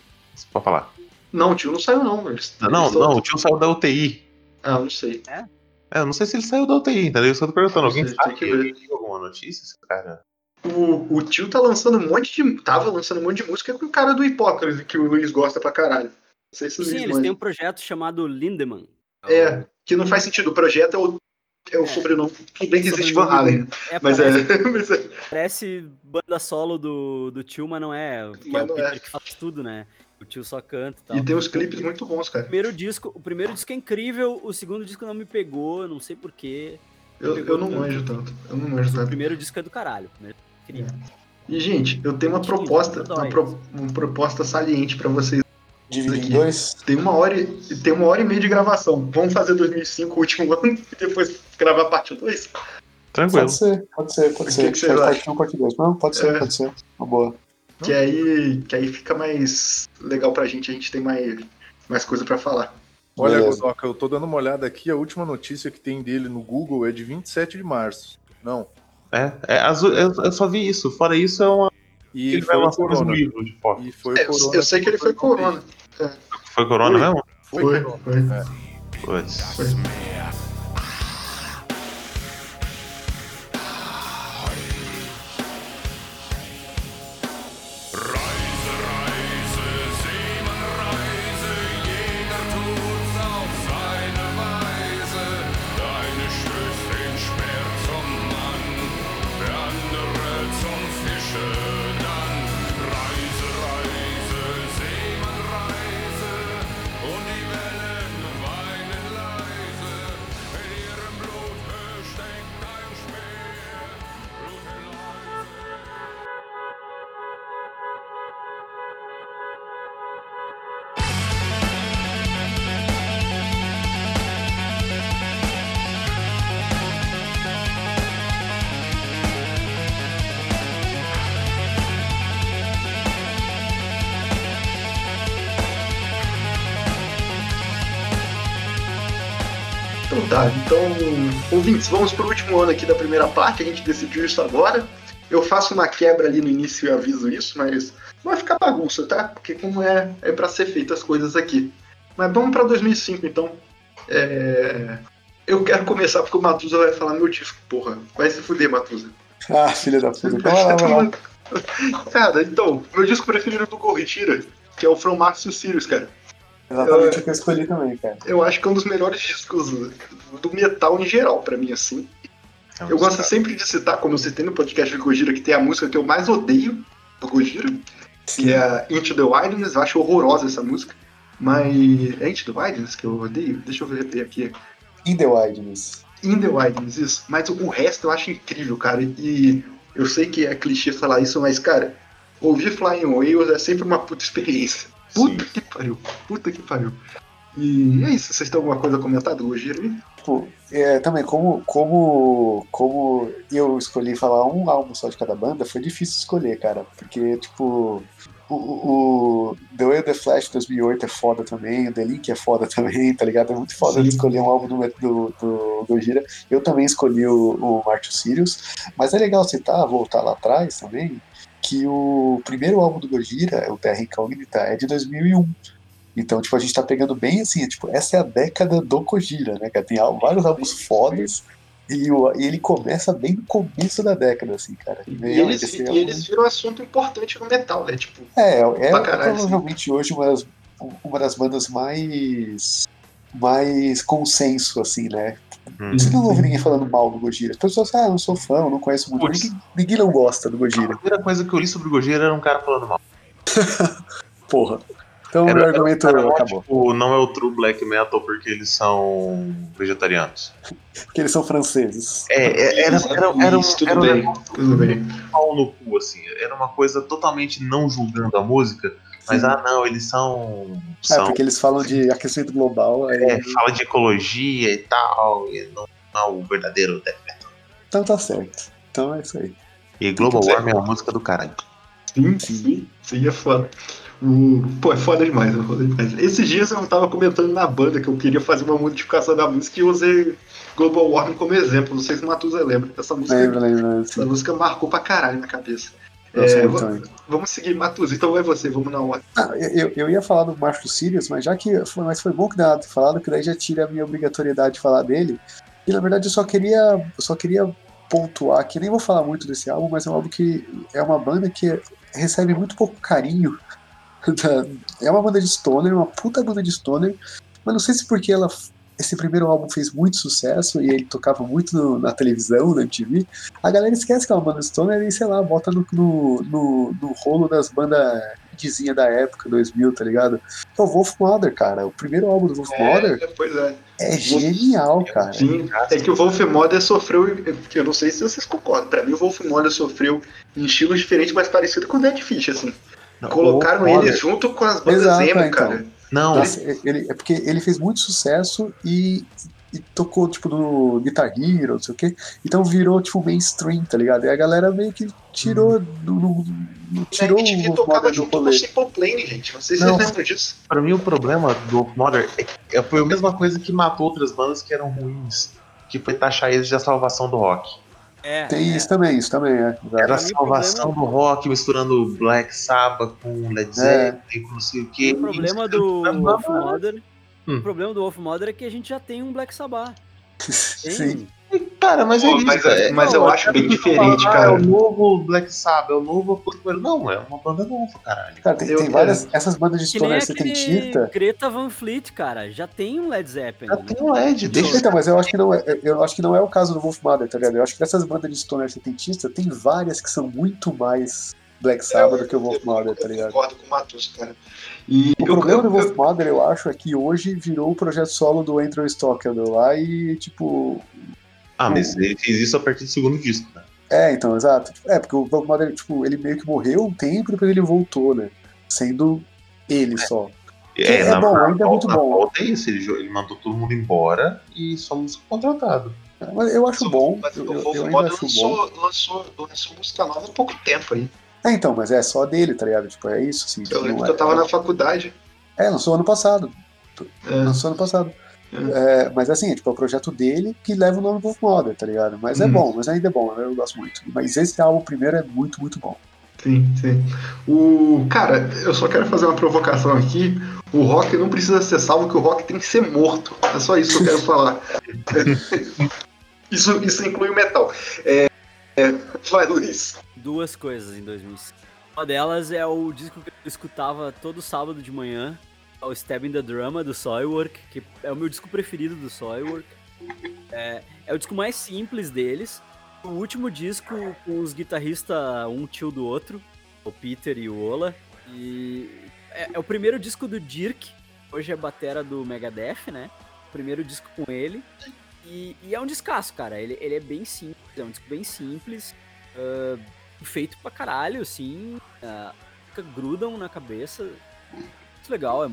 Pode falar. Não, o tio não saiu não. Não, Eles tão- não, o tio saiu da UTI. Ah, não sei. É, eu não sei se ele saiu da UTI, entendeu? Eu só tô perguntando. Alguém Não sei, sabe que. Alguém viu alguma notícia? Cara? O, o tio tá lançando um monte de. Tava lançando um monte de música com o cara do Hipócrita, que o Luiz gosta pra caralho. Não sei se o Sim, Luiz eles manja. têm um projeto chamado Lindemann. É, que não faz sentido. O projeto é o, é o É. sobrenome. Tudo bem que existe Sobrenome Van Halen? É, mas parece, é. [laughs] mas é- parece banda solo do, do tio, mas não é. Que Mas é o não é. que faz tudo, né? O tio só canta e tal. E tem uns clipes muito bons, O cara. primeiro disco, o primeiro disco é incrível, o segundo disco não me pegou, não sei porquê. Eu, eu não manjo tanto. Eu não manjo Mas o tanto. primeiro disco é do caralho. o primeiro é incrível. E, gente, eu tenho uma proposta, uma, pro- uma proposta saliente pra vocês. Dividir dois. Tem uma hora e tem uma hora e meia de gravação. Vamos fazer 2005, o último ano, [laughs] e depois gravar a parte 2? Tranquilo. Pode ser, pode ser, pode O ser. que que parte um, parte dois. Não, pode ser, É. pode ser. Uma boa. Que aí, que aí fica mais legal pra gente, a gente tem mais, mais coisa pra falar. Olha. Godoka, eu tô dando uma olhada aqui, a última notícia que tem dele no Google é de 27 de março. Não. É, é azul, eu, eu só vi isso. Fora isso, é uma. E ele vai foi lançar mais um livro de foto. E foi É, Corona. eu sei que ele foi corona. Foi Corona Foi. mesmo? Foi, Foi, Corona. foi. É. Então ouvintes, vamos pro último ano aqui da primeira parte, a gente decidiu isso agora. Eu faço uma quebra ali no início e aviso isso, mas vai ficar bagunça, tá? Porque como é, é para ser feitas as coisas aqui. Mas vamos pra 2005 então. É... Eu quero começar porque o Matusa vai falar meu disco, porra. Vai se fuder, Matusa. [laughs] Ah, filha da puta. Então, [laughs] lá. Cara, então, meu disco preferido do Corritira, que é o From Mars to Sirius, cara. Exatamente o que eu escolhi também, cara. Eu acho que é um dos melhores discos do metal em geral, pra mim, assim. É um Eu gosto sempre de citar, como eu citei no podcast do Gojira, que tem a música que eu mais odeio do Gojira, que é a Into the Wilderness. Eu acho horrorosa essa música. Mas é Into the Wilderness que eu odeio? Deixa eu ver aqui. In the Wilderness. In the Wilderness, isso. Mas o resto eu acho incrível, cara. E eu sei que é clichê falar isso, mas, cara, ouvir Flying Whales é sempre uma puta experiência. Puta que pariu. Puta que pariu. E é isso. Vocês têm alguma coisa a comentar do Gojira aí? Tipo, é, também, como, como, como eu escolhi falar um álbum só de cada banda, foi difícil escolher, cara. Porque, tipo, o, o, o The Way of the Flash 2008 é foda também, o The Link é foda também, tá ligado? É muito foda Sim. escolher um álbum do, do, do Gojira. Eu também escolhi o, o Martin Sirius, mas é legal citar, voltar lá atrás também, que o primeiro álbum do Gojira, o Terra Incognita, é de 2001. Então, tipo, a gente tá pegando bem assim, é, tipo, essa é a década do Kojira, né, cara? Tem vários álbuns fodas e, o- e ele começa bem no começo da década, assim, cara. E Realmente, eles, e álbum- eles viram um assunto importante no metal, né? Tipo, É, é caralho, provavelmente hoje uma das, uma das bandas mais mais consenso, assim, né? Hum. Você não ouve ninguém falando mal do Gojira. As pessoas falam, ah, eu não sou fã, eu não conheço muito. Ninguém, ninguém não gosta do A Gojira. primeira coisa que eu li sobre o Gojira era um cara falando mal. [laughs] Porra. Então Era- meu era um argumento cara mal, acabou. Tipo, não é o true black metal porque eles são vegetarianos. Porque eles são franceses. É, é, era, era, era, um, Isso, tudo era um bem, tudo bem. pau no cu, assim. Era uma coisa totalmente não julgando a música, mas ah, não, eles são. É, são porque eles falam de aquecimento global. aí- é, fala de ecologia e tal, e não, não é o verdadeiro death metal. Então tá certo. Então é isso aí. E Global Certo. Warming é uma música do caralho. Sim, sim, sim, é foda. O- Pô, é foda demais, é foda demais. Esses dias eu tava comentando na banda que eu queria fazer uma modificação da música e usei Global Warming como exemplo. Não sei se o Matuza lembra. Essa música, Lembra, lembra. essa música marcou pra caralho na cabeça. É, vamos seguir, Matuza. Então vai você, vamos na ordem. Ah, eu, eu ia falar do Marco Sirius, mas já que foi, mas foi bom que dá ter falado, que daí já tira a minha obrigatoriedade de falar dele. E na verdade eu só queria, eu só queria pontuar que nem vou falar muito desse álbum, mas é um álbum que é uma banda que recebe muito pouco carinho. [laughs] da- é uma banda de stoner, uma puta banda de stoner, mas não sei se porque ela esse primeiro álbum fez muito sucesso e ele tocava muito no- na televisão, na MTV, a galera esquece que é uma banda stoner e, sei lá, bota no, no, no, no rolo das bandas indiezinha da época, 2000, tá ligado? É o Wolf Mother, cara. O primeiro álbum do Wolf Mother É, é. é genial, cara. Sim, é que o Wolf Mother sofreu, eu não sei se vocês concordam, pra mim o Wolf Mother sofreu em estilos diferentes, mas parecido com o Dead Fish, assim. Não, Colocaram ele junto com as bandas Exato, emo, então. cara. Não, Nossa, ele, é porque ele fez muito sucesso e, e tocou, tipo, no Guitar Hero, não sei o quê. Então virou, tipo, mainstream, tá ligado? E a galera meio que tirou do. do- do- tirou MTV o tocava do junto com o. Simple Plane, gente. Não sei se Não. vocês lembram disso. pra mim o problema do Mother é que foi a mesma coisa que matou outras bandas que eram ruins. Que foi taxar eles de a salvação do rock. É, Tem é. isso também, isso também, é. exato. Era a salvação do rock, misturando Black Sabbath com Led Zeppelin, com não sei o que. O problema do [laughs] Wolf. Mother. Hum. O problema do Wolf Mother é que a gente já tem um Black Sabbath. [laughs] Sim. Cara, mas é Pô, isso. mas é- mas não, eu é acho bem diferente, falar, cara. Ah, é o novo Black Sabbath, é o novo Coldplay. Não, é uma banda nova, caralho. Cara, tem, Eu- tem várias. Essas bandas de stoner setentista. Greta Van Fleet, cara. Já tem um Led Zeppelin. Já tem o Led, deixa Então, mas eu acho que não é, eu acho que não é o caso do Wolf Mother, tá ligado? Eu acho que dessas bandas de stoner setentista tem várias que são muito mais Black Sabbath do que o Wolf Mother, tá Eu ligado? concordo com o Matus, cara. E O eu- problema do eu- Wolf Mother, eu acho, é que hoje virou o projeto solo do Andrew Stockwell lá e, tipo. Ah, mas ele fez isso a partir do segundo disco, né? É, então, exato. É, porque o Mother, tipo, ele meio que morreu um tempo e depois ele voltou, né? Sendo ele só. É na- bom, na ainda é muito bom. é isso, ele, ele mandou todo mundo embora e só músico contratado. Mas eu acho bom. Mas Eu, o eu, ainda acho bom. lançou, lançou, lançou música nova há pouco tempo aí. É, então, mas é só dele, tá ligado? Tipo, é isso, assim. Eu tipo, lembro não que eu tava é, na faculdade. é, lançou ano passado. É, Lançou ano passado. É, mas assim, é, tipo, é o projeto dele que leva o nome Wolf Mother, tá ligado? Mas é Uhum. bom, mas ainda é bom, eu gosto muito. Mas esse álbum primeiro é muito, muito bom. Sim, sim. O cara, eu só quero fazer uma provocação aqui. O rock não precisa ser salvo, que o rock tem que ser morto. É só isso que eu quero [laughs] falar. isso, isso inclui o metal. É, é, vai, Luiz. Duas coisas em 2005. Uma delas é o disco que eu escutava todo sábado de manhã, é o Stab in the Drama do Soilwork, que é o meu disco preferido do Soilwork. É, é o disco mais simples deles. O último disco com os guitarristas um tio do outro, o Peter e o Ola. E é, é o primeiro disco do Dirk, hoje é batera do Megadeth, né? Primeiro disco com ele. E, e é um descasso, cara. Ele, ele é bem simples, é um disco bem simples. ah, feito pra caralho, assim. fica- grudam na cabeça. Muito legal. É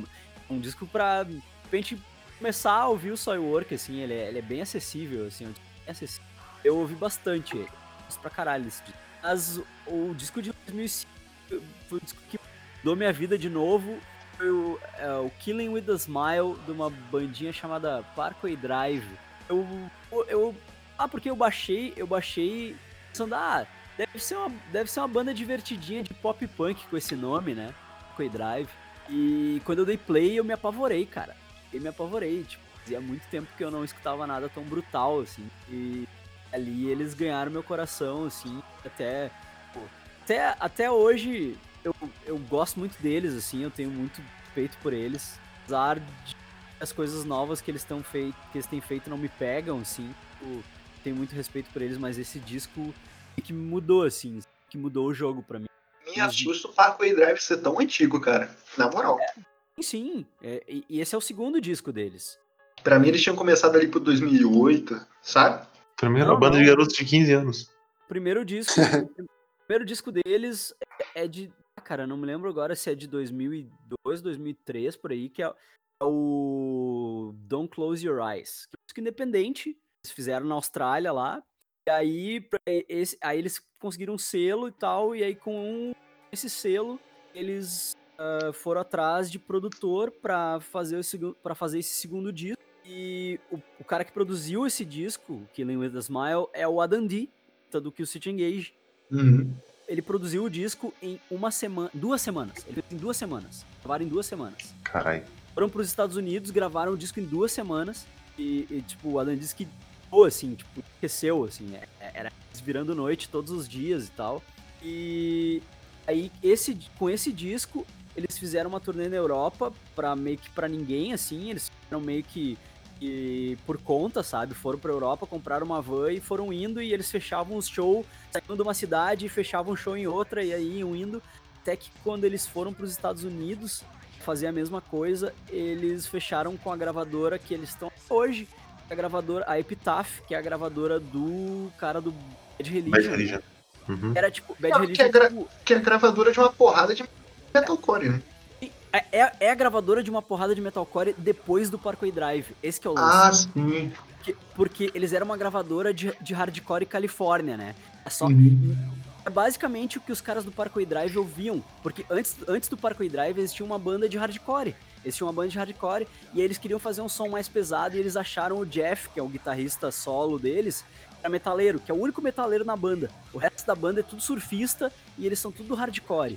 um disco pra repente começar a ouvir o Soilwork, assim. Ele é, ele é bem acessível, assim. é acessível. Eu ouvi bastante. Gosto pra caralho desse disco. Mas o disco de 2005 foi o disco que mudou minha vida de novo. Foi o, é, o Killing with a Smile, de uma bandinha chamada Parkway Drive. Eu, eu. Ah, porque eu baixei, eu baixei pensando, ah, deve ser uma, deve ser uma banda divertidinha de pop punk com esse nome, né? Parkway Drive. E quando eu dei play, eu me apavorei, cara. Eu me apavorei, tipo, fazia muito tempo que eu não escutava nada tão brutal, assim. E ali eles ganharam meu coração, assim, até. pô, até, até hoje eu, eu gosto muito deles, assim, eu tenho muito respeito por eles. Apesar de as coisas novas que eles, tão fei que eles têm feito não me pegam, assim. Eu tenho muito respeito por eles, mas esse disco que mudou, assim, que mudou o jogo pra mim. Me assusta o Parkway Drive ser tão antigo, cara. Na moral. Sim, sim. é, e, esse é o segundo disco deles. Pra mim, eles tinham começado ali por 2008, sabe? Primeiro Não, uma banda não. de garotos de 15 anos. Primeiro disco, o [laughs] primeiro disco deles é de, cara, não me lembro agora se é de 2002, 2003 por aí, que é, é o Don't Close Your Eyes, que é um disco independente, eles fizeram na Austrália lá. E aí, esse, aí eles conseguiram um selo e tal, e aí com esse selo eles ah, foram atrás de produtor pra fazer, o pra fazer esse segundo disco. E o, o cara que produziu esse disco, Killing with a Smile, é o Adam D, do que o City Engage. Uhum. Ele produziu o disco em uma semana, duas semanas. Ele fez em duas semanas. Gravaram em duas semanas. Caralho. Foram para os Estados Unidos, gravaram o disco em duas semanas. E, e, tipo, o Adam disse que, pô, assim, tipo, esqueceu, assim. é- é- Era virando noite todos os dias e tal. E aí, esse, com esse disco, eles fizeram uma turnê na Europa pra meio que pra ninguém, assim. Eles fizeram meio que, que por conta, sabe? Foram pra Europa, compraram uma van e foram indo. E eles fechavam os shows, saíam de uma cidade e fechavam um show em outra. E aí iam indo. Até que quando eles foram pros Estados Unidos fazer a mesma coisa, eles fecharam com a gravadora que eles estão hoje. A gravadora, a Epitaph, que é a gravadora do cara do Bad Religion. Bad Religion. Uhum. Era tipo, Bad Não, Religion que é gra- tipo, Que é a gravadora de uma porrada de metalcore, né? é, é- é a gravadora de uma porrada de metalcore depois do Parkway Drive. Esse que é o lance. Ah, sim. Porque, porque eles eram uma gravadora de, de hardcore Califórnia, né? É só, Uhum. É basicamente o que os caras do Parkway Drive ouviam. Porque antes, antes do Parkway Drive eles tinham uma banda de hardcore. Eles tinham uma banda de hardcore e aí eles queriam fazer um som mais pesado e eles acharam o Jeff, que é o guitarrista solo deles, era metaleiro, que é o único metaleiro na banda. O resto da banda é tudo surfista e eles são tudo hardcore.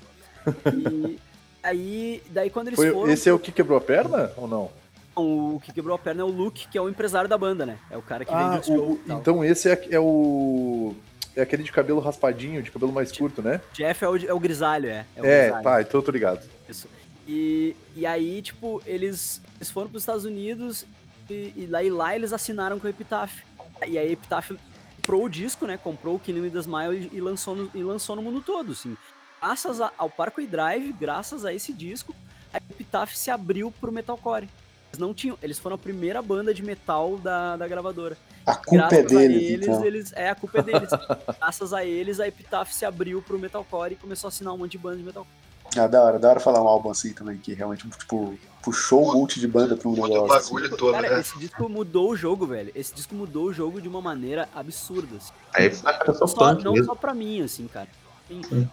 E aí, daí quando eles Foi- foram. esse é o que quebrou a perna ou não? O que quebrou a perna é o Luke, que é o empresário da banda, né? É o cara que Ah, vende o- tal. então esse é, é o. É aquele de cabelo raspadinho, de cabelo mais curto, né? Jeff é o, é o grisalho, é. o É, grisalho. tá, então eu tô ligado. Isso. E, e aí, tipo, eles, eles foram para os Estados Unidos e, e lá, e lá eles assinaram com a Epitaph. E aí a Epitaph comprou o disco, né? Comprou o Killing with a Smile e, lançou no, e lançou no mundo todo, assim. Graças a- ao Parkway Drive, graças a esse disco, a Epitaph se abriu pro metalcore. Eles não tinham, eles foram a primeira banda de metal da, da gravadora. A culpa é Graças a deles, eles, então. eles, é a culpa é deles. [laughs] Graças a eles, a Epitaph se abriu pro metalcore e começou a assinar um monte de banda de metalcore. Ah, da hora, da hora falar um álbum assim também, que realmente, tipo, puxou um monte de banda pra um Muda negócio. assim. bagulho todo, Cara, né? esse disco mudou o jogo, velho. Esse disco mudou o jogo de uma maneira absurda. assim. Aí cara só punk não mesmo. só pra mim, assim, cara. Tem Hum.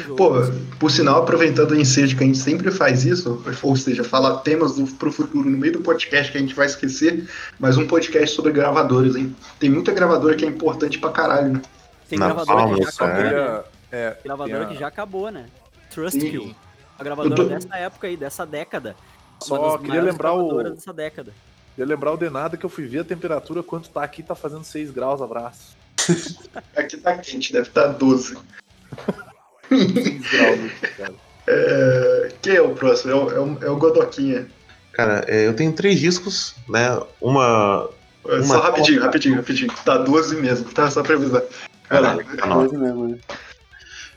jogo. Pô, assim. por sinal, aproveitando o ensejo que a gente sempre faz isso, ou seja, falar temas do, pro futuro no meio do podcast que a gente vai esquecer, mas um podcast sobre gravadoras, hein? Tem muita gravadora que é importante pra caralho, né? Tem gravadora que já acabou, né? Olha, é, Gravadora que já acabou, né? Trust. Kill. A gravadora tô- dessa época aí, dessa década. Só queria lembrar o- dessa década. Ia lembrar o Denada que eu fui ver a temperatura, quanto tá aqui, tá fazendo 6 graus, abraço. [laughs] Aqui tá quente, deve estar 12. 6 graus aqui, cara. [laughs] É, quem é o próximo? É o, é o, é o Godoquinha. Cara, é, eu tenho três discos, né? Uma. É, Uma- Só rapidinho, rapidinho, rapidinho. Tá 12 mesmo, tá? Só pra avisar. Vai lá. Tá na hora. Coisa mesmo, né?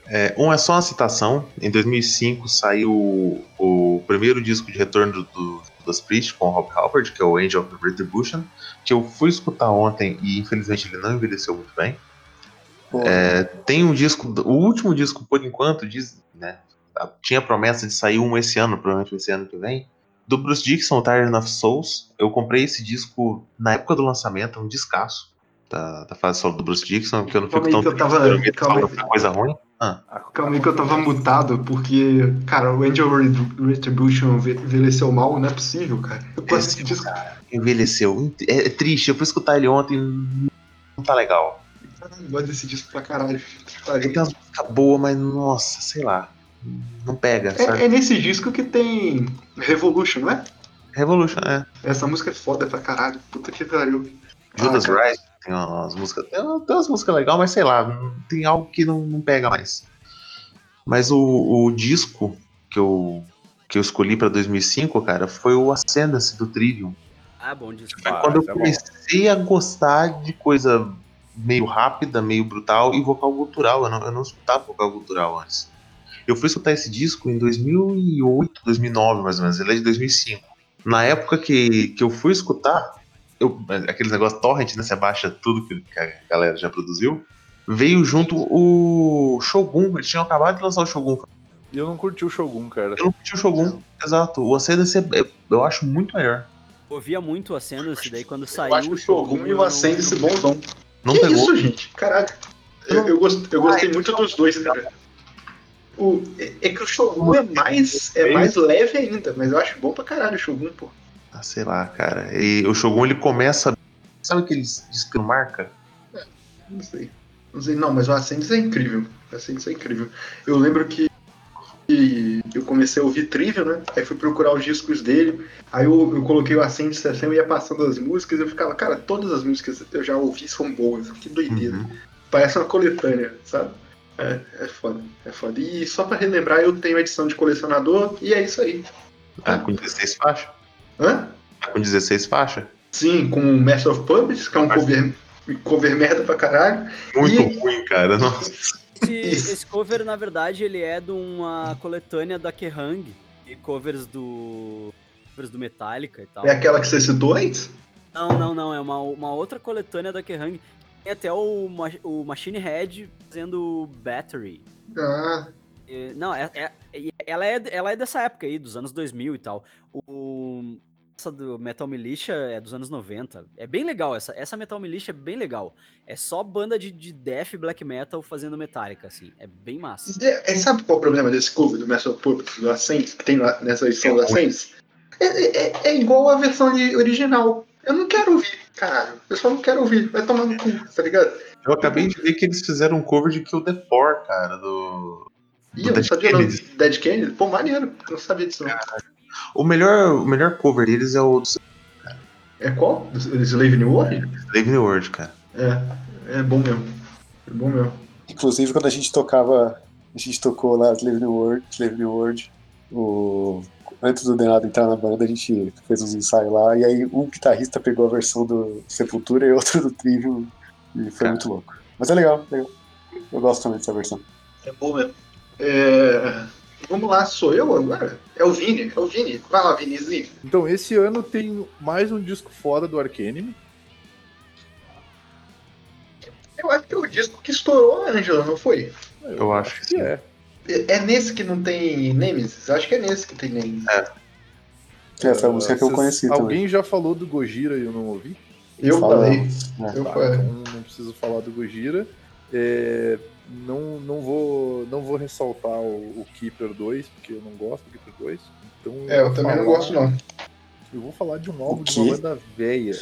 É, um é só uma citação. Em 2005 saiu o, o primeiro disco de retorno do, das Priest com o Rob Halford, que é o Angel of Retribution, que eu fui escutar ontem e infelizmente ele não envelheceu muito bem. É, tem um disco, o último disco por enquanto, diz, né, tinha promessa de sair um esse ano, provavelmente esse ano que vem, do Bruce Dixon, Tired of Souls. Eu comprei esse disco na época do lançamento, um descasso da, da fase solo do Bruce Dixon, porque eu não fico tão eu tava- calma coisa ruim. Calma aí que eu tava mutado, porque, cara, o Angel Re- Retribution enve- envelheceu mal, não é possível, cara. Eu gosto Esse disso. Envelheceu. É, é triste, eu fui escutar ele ontem, não tá legal. Eu gosto desse disco pra caralho. Ele tem umas músicas boas, mas nossa, sei lá. Não pega? É, é nesse disco que tem Revolution, não é? Revolution, é. Essa música é foda pra caralho. Puta que pariu. Judas Ah, cara. Rise tem umas músicas. Tem, tem umas músicas legais, mas sei lá, tem algo que não, não pega mais. Mas o, o disco que eu, que eu escolhi pra 2005, cara, foi o Ascendance do Trivium. Ah, bom disco. Foi Ah, quando eu é bom. comecei a gostar de coisa meio rápida, meio brutal e vocal cultural. Eu não, eu não escutava vocal cultural antes. Eu fui escutar esse disco em 2008, 2009, mais ou menos. Ele é de 2005. Na época que, que eu fui escutar, eu, aqueles negócios torrent, né? Você baixa tudo que, que a galera já produziu. Veio junto o Shogun. Eles tinham acabado de lançar o Shogun. E eu não curti o Shogun, cara. Eu não curti o Shogun. Exato. O Ascendance é- eu acho muito melhor. Ouvia muito a cena desse daí quando saiu. Eu acho que o Shogun e o Ascendance bonzão. Não que pegou. isso, gente? Caralho. Eu, eu, gost- eu gostei muito dos dois, cara. O, é, é que o Shogun é mais, é mais leve ainda, mas eu acho bom pra caralho o Shogun, pô. Ah, sei lá, cara. E o Shogun ele começa. Sabe aqueles discos que não marca? Não sei. Não sei, não, mas o Ascendance é incrível. O Ascendance é incrível. Eu lembro que, que eu comecei a ouvir Trivial, né? Aí fui procurar os discos dele. Aí eu, eu coloquei o Ascendance assim, eu ia passando as músicas e eu ficava, cara, todas as músicas que eu já ouvi são boas. Que doideira. Uhum. Parece uma coletânea, sabe? É, é foda, é foda. E só pra relembrar, eu tenho a edição de colecionador e é isso aí. Ah, com 16 faixas? Hã? Ah, Com 16 faixas? Sim, com o Master of Puppets, que é um cover, cover merda pra caralho. Muito E- ruim, cara. Nossa. Esse, [laughs] esse cover, na verdade, ele é de uma coletânea da Kerrang e covers do. covers do Metallica e tal. É aquela que você citou antes? Não, não, não. É uma, uma outra coletânea da Kerrang. Tem até o, o Machine Head fazendo Battery. Ah, Não, é, é- é- ela, é, ela é dessa época aí, dos anos 2000 e tal. O, essa do Metal Militia é dos anos 90. É bem legal, essa, essa Metal Militia é bem legal. É só banda de, de death e black metal fazendo Metallica, assim. É bem massa. é, é, sabe qual é o problema desse cover do of Puppets, do Ascens, que tem lá nessa edição É do ruim. Ascens? É, é- é igual a versão original. Eu não quero ouvir, caralho. Eu só não quero ouvir. Vai tomar no cu, tá ligado? Eu acabei de ver que eles fizeram um cover de Kill the Poor, cara, do. Ih, eu não Dead sabia não. Kennedys. Dead Kennedy? Pô, maneiro. Eu não sabia disso não. O melhor, o melhor cover deles é o É qual? Do Slave New World? Slave New World, cara. É, é bom mesmo. É bom mesmo. Inclusive, quando a gente tocava, a gente tocou lá Slave New World, Slave New World o... antes do Denado entrar na banda, a gente fez uns ensaios lá, e aí um guitarrista pegou a versão do Sepultura e outro do Trivium, e foi Cara. muito louco. Mas é legal, legal. Eu gosto também dessa versão. É bom mesmo. É, Vamos lá, sou eu agora? É o Vini, é o Vini. Vai lá, Vinizinho. Então, esse ano tem mais um disco fora do Arcanime. Eu acho que é o disco que estourou a Angela, não foi? Eu acho que é. É é nesse que não tem Nemesis? Acho que é nesse que tem Nemesis. Que essa é a música que eu conheci também. Alguém já falou do Gojira e eu não ouvi? Eu falei. É. Eu Tá, falei. então não preciso falar do Gojira. É, não, não, vou, não vou ressaltar o, o Keeper 2, porque eu não gosto do Keeper 2. Então É, eu também não falar- gosto, não. Eu vou falar de um álbum de uma banda velha.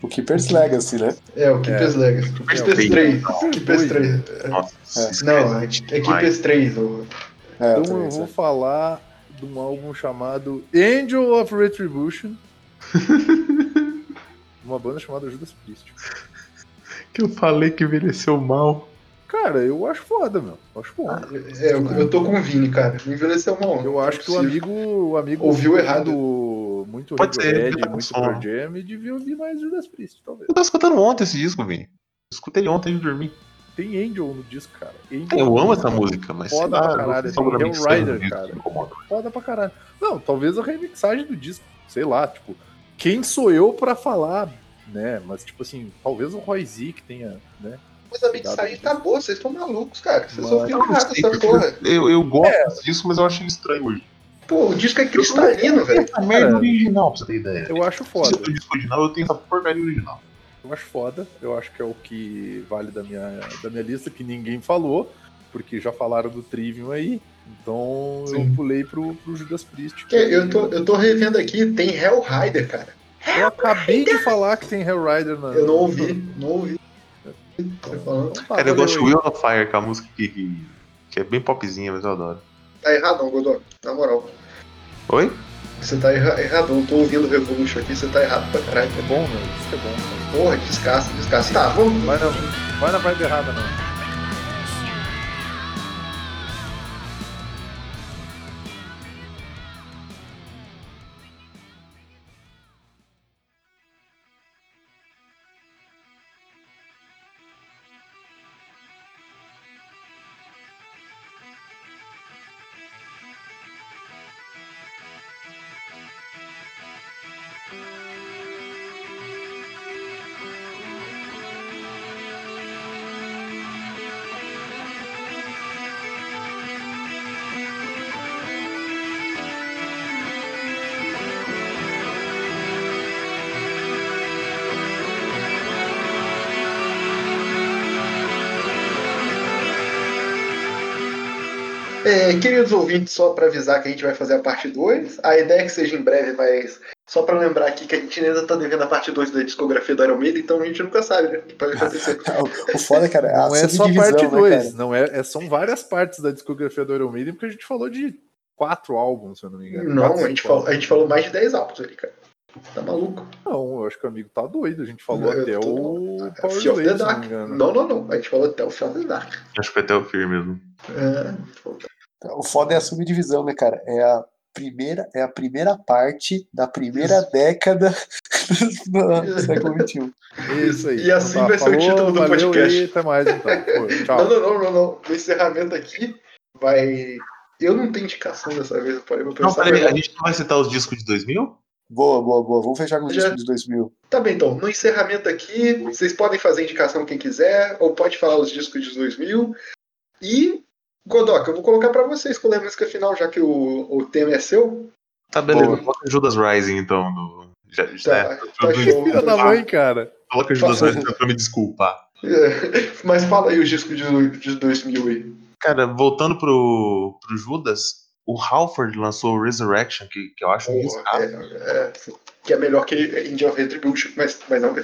O Keeper's Legacy, né? É, o Keepers Legacy. Keepers É, o 3. Keepers Dois. 3. Nossa, É. Não, é demais. Keepers 3. o- É, Então eu vou falar de um álbum chamado Angel of Retribution. [laughs] uma banda chamada Judas Priest. Que eu falei que envelheceu mal. Cara, eu acho foda, meu. Eu acho bom. É, eu, eu tô com o Vini, cara. Envelheceu mal. Eu acho que o amigo, o amigo Ouviu errado. muito Pode ser, Radiohead, ele tá muito Pearl. Jam e devia ouvir mais Judas Priest, talvez. Eu tava escutando ontem esse disco, Vini. Escutei ontem antes de dormir. Tem Angel no disco, cara. Angel Eu amo essa música, mas Foda lá, pra caralho, tem Hellrider, disso, cara. Foda pra caralho. Não, talvez a remixagem do disco, sei lá, tipo, quem sou eu pra falar, né? Mas, tipo assim, talvez o Roy Z que tenha, né? Mas a mixagem tá boa, vocês estão malucos, cara. Vocês ouviram Eu não errado sei, essa porque porra. eu, eu gosto disso, mas eu acho ele estranho hoje. Pô, o disco é cristalino, velho. Essa merda original, pra você ter ideia. Eu acho Se foda. eu disco original, eu tenho essa porcaria original. Eu acho foda. Eu acho que é o que vale da minha, da minha lista, que ninguém falou, porque já falaram do Trivium aí. Então Sim. eu pulei pro, pro Judas Priest. Que Eu tô, eu tô revendo aqui, tem Hellrider, cara. Eu acabei de falar que tem Hellrider na. Eu não ouvi, não ouvi. Falando. Tá, Cara, eu gosto de. Wheel of Fire, que é a música que, que, que é bem popzinha, mas eu adoro. Tá errado, não, Godó. Na moral. Oi? Você tá erra errado. Eu tô ouvindo Revolution aqui, você tá errado pra caralho. É bom, meu. Isso é bom. cara. Porra, descasca, descasca. Tá, vamos. Vai na, vai na vibe errada, não. Queridos ouvintes, só pra avisar que a gente vai fazer a parte 2. A ideia é que seja em breve, mas só pra lembrar aqui que a gente ainda tá devendo a parte 2 da discografia do Iron Maiden, então a gente nunca sabe, né? O que pode acontecer. [laughs] O foda, cara, é a Não é só a parte né, 2, cara? não é, é, são várias partes da discografia do Iron Maiden, porque a gente falou de quatro álbuns, se eu não me engano. Não, Quatro, a gente, falou, a gente falou mais de 10 álbuns ali, cara. Tá maluco? Não, eu acho que o amigo tá doido. A gente falou Eu até tô- o Power Fear of the Slave, se eu não me Dark. engano. Não, não, não. A gente falou até o Fear of the Dark. Acho que foi até o Fear mesmo. É, O foda é a subdivisão, né, cara? É a primeira, é a primeira parte da primeira década do século XXI. Isso aí. E assim Então vai ser o título do valeu podcast. E até mais, então. Pô, Não, [laughs] tchau. não, não, não, não. No encerramento aqui, vai. Eu não tenho indicação dessa vez, eu parei pra Não, pensar. peraí, a gente não vai citar os discos de 2000? Boa, boa, boa. Vamos fechar com os Já- discos de 2000. Tá bem, então. No encerramento aqui, vocês podem fazer indicação quem quiser, ou pode falar os discos de 2000. E, Godoka, eu vou colocar pra você escolher a música final, já que o, o tema é seu. Tá, beleza. Boa. Coloca Judas Rising, então. Do... Já, já, Tá, é, tá show. Filha da mãe, cara. Coloca Judas Rising pra me desculpar. É, Mas fala aí os discos de, de 2000 aí. Cara, voltando pro, pro Judas, o Halford lançou o Resurrection, que, que eu acho um descaso. é, é, que é melhor que Angel of Retribution, mas, mas não.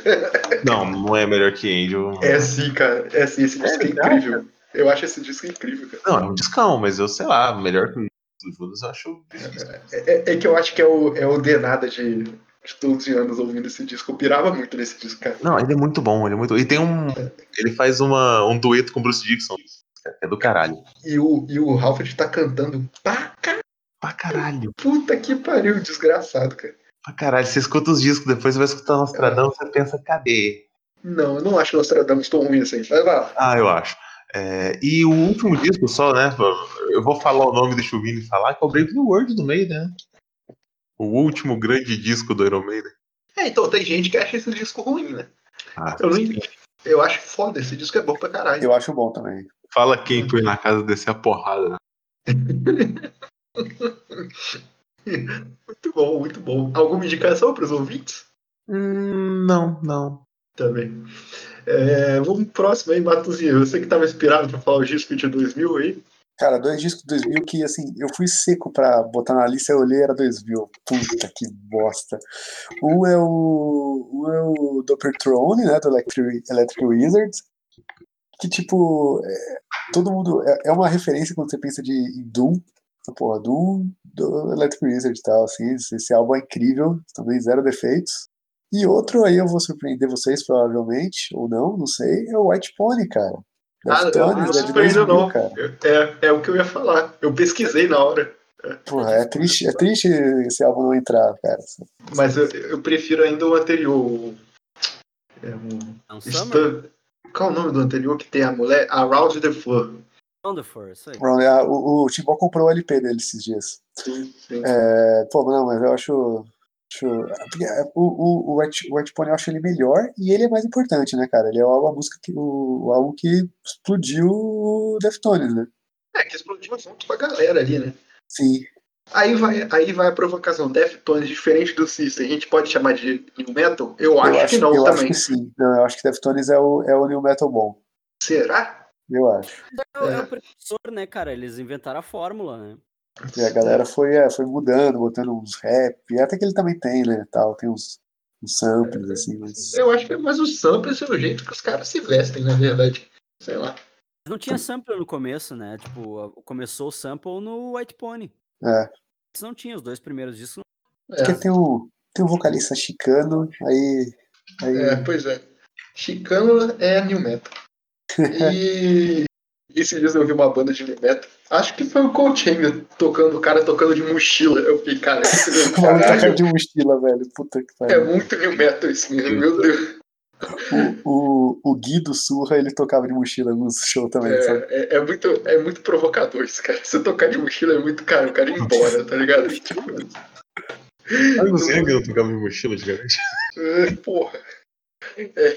Não, não é melhor que Angel. É sim, cara. É sim, esse disco é, verdade, incrível. Eu acho esse disco incrível, cara. Não, é um discão, mas eu sei lá, melhor que o do Judas eu acho difícil. É, é que eu acho que é o, é o Denada de, de todos os anos ouvindo esse disco. Eu pirava muito nesse disco, cara. Não, ele é muito bom, ele é muito. E tem um. Ele faz uma, um dueto com o Bruce Dixon. É do caralho. E o, e o Halford tá cantando pra ca- Pra caralho. puta que pariu, desgraçado, cara. Pra caralho. Você escuta os discos, depois você vai escutar Nostradamus, você pensa, cadê? Não, eu não acho Nostradamus tão ruim assim. Vai lá. Ah, eu acho. É, e o último disco só, né? Eu vou falar o nome, deixa o Vini falar, que é o Brave New World do Maiden, né? O último grande disco do Iron Maiden. É, então tem gente que acha esse disco ruim, né? Ah, Eu, não, eu acho foda, esse disco é bom pra caralho. Eu acho bom também. Fala quem foi na casa descer a porrada, né? [laughs] Muito bom, muito bom. Alguma indicação pros ouvintes? Hum, não, não. Também. É, vamos pro próximo aí, Matuzinho. Você que tava inspirado pra falar o disco de 2000 aí. Cara, dois discos de 2000 que, assim, eu fui seco pra botar na lista, eu olhei, era 2000. Puta que bosta. Um é o, um é o Doppler Throne, né, do Electric, Electric Wizards, que, tipo, é, todo mundo... É, é, uma referência quando você pensa de em Doom, porra, Doom do Electric Wizard e tal, assim, esse, esse álbum é incrível, também zero defeitos. E outro aí eu vou surpreender vocês, provavelmente, ou não, não sei, é o White Pony, cara. Ah, eu não surpreendo não. Cara. É, é o que eu ia falar. Eu pesquisei na hora. Porra, é triste, é triste esse álbum não entrar, cara. Mas eu, eu prefiro ainda o anterior. É um, é um Summer? Qual é o nome do anterior que tem a mulher? Around the Floor. Around the Floor, isso aí. É, o, o Timbó comprou o LP dele esses dias. Sim, sim. É, pô, não, mas eu acho é, o, o, o, White, o White Pony eu acho ele melhor e ele é mais importante, né, cara? Ele é a música que, o, o álbum que explodiu o Deftones, né? É, que explodiu junto com a galera ali, né? Sim. Aí vai, aí vai a provocação. Deftones, diferente do System, a gente pode chamar de New Metal? Eu acho, eu acho que não eu também. Acho que sim. Não, eu acho que Deftones é o, é o New Metal bom. Será? Eu acho. É, é. é o precursor, né, cara? Eles inventaram a fórmula, né? E a galera foi, é, foi mudando, botando uns rap, até que ele também tem, né, tal, tem uns, uns samples, assim, mas... Eu acho que é mais os samples é o jeito que os caras se vestem, na verdade, sei lá. Não tinha sample no começo, né, tipo, começou o sample no White Pony. É. Antes não tinha, os dois primeiros discos. É. Porque tem um, tem um vocalista chicano, aí, aí... É, pois é. Chicano é new metal. [laughs] E esses dias eu vi uma banda de metal. Acho que foi o Coach tocando, o cara tocando de mochila. Eu fiquei, cara, esse é de mochila, velho. Puta que pariu. É muito new metal esse menino, meu Deus. O, o, o Gui do Surra, ele tocava de mochila no show também, é, sabe? É, é, muito, é muito provocador esse cara. Se tocar de mochila é muito caro, o cara ir embora, tá ligado? Tipo, eu não sei que eu tocava de mochila antigamente. É, porra. É.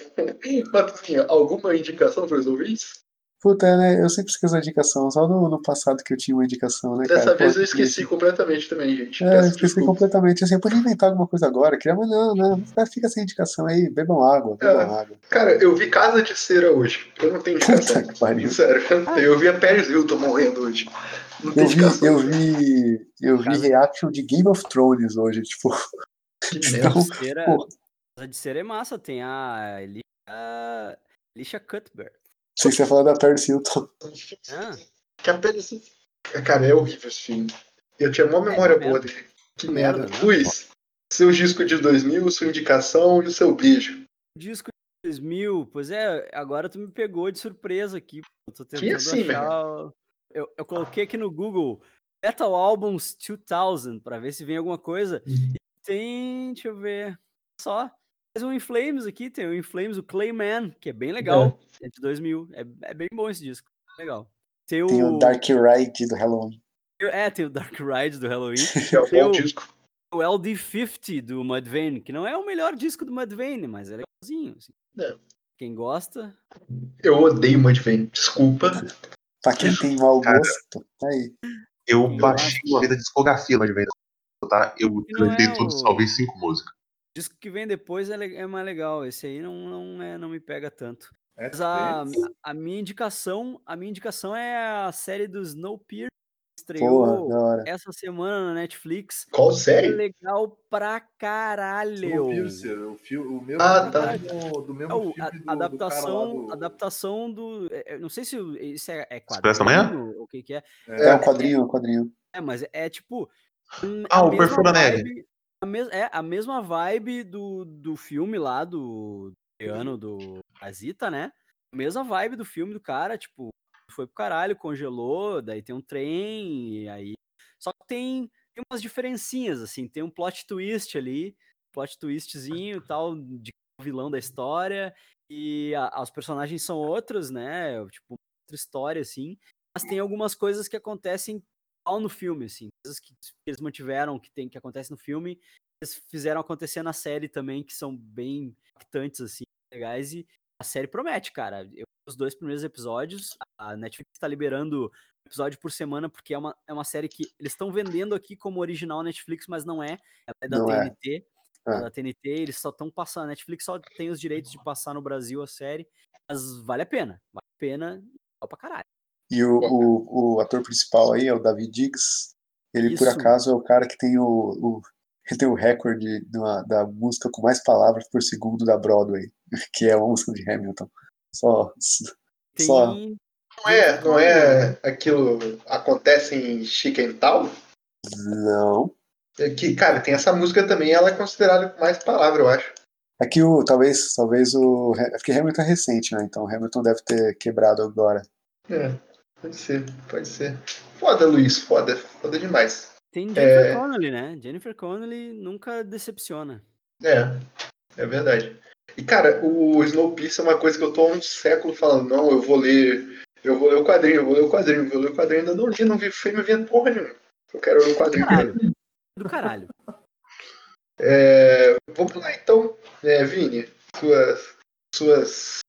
Mas, assim, alguma indicação para os ouvintes? Puta, né? Eu sempre esqueço a indicação. Só no, no passado que eu tinha uma indicação, né, Dessa cara? vez Pô, eu esqueci completamente também, gente. É, eu esqueci desculpa. completamente. Assim, eu podia inventar alguma coisa agora. Queria, mas não, não. Fica sem indicação aí. Bebam água, bebam é, água. Cara, eu vi Casa de Cera hoje. Eu não tenho indicação. Sério, eu vi a Paris Hilton morrendo hoje. Não eu vi, eu vi, eu vi reaction de Game of Thrones hoje, tipo. Que [laughs] então, cera, Casa de Cera é massa. Tem a Elisha, Elisha Cuthbert. Sei que você ia falar da Paris Hilton. Ah. Que a Paris Cara, é horrível esse filme. Eu tinha uma memória é, boa dele. Que merda. merda. Né? Luiz, seu disco de 2000, sua indicação e o seu beijo. Disco de 2000, pois é, agora tu me pegou de surpresa aqui. Eu tô tentando que assim, achar... Eu, eu coloquei aqui no Google Metal Albums 2000 para ver se vem alguma coisa. Uhum. E tem, deixa eu ver, só mais um Inflames aqui, tem o Inflames, o Clayman, que é bem legal, é, é de 2000, é, é bem bom esse disco, legal. Tem o... tem o Dark Ride do Halloween. É, tem o Dark Ride do Halloween. [laughs] é um bom o, disco. O LD50 do Mudvayne, que não é o melhor disco do Mudvayne, mas é legalzinho. Assim. É. Quem gosta... Eu odeio Mudvayne, desculpa. pra quem tem mau gosto, tá aí. Eu baixei uma vida de discografia do Mudvayne, tá? Eu cantei é tudo, o... salvei cinco músicas disco que vem depois é, é, mais legal. Esse aí não, não, é, não me pega tanto. É Mas a, a, minha indicação, a minha indicação é a série do Snowpiercer. Estreou Porra, essa semana na Netflix. Qual série? É legal pra caralho. Snowpiercer, o, filme, o mesmo ah, tá. do, do mesmo é, filme a, adaptação, do do... adaptação do. É, não sei se isso é, é quadrinho ou o que, que é. É, é um quadrinho, um quadrinho. É, mas é tipo. Ah, o Perfil da Neve a mes é a mesma vibe do, do filme lá do ano do Azita, né? A mesma vibe do filme do cara, tipo, foi pro caralho, congelou, daí tem um trem, e aí. Só que tem, tem umas diferencinhas, assim, tem um plot twist ali, plot twistzinho e tal, de vilão da história, e a, os personagens são outros, né? Tipo, outra história, assim. Mas tem algumas coisas que acontecem no filme, assim, coisas que eles mantiveram, que tem que acontece no filme, eles fizeram acontecer na série também, que são bem impactantes, assim, legais, e a série promete, cara. Eu, os dois primeiros episódios, a Netflix está liberando episódio por semana, porque é uma, é uma série que eles estão vendendo aqui como original Netflix, mas não é, ela é da não TNT. É. Ah. da TNT, eles só estão passando. A Netflix só tem os direitos de passar no Brasil a série, mas vale a pena. Vale a pena, legal pra caralho. E o, o, o ator principal aí é o David Diggs. Ele, por Isso. acaso, é o cara que tem o, o, ele tem o recorde da- da música com mais palavras por segundo da Broadway, [laughs] que é a música de Hamilton. Só. Tem. Só. Não é, não é aquilo acontece em Chicken Town? Não. É que, cara, tem essa música também, ela é considerada com mais palavras, eu acho. É que o. Talvez, talvez o. É porque Hamilton é recente, né? Então Hamilton deve ter quebrado agora. É, pode ser, pode ser. Foda, Luiz, foda, foda demais. Tem Jennifer É. Connelly, né? Jennifer Connelly nunca decepciona. É, é verdade. E, cara, o Snowpiercer é uma coisa que eu tô há um século falando, não, eu vou ler, eu vou ler o quadrinho, eu vou ler o quadrinho, eu vou ler o quadrinho, ainda não li, não vi filme, vendo porra nenhuma. Eu quero ler o quadrinho. Caralho. Do caralho. É, vamos lá então, é, Vini, suas, suas,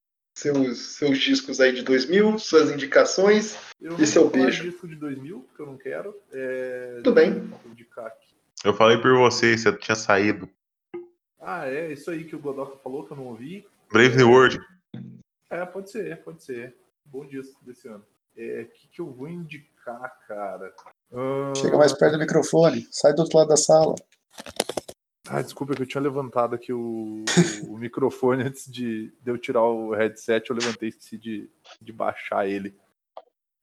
seus, seus discos aí de 2000, suas indicações, Eu E seu beijo? de disco de 2000, porque eu não quero. É... Tudo bem. Eu falei por você, você tinha saído. Ah, é isso aí que o Godoka falou que eu não ouvi. Brave New World. É, pode ser, pode ser. Bom disco desse ano. É, o que, que eu vou indicar, cara? Ah, Chega mais perto do microfone, sai do outro lado da sala. Ah, desculpa que eu tinha levantado aqui o, o [laughs] microfone antes de, de eu tirar o headset, eu levantei e esqueci de, de baixar ele.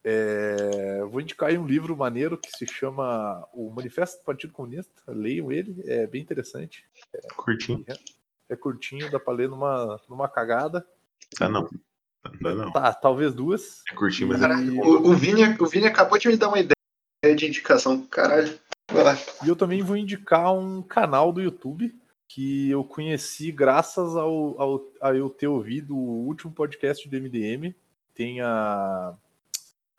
É, vou indicar aí um livro maneiro que se chama O Manifesto do Partido Comunista. Leiam ele, é bem interessante. Curtinho. É curtinho, dá pra ler numa, numa cagada. Tá não. Não, não. Tá, talvez duas. É curtinho, mas é Caralho, o, o, Vini, o Vini acabou de me dar uma ideia de indicação, caralho. E eu também vou indicar um canal do YouTube que eu conheci graças ao, ao, a eu ter ouvido o último podcast do MDM. Tem a,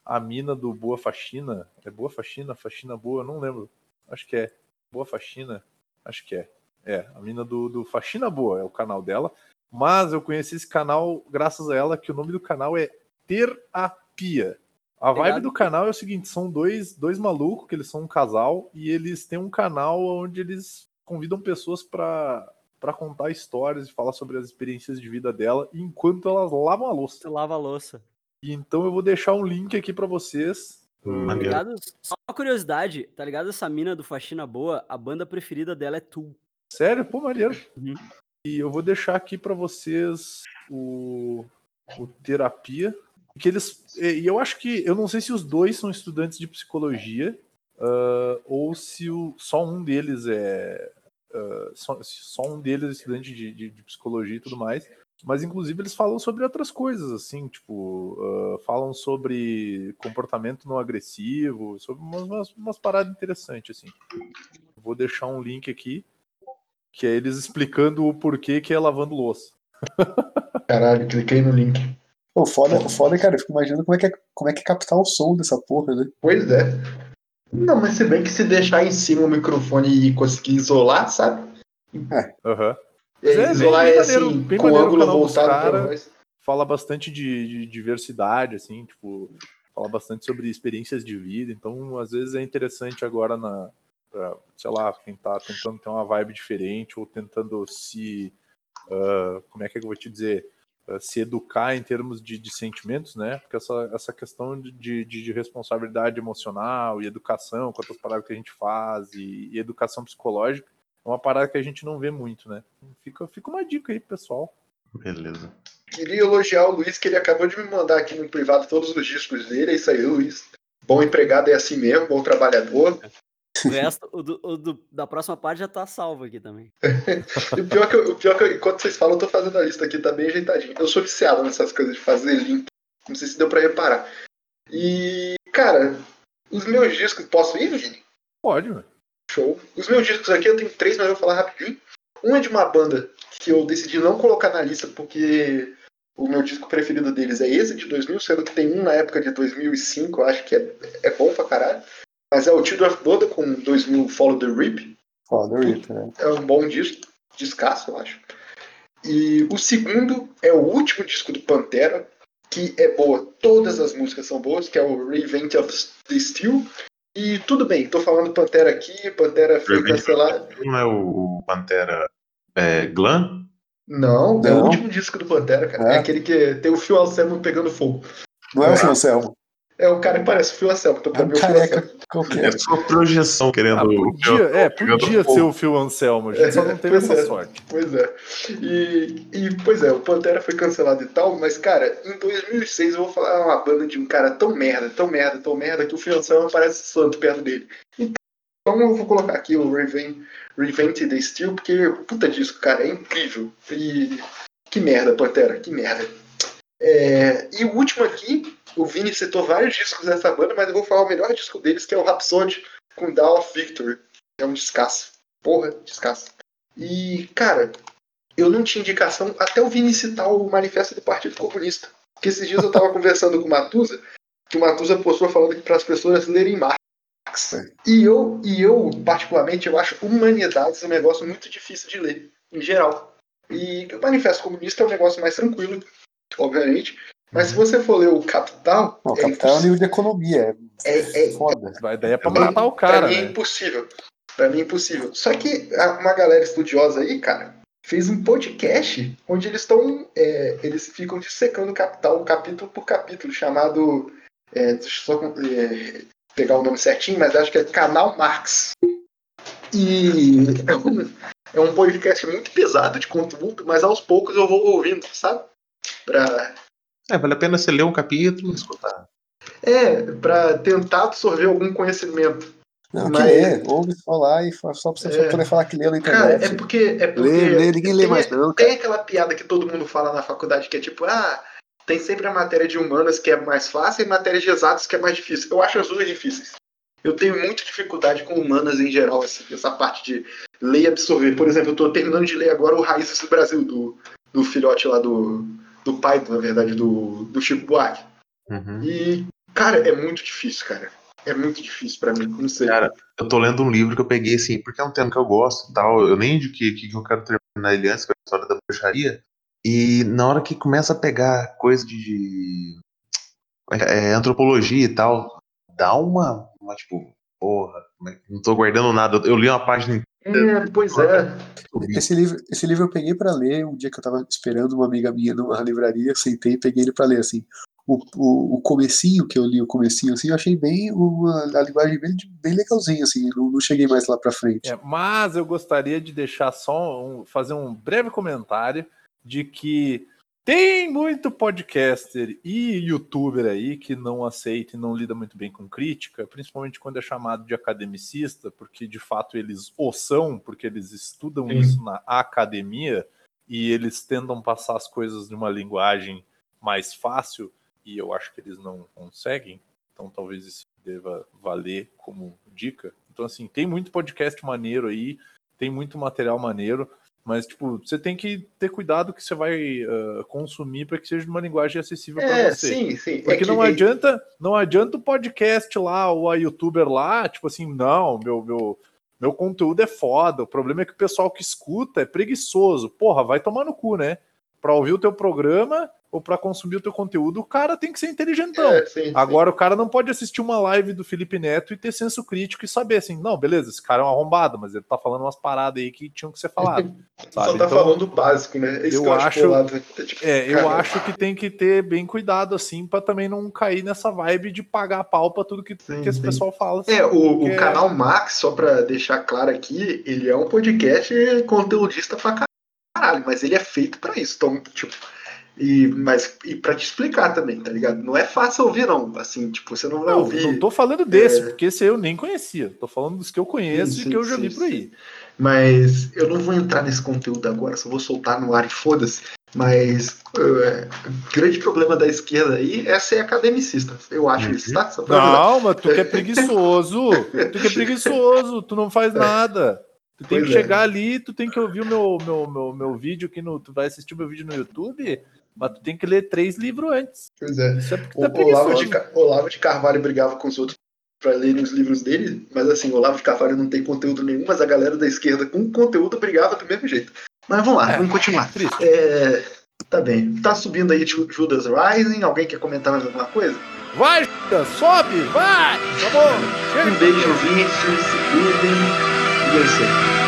a mina do Boa Faxina. É Boa Faxina? Faxina Boa? Não lembro. Acho que é. Boa Faxina? Acho que é. É, a mina do, do Faxina Boa é o canal dela. Mas eu conheci esse canal graças a ela, que o nome do canal é Terapia. A vibe Obrigado. do canal é o seguinte: são dois, dois malucos, que eles são um casal, e eles têm um canal onde eles convidam pessoas pra para contar histórias e falar sobre as experiências de vida dela enquanto elas lavam a louça. Você lava a louça. E então eu vou deixar um link aqui pra vocês. Tá Maneiro. ligado? Só uma curiosidade, tá ligado? Essa mina do Faxina Boa, a banda preferida dela é Tu. Sério, pô, maneiro. Uhum. E eu vou deixar aqui pra vocês o, o terapia. Que eles, e eu acho que eu não sei se os dois são estudantes de psicologia ah, ou se o, só um deles é ah, só, só um deles é estudante de, de- de psicologia e tudo mais. Mas inclusive eles falam sobre outras coisas, assim, tipo, ah, falam sobre comportamento não agressivo, sobre umas, umas paradas interessantes, assim. Vou deixar um link aqui, que é eles explicando o porquê que é lavando louça. [laughs] Caralho, cliquei no link. O foda, o foda, cara, eu fico imaginando como é, que é, como é que é captar o som dessa porra, né? Pois é. Não, mas se bem que se deixar em cima o microfone e conseguir isolar, sabe? Aham. É, É, bem- isolar é maneiro, assim, com o ângulo voltado cara. pra nós. Fala bastante de, de diversidade, assim, tipo, fala bastante sobre experiências de vida. Então, às vezes é interessante agora na, pra, sei lá, quem tá tentando ter uma vibe diferente ou tentando se, ah, como é que eu vou te dizer, se educar em termos de, de sentimentos, né? Porque essa, essa questão de, de, de responsabilidade emocional e educação, quantas paradas que a gente faz e, e educação psicológica, é uma parada que a gente não vê muito, né? Fica, fica uma dica aí, pro pessoal. Beleza. Queria elogiar o Luiz, que ele acabou de me mandar aqui no privado todos os discos dele. É isso aí, Luiz. Bom empregado é assim mesmo, bom trabalhador. O resto, o, do- o do- da próxima parte já tá salvo aqui também. [laughs] O pior que, eu- o pior que eu- enquanto vocês falam, eu tô fazendo a lista aqui, tá bem ajeitadinho. Eu sou viciado nessas coisas de fazer link. Não sei se deu pra reparar. E, cara, os meus discos. Posso ir, Vini? Pode, mano. Show. Os meus discos aqui eu tenho três, mas eu vou falar rapidinho. Um é de uma banda que eu decidi não colocar na lista porque o meu disco preferido deles é esse de 2000, sendo que tem um na época de 2005, eu acho que é, é bom pra caralho. Mas é o Children of Bodom com 2000 Follow the Rip. Foda, Rita, né? É um bom disco, descasso, eu acho. E o segundo é o último disco do Pantera, que é boa. Todas as músicas são boas, que é o Revenge of the Steel. E tudo bem, tô falando Pantera aqui, Pantera foi cancelado. Não é o, Pantera É, Glam? Não, é o Não. último disco do Pantera, cara. É, É. aquele que tem o Phil Anselmo pegando fogo. Não é o Phil Anselmo. É o cara que parece o Phil Anselmo. Então, É pra um careca Anselmo. É qualquer. sua projeção querendo. Ah, podia, é, podia ser o Phil Anselmo, a gente só não teve Pois essa é. sorte. Pois é. E, e, pois é, o Pantera foi cancelado e tal, mas, cara, em 2006 eu vou falar uma banda de um cara tão merda, tão merda, tão merda, que o Phil Anselmo parece santo perto dele. Então eu vou colocar aqui o Reven, Revenge the Steel, porque, puta disco, cara, é incrível. E que merda, Pantera, que merda. É, e o último aqui, o Vini citou vários discos dessa banda, mas eu vou falar o melhor disco deles, que é o Rhapsody com Down of Victory. É um descasso. Porra, descasso. E, cara, eu não tinha indicação até o Vini citar o manifesto do Partido Comunista. Porque esses dias eu tava [laughs] conversando com o Matusa, que o Matusa postou falando que para as pessoas lerem Marx. E eu, e eu, particularmente, eu acho humanidades um negócio muito difícil de ler, em geral. E o Manifesto Comunista é um negócio mais tranquilo, obviamente. Mas se você for ler o Capital, Não, o é Capital é um impossível. livro de economia. É, É- é- foda. Vai daí é pra matar o cara, pra mim é né? impossível. Pra mim é impossível. Só que uma galera estudiosa aí, cara, fez um podcast onde eles estão. eles ficam dissecando o capital, capítulo por capítulo, chamado. é, deixa eu só é, pegar o nome certinho, mas acho que é Canal Marx. E é [laughs] um, é um podcast muito pesado de conteúdo, mas aos poucos eu vou ouvindo, sabe? Pra, É, vale a pena você ler um capítulo e escutar. é, pra tentar absorver algum conhecimento. Não, que Mas- lê. Ouve falar e só pra você É. poder falar que leu na Cara, internet. é porque. É porque Lê, lê, ninguém lê tem, mais não, cara. Tem aquela piada que todo mundo fala na faculdade que é tipo, ah, tem sempre a matéria de humanas que é mais fácil e matéria de exatos que é mais difícil. Eu acho as duas difíceis. Eu tenho muita dificuldade com humanas em geral, assim, essa parte de ler e absorver. Por exemplo, eu tô terminando de ler agora o Raízes do Brasil, do, do filhote lá do. Do pai, na verdade, do, do Chico Buarque. Uhum. E, cara, é muito difícil, cara. É muito difícil pra mim, não sei. Cara, eu tô lendo um livro que eu peguei assim, porque é um tema que eu gosto e tal. Eu nem indiquei que eu quero terminar ele antes, que é a história da bruxaria. E na hora que começa a pegar coisa de é, antropologia e tal, dá uma, uma tipo, porra, não tô guardando nada. Eu li uma página É, pois é. Esse livro, esse livro eu peguei pra ler um dia que eu tava esperando uma amiga minha numa livraria, sentei e peguei ele pra ler, assim. O, o, o comecinho, que eu li o comecinho, assim, eu achei bem uma, a linguagem bem, bem legalzinha, assim, não, não cheguei mais lá pra frente. É, mas eu gostaria de deixar só um, fazer um breve comentário de que tem muito podcaster e youtuber aí que não aceita e não lida muito bem com crítica, principalmente quando é chamado de academicista, porque de fato eles o são, porque eles estudam Sim. isso na academia e eles tentam passar as coisas de uma linguagem mais fácil e eu acho que eles não conseguem. Então talvez isso deva valer como dica. Então, assim, tem muito podcast maneiro aí, tem muito material maneiro, mas, tipo, você tem que ter cuidado que você vai ah, consumir para que seja uma linguagem acessível para É, você. sim, sim. É Porque que- não adianta, não adianta o podcast lá, ou a youtuber lá, tipo assim, não, meu, meu, meu conteúdo é foda. O problema é que o pessoal que escuta é preguiçoso. Porra, vai tomar no cu, né? Pra ouvir o teu programa ou pra consumir o teu conteúdo, o cara tem que ser inteligentão. É, sim, sim. Agora o cara não pode assistir uma live do Felipe Neto e ter senso crítico e saber assim, não, beleza, esse cara é um arrombado, mas ele tá falando umas paradas aí que tinham que ser faladas. [laughs] Só tá Então, falando básico, né? É Isso eu acho. É, tipo, é, eu acho que tem que ter bem cuidado, assim, pra também não cair nessa vibe de pagar pau pra tudo que, Sim, que esse sim. pessoal fala. assim, É, o, porque- o canal Max, só pra deixar claro aqui, ele é um podcast conteudista pra caralho, mas ele é feito pra isso. Então, tipo, e, mas, e pra te explicar também, tá ligado? Não é fácil ouvir, não. Assim, tipo, você não vai Não, ouvir. não tô falando desse, É. porque esse eu nem conhecia. Tô falando dos que eu conheço Sim, e que eu já vi por aí. Mas eu não vou entrar nesse conteúdo agora, só vou soltar no ar e foda-se. Mas é, o grande problema da esquerda aí é ser academicista. Eu acho Uhum. isso, tá? Só. Não, mas tu que é preguiçoso. Tu que é preguiçoso, tu não faz nada. Tu tem Pois que é. chegar ali, tu tem que ouvir o meu, meu, meu, meu vídeo aqui no. Tu vai assistir o meu vídeo no YouTube, mas tu tem que ler três livros antes. Pois é. Isso é porque O tu é Olavo, de, Olavo de Carvalho brigava com os outros para lerem os livros dele, mas assim, Olavo de Carvalho não tem conteúdo nenhum, mas a galera da esquerda com conteúdo brigava do mesmo jeito. Mas vamos lá, É, vamos continuar. triste. É, tá bem. Tá subindo aí Ju- Judas Rising. Alguém quer comentar mais alguma coisa? Vai, Judas, sobe, vai! Tá bom. Um beijo, Vício, se cuidem. E é isso aí.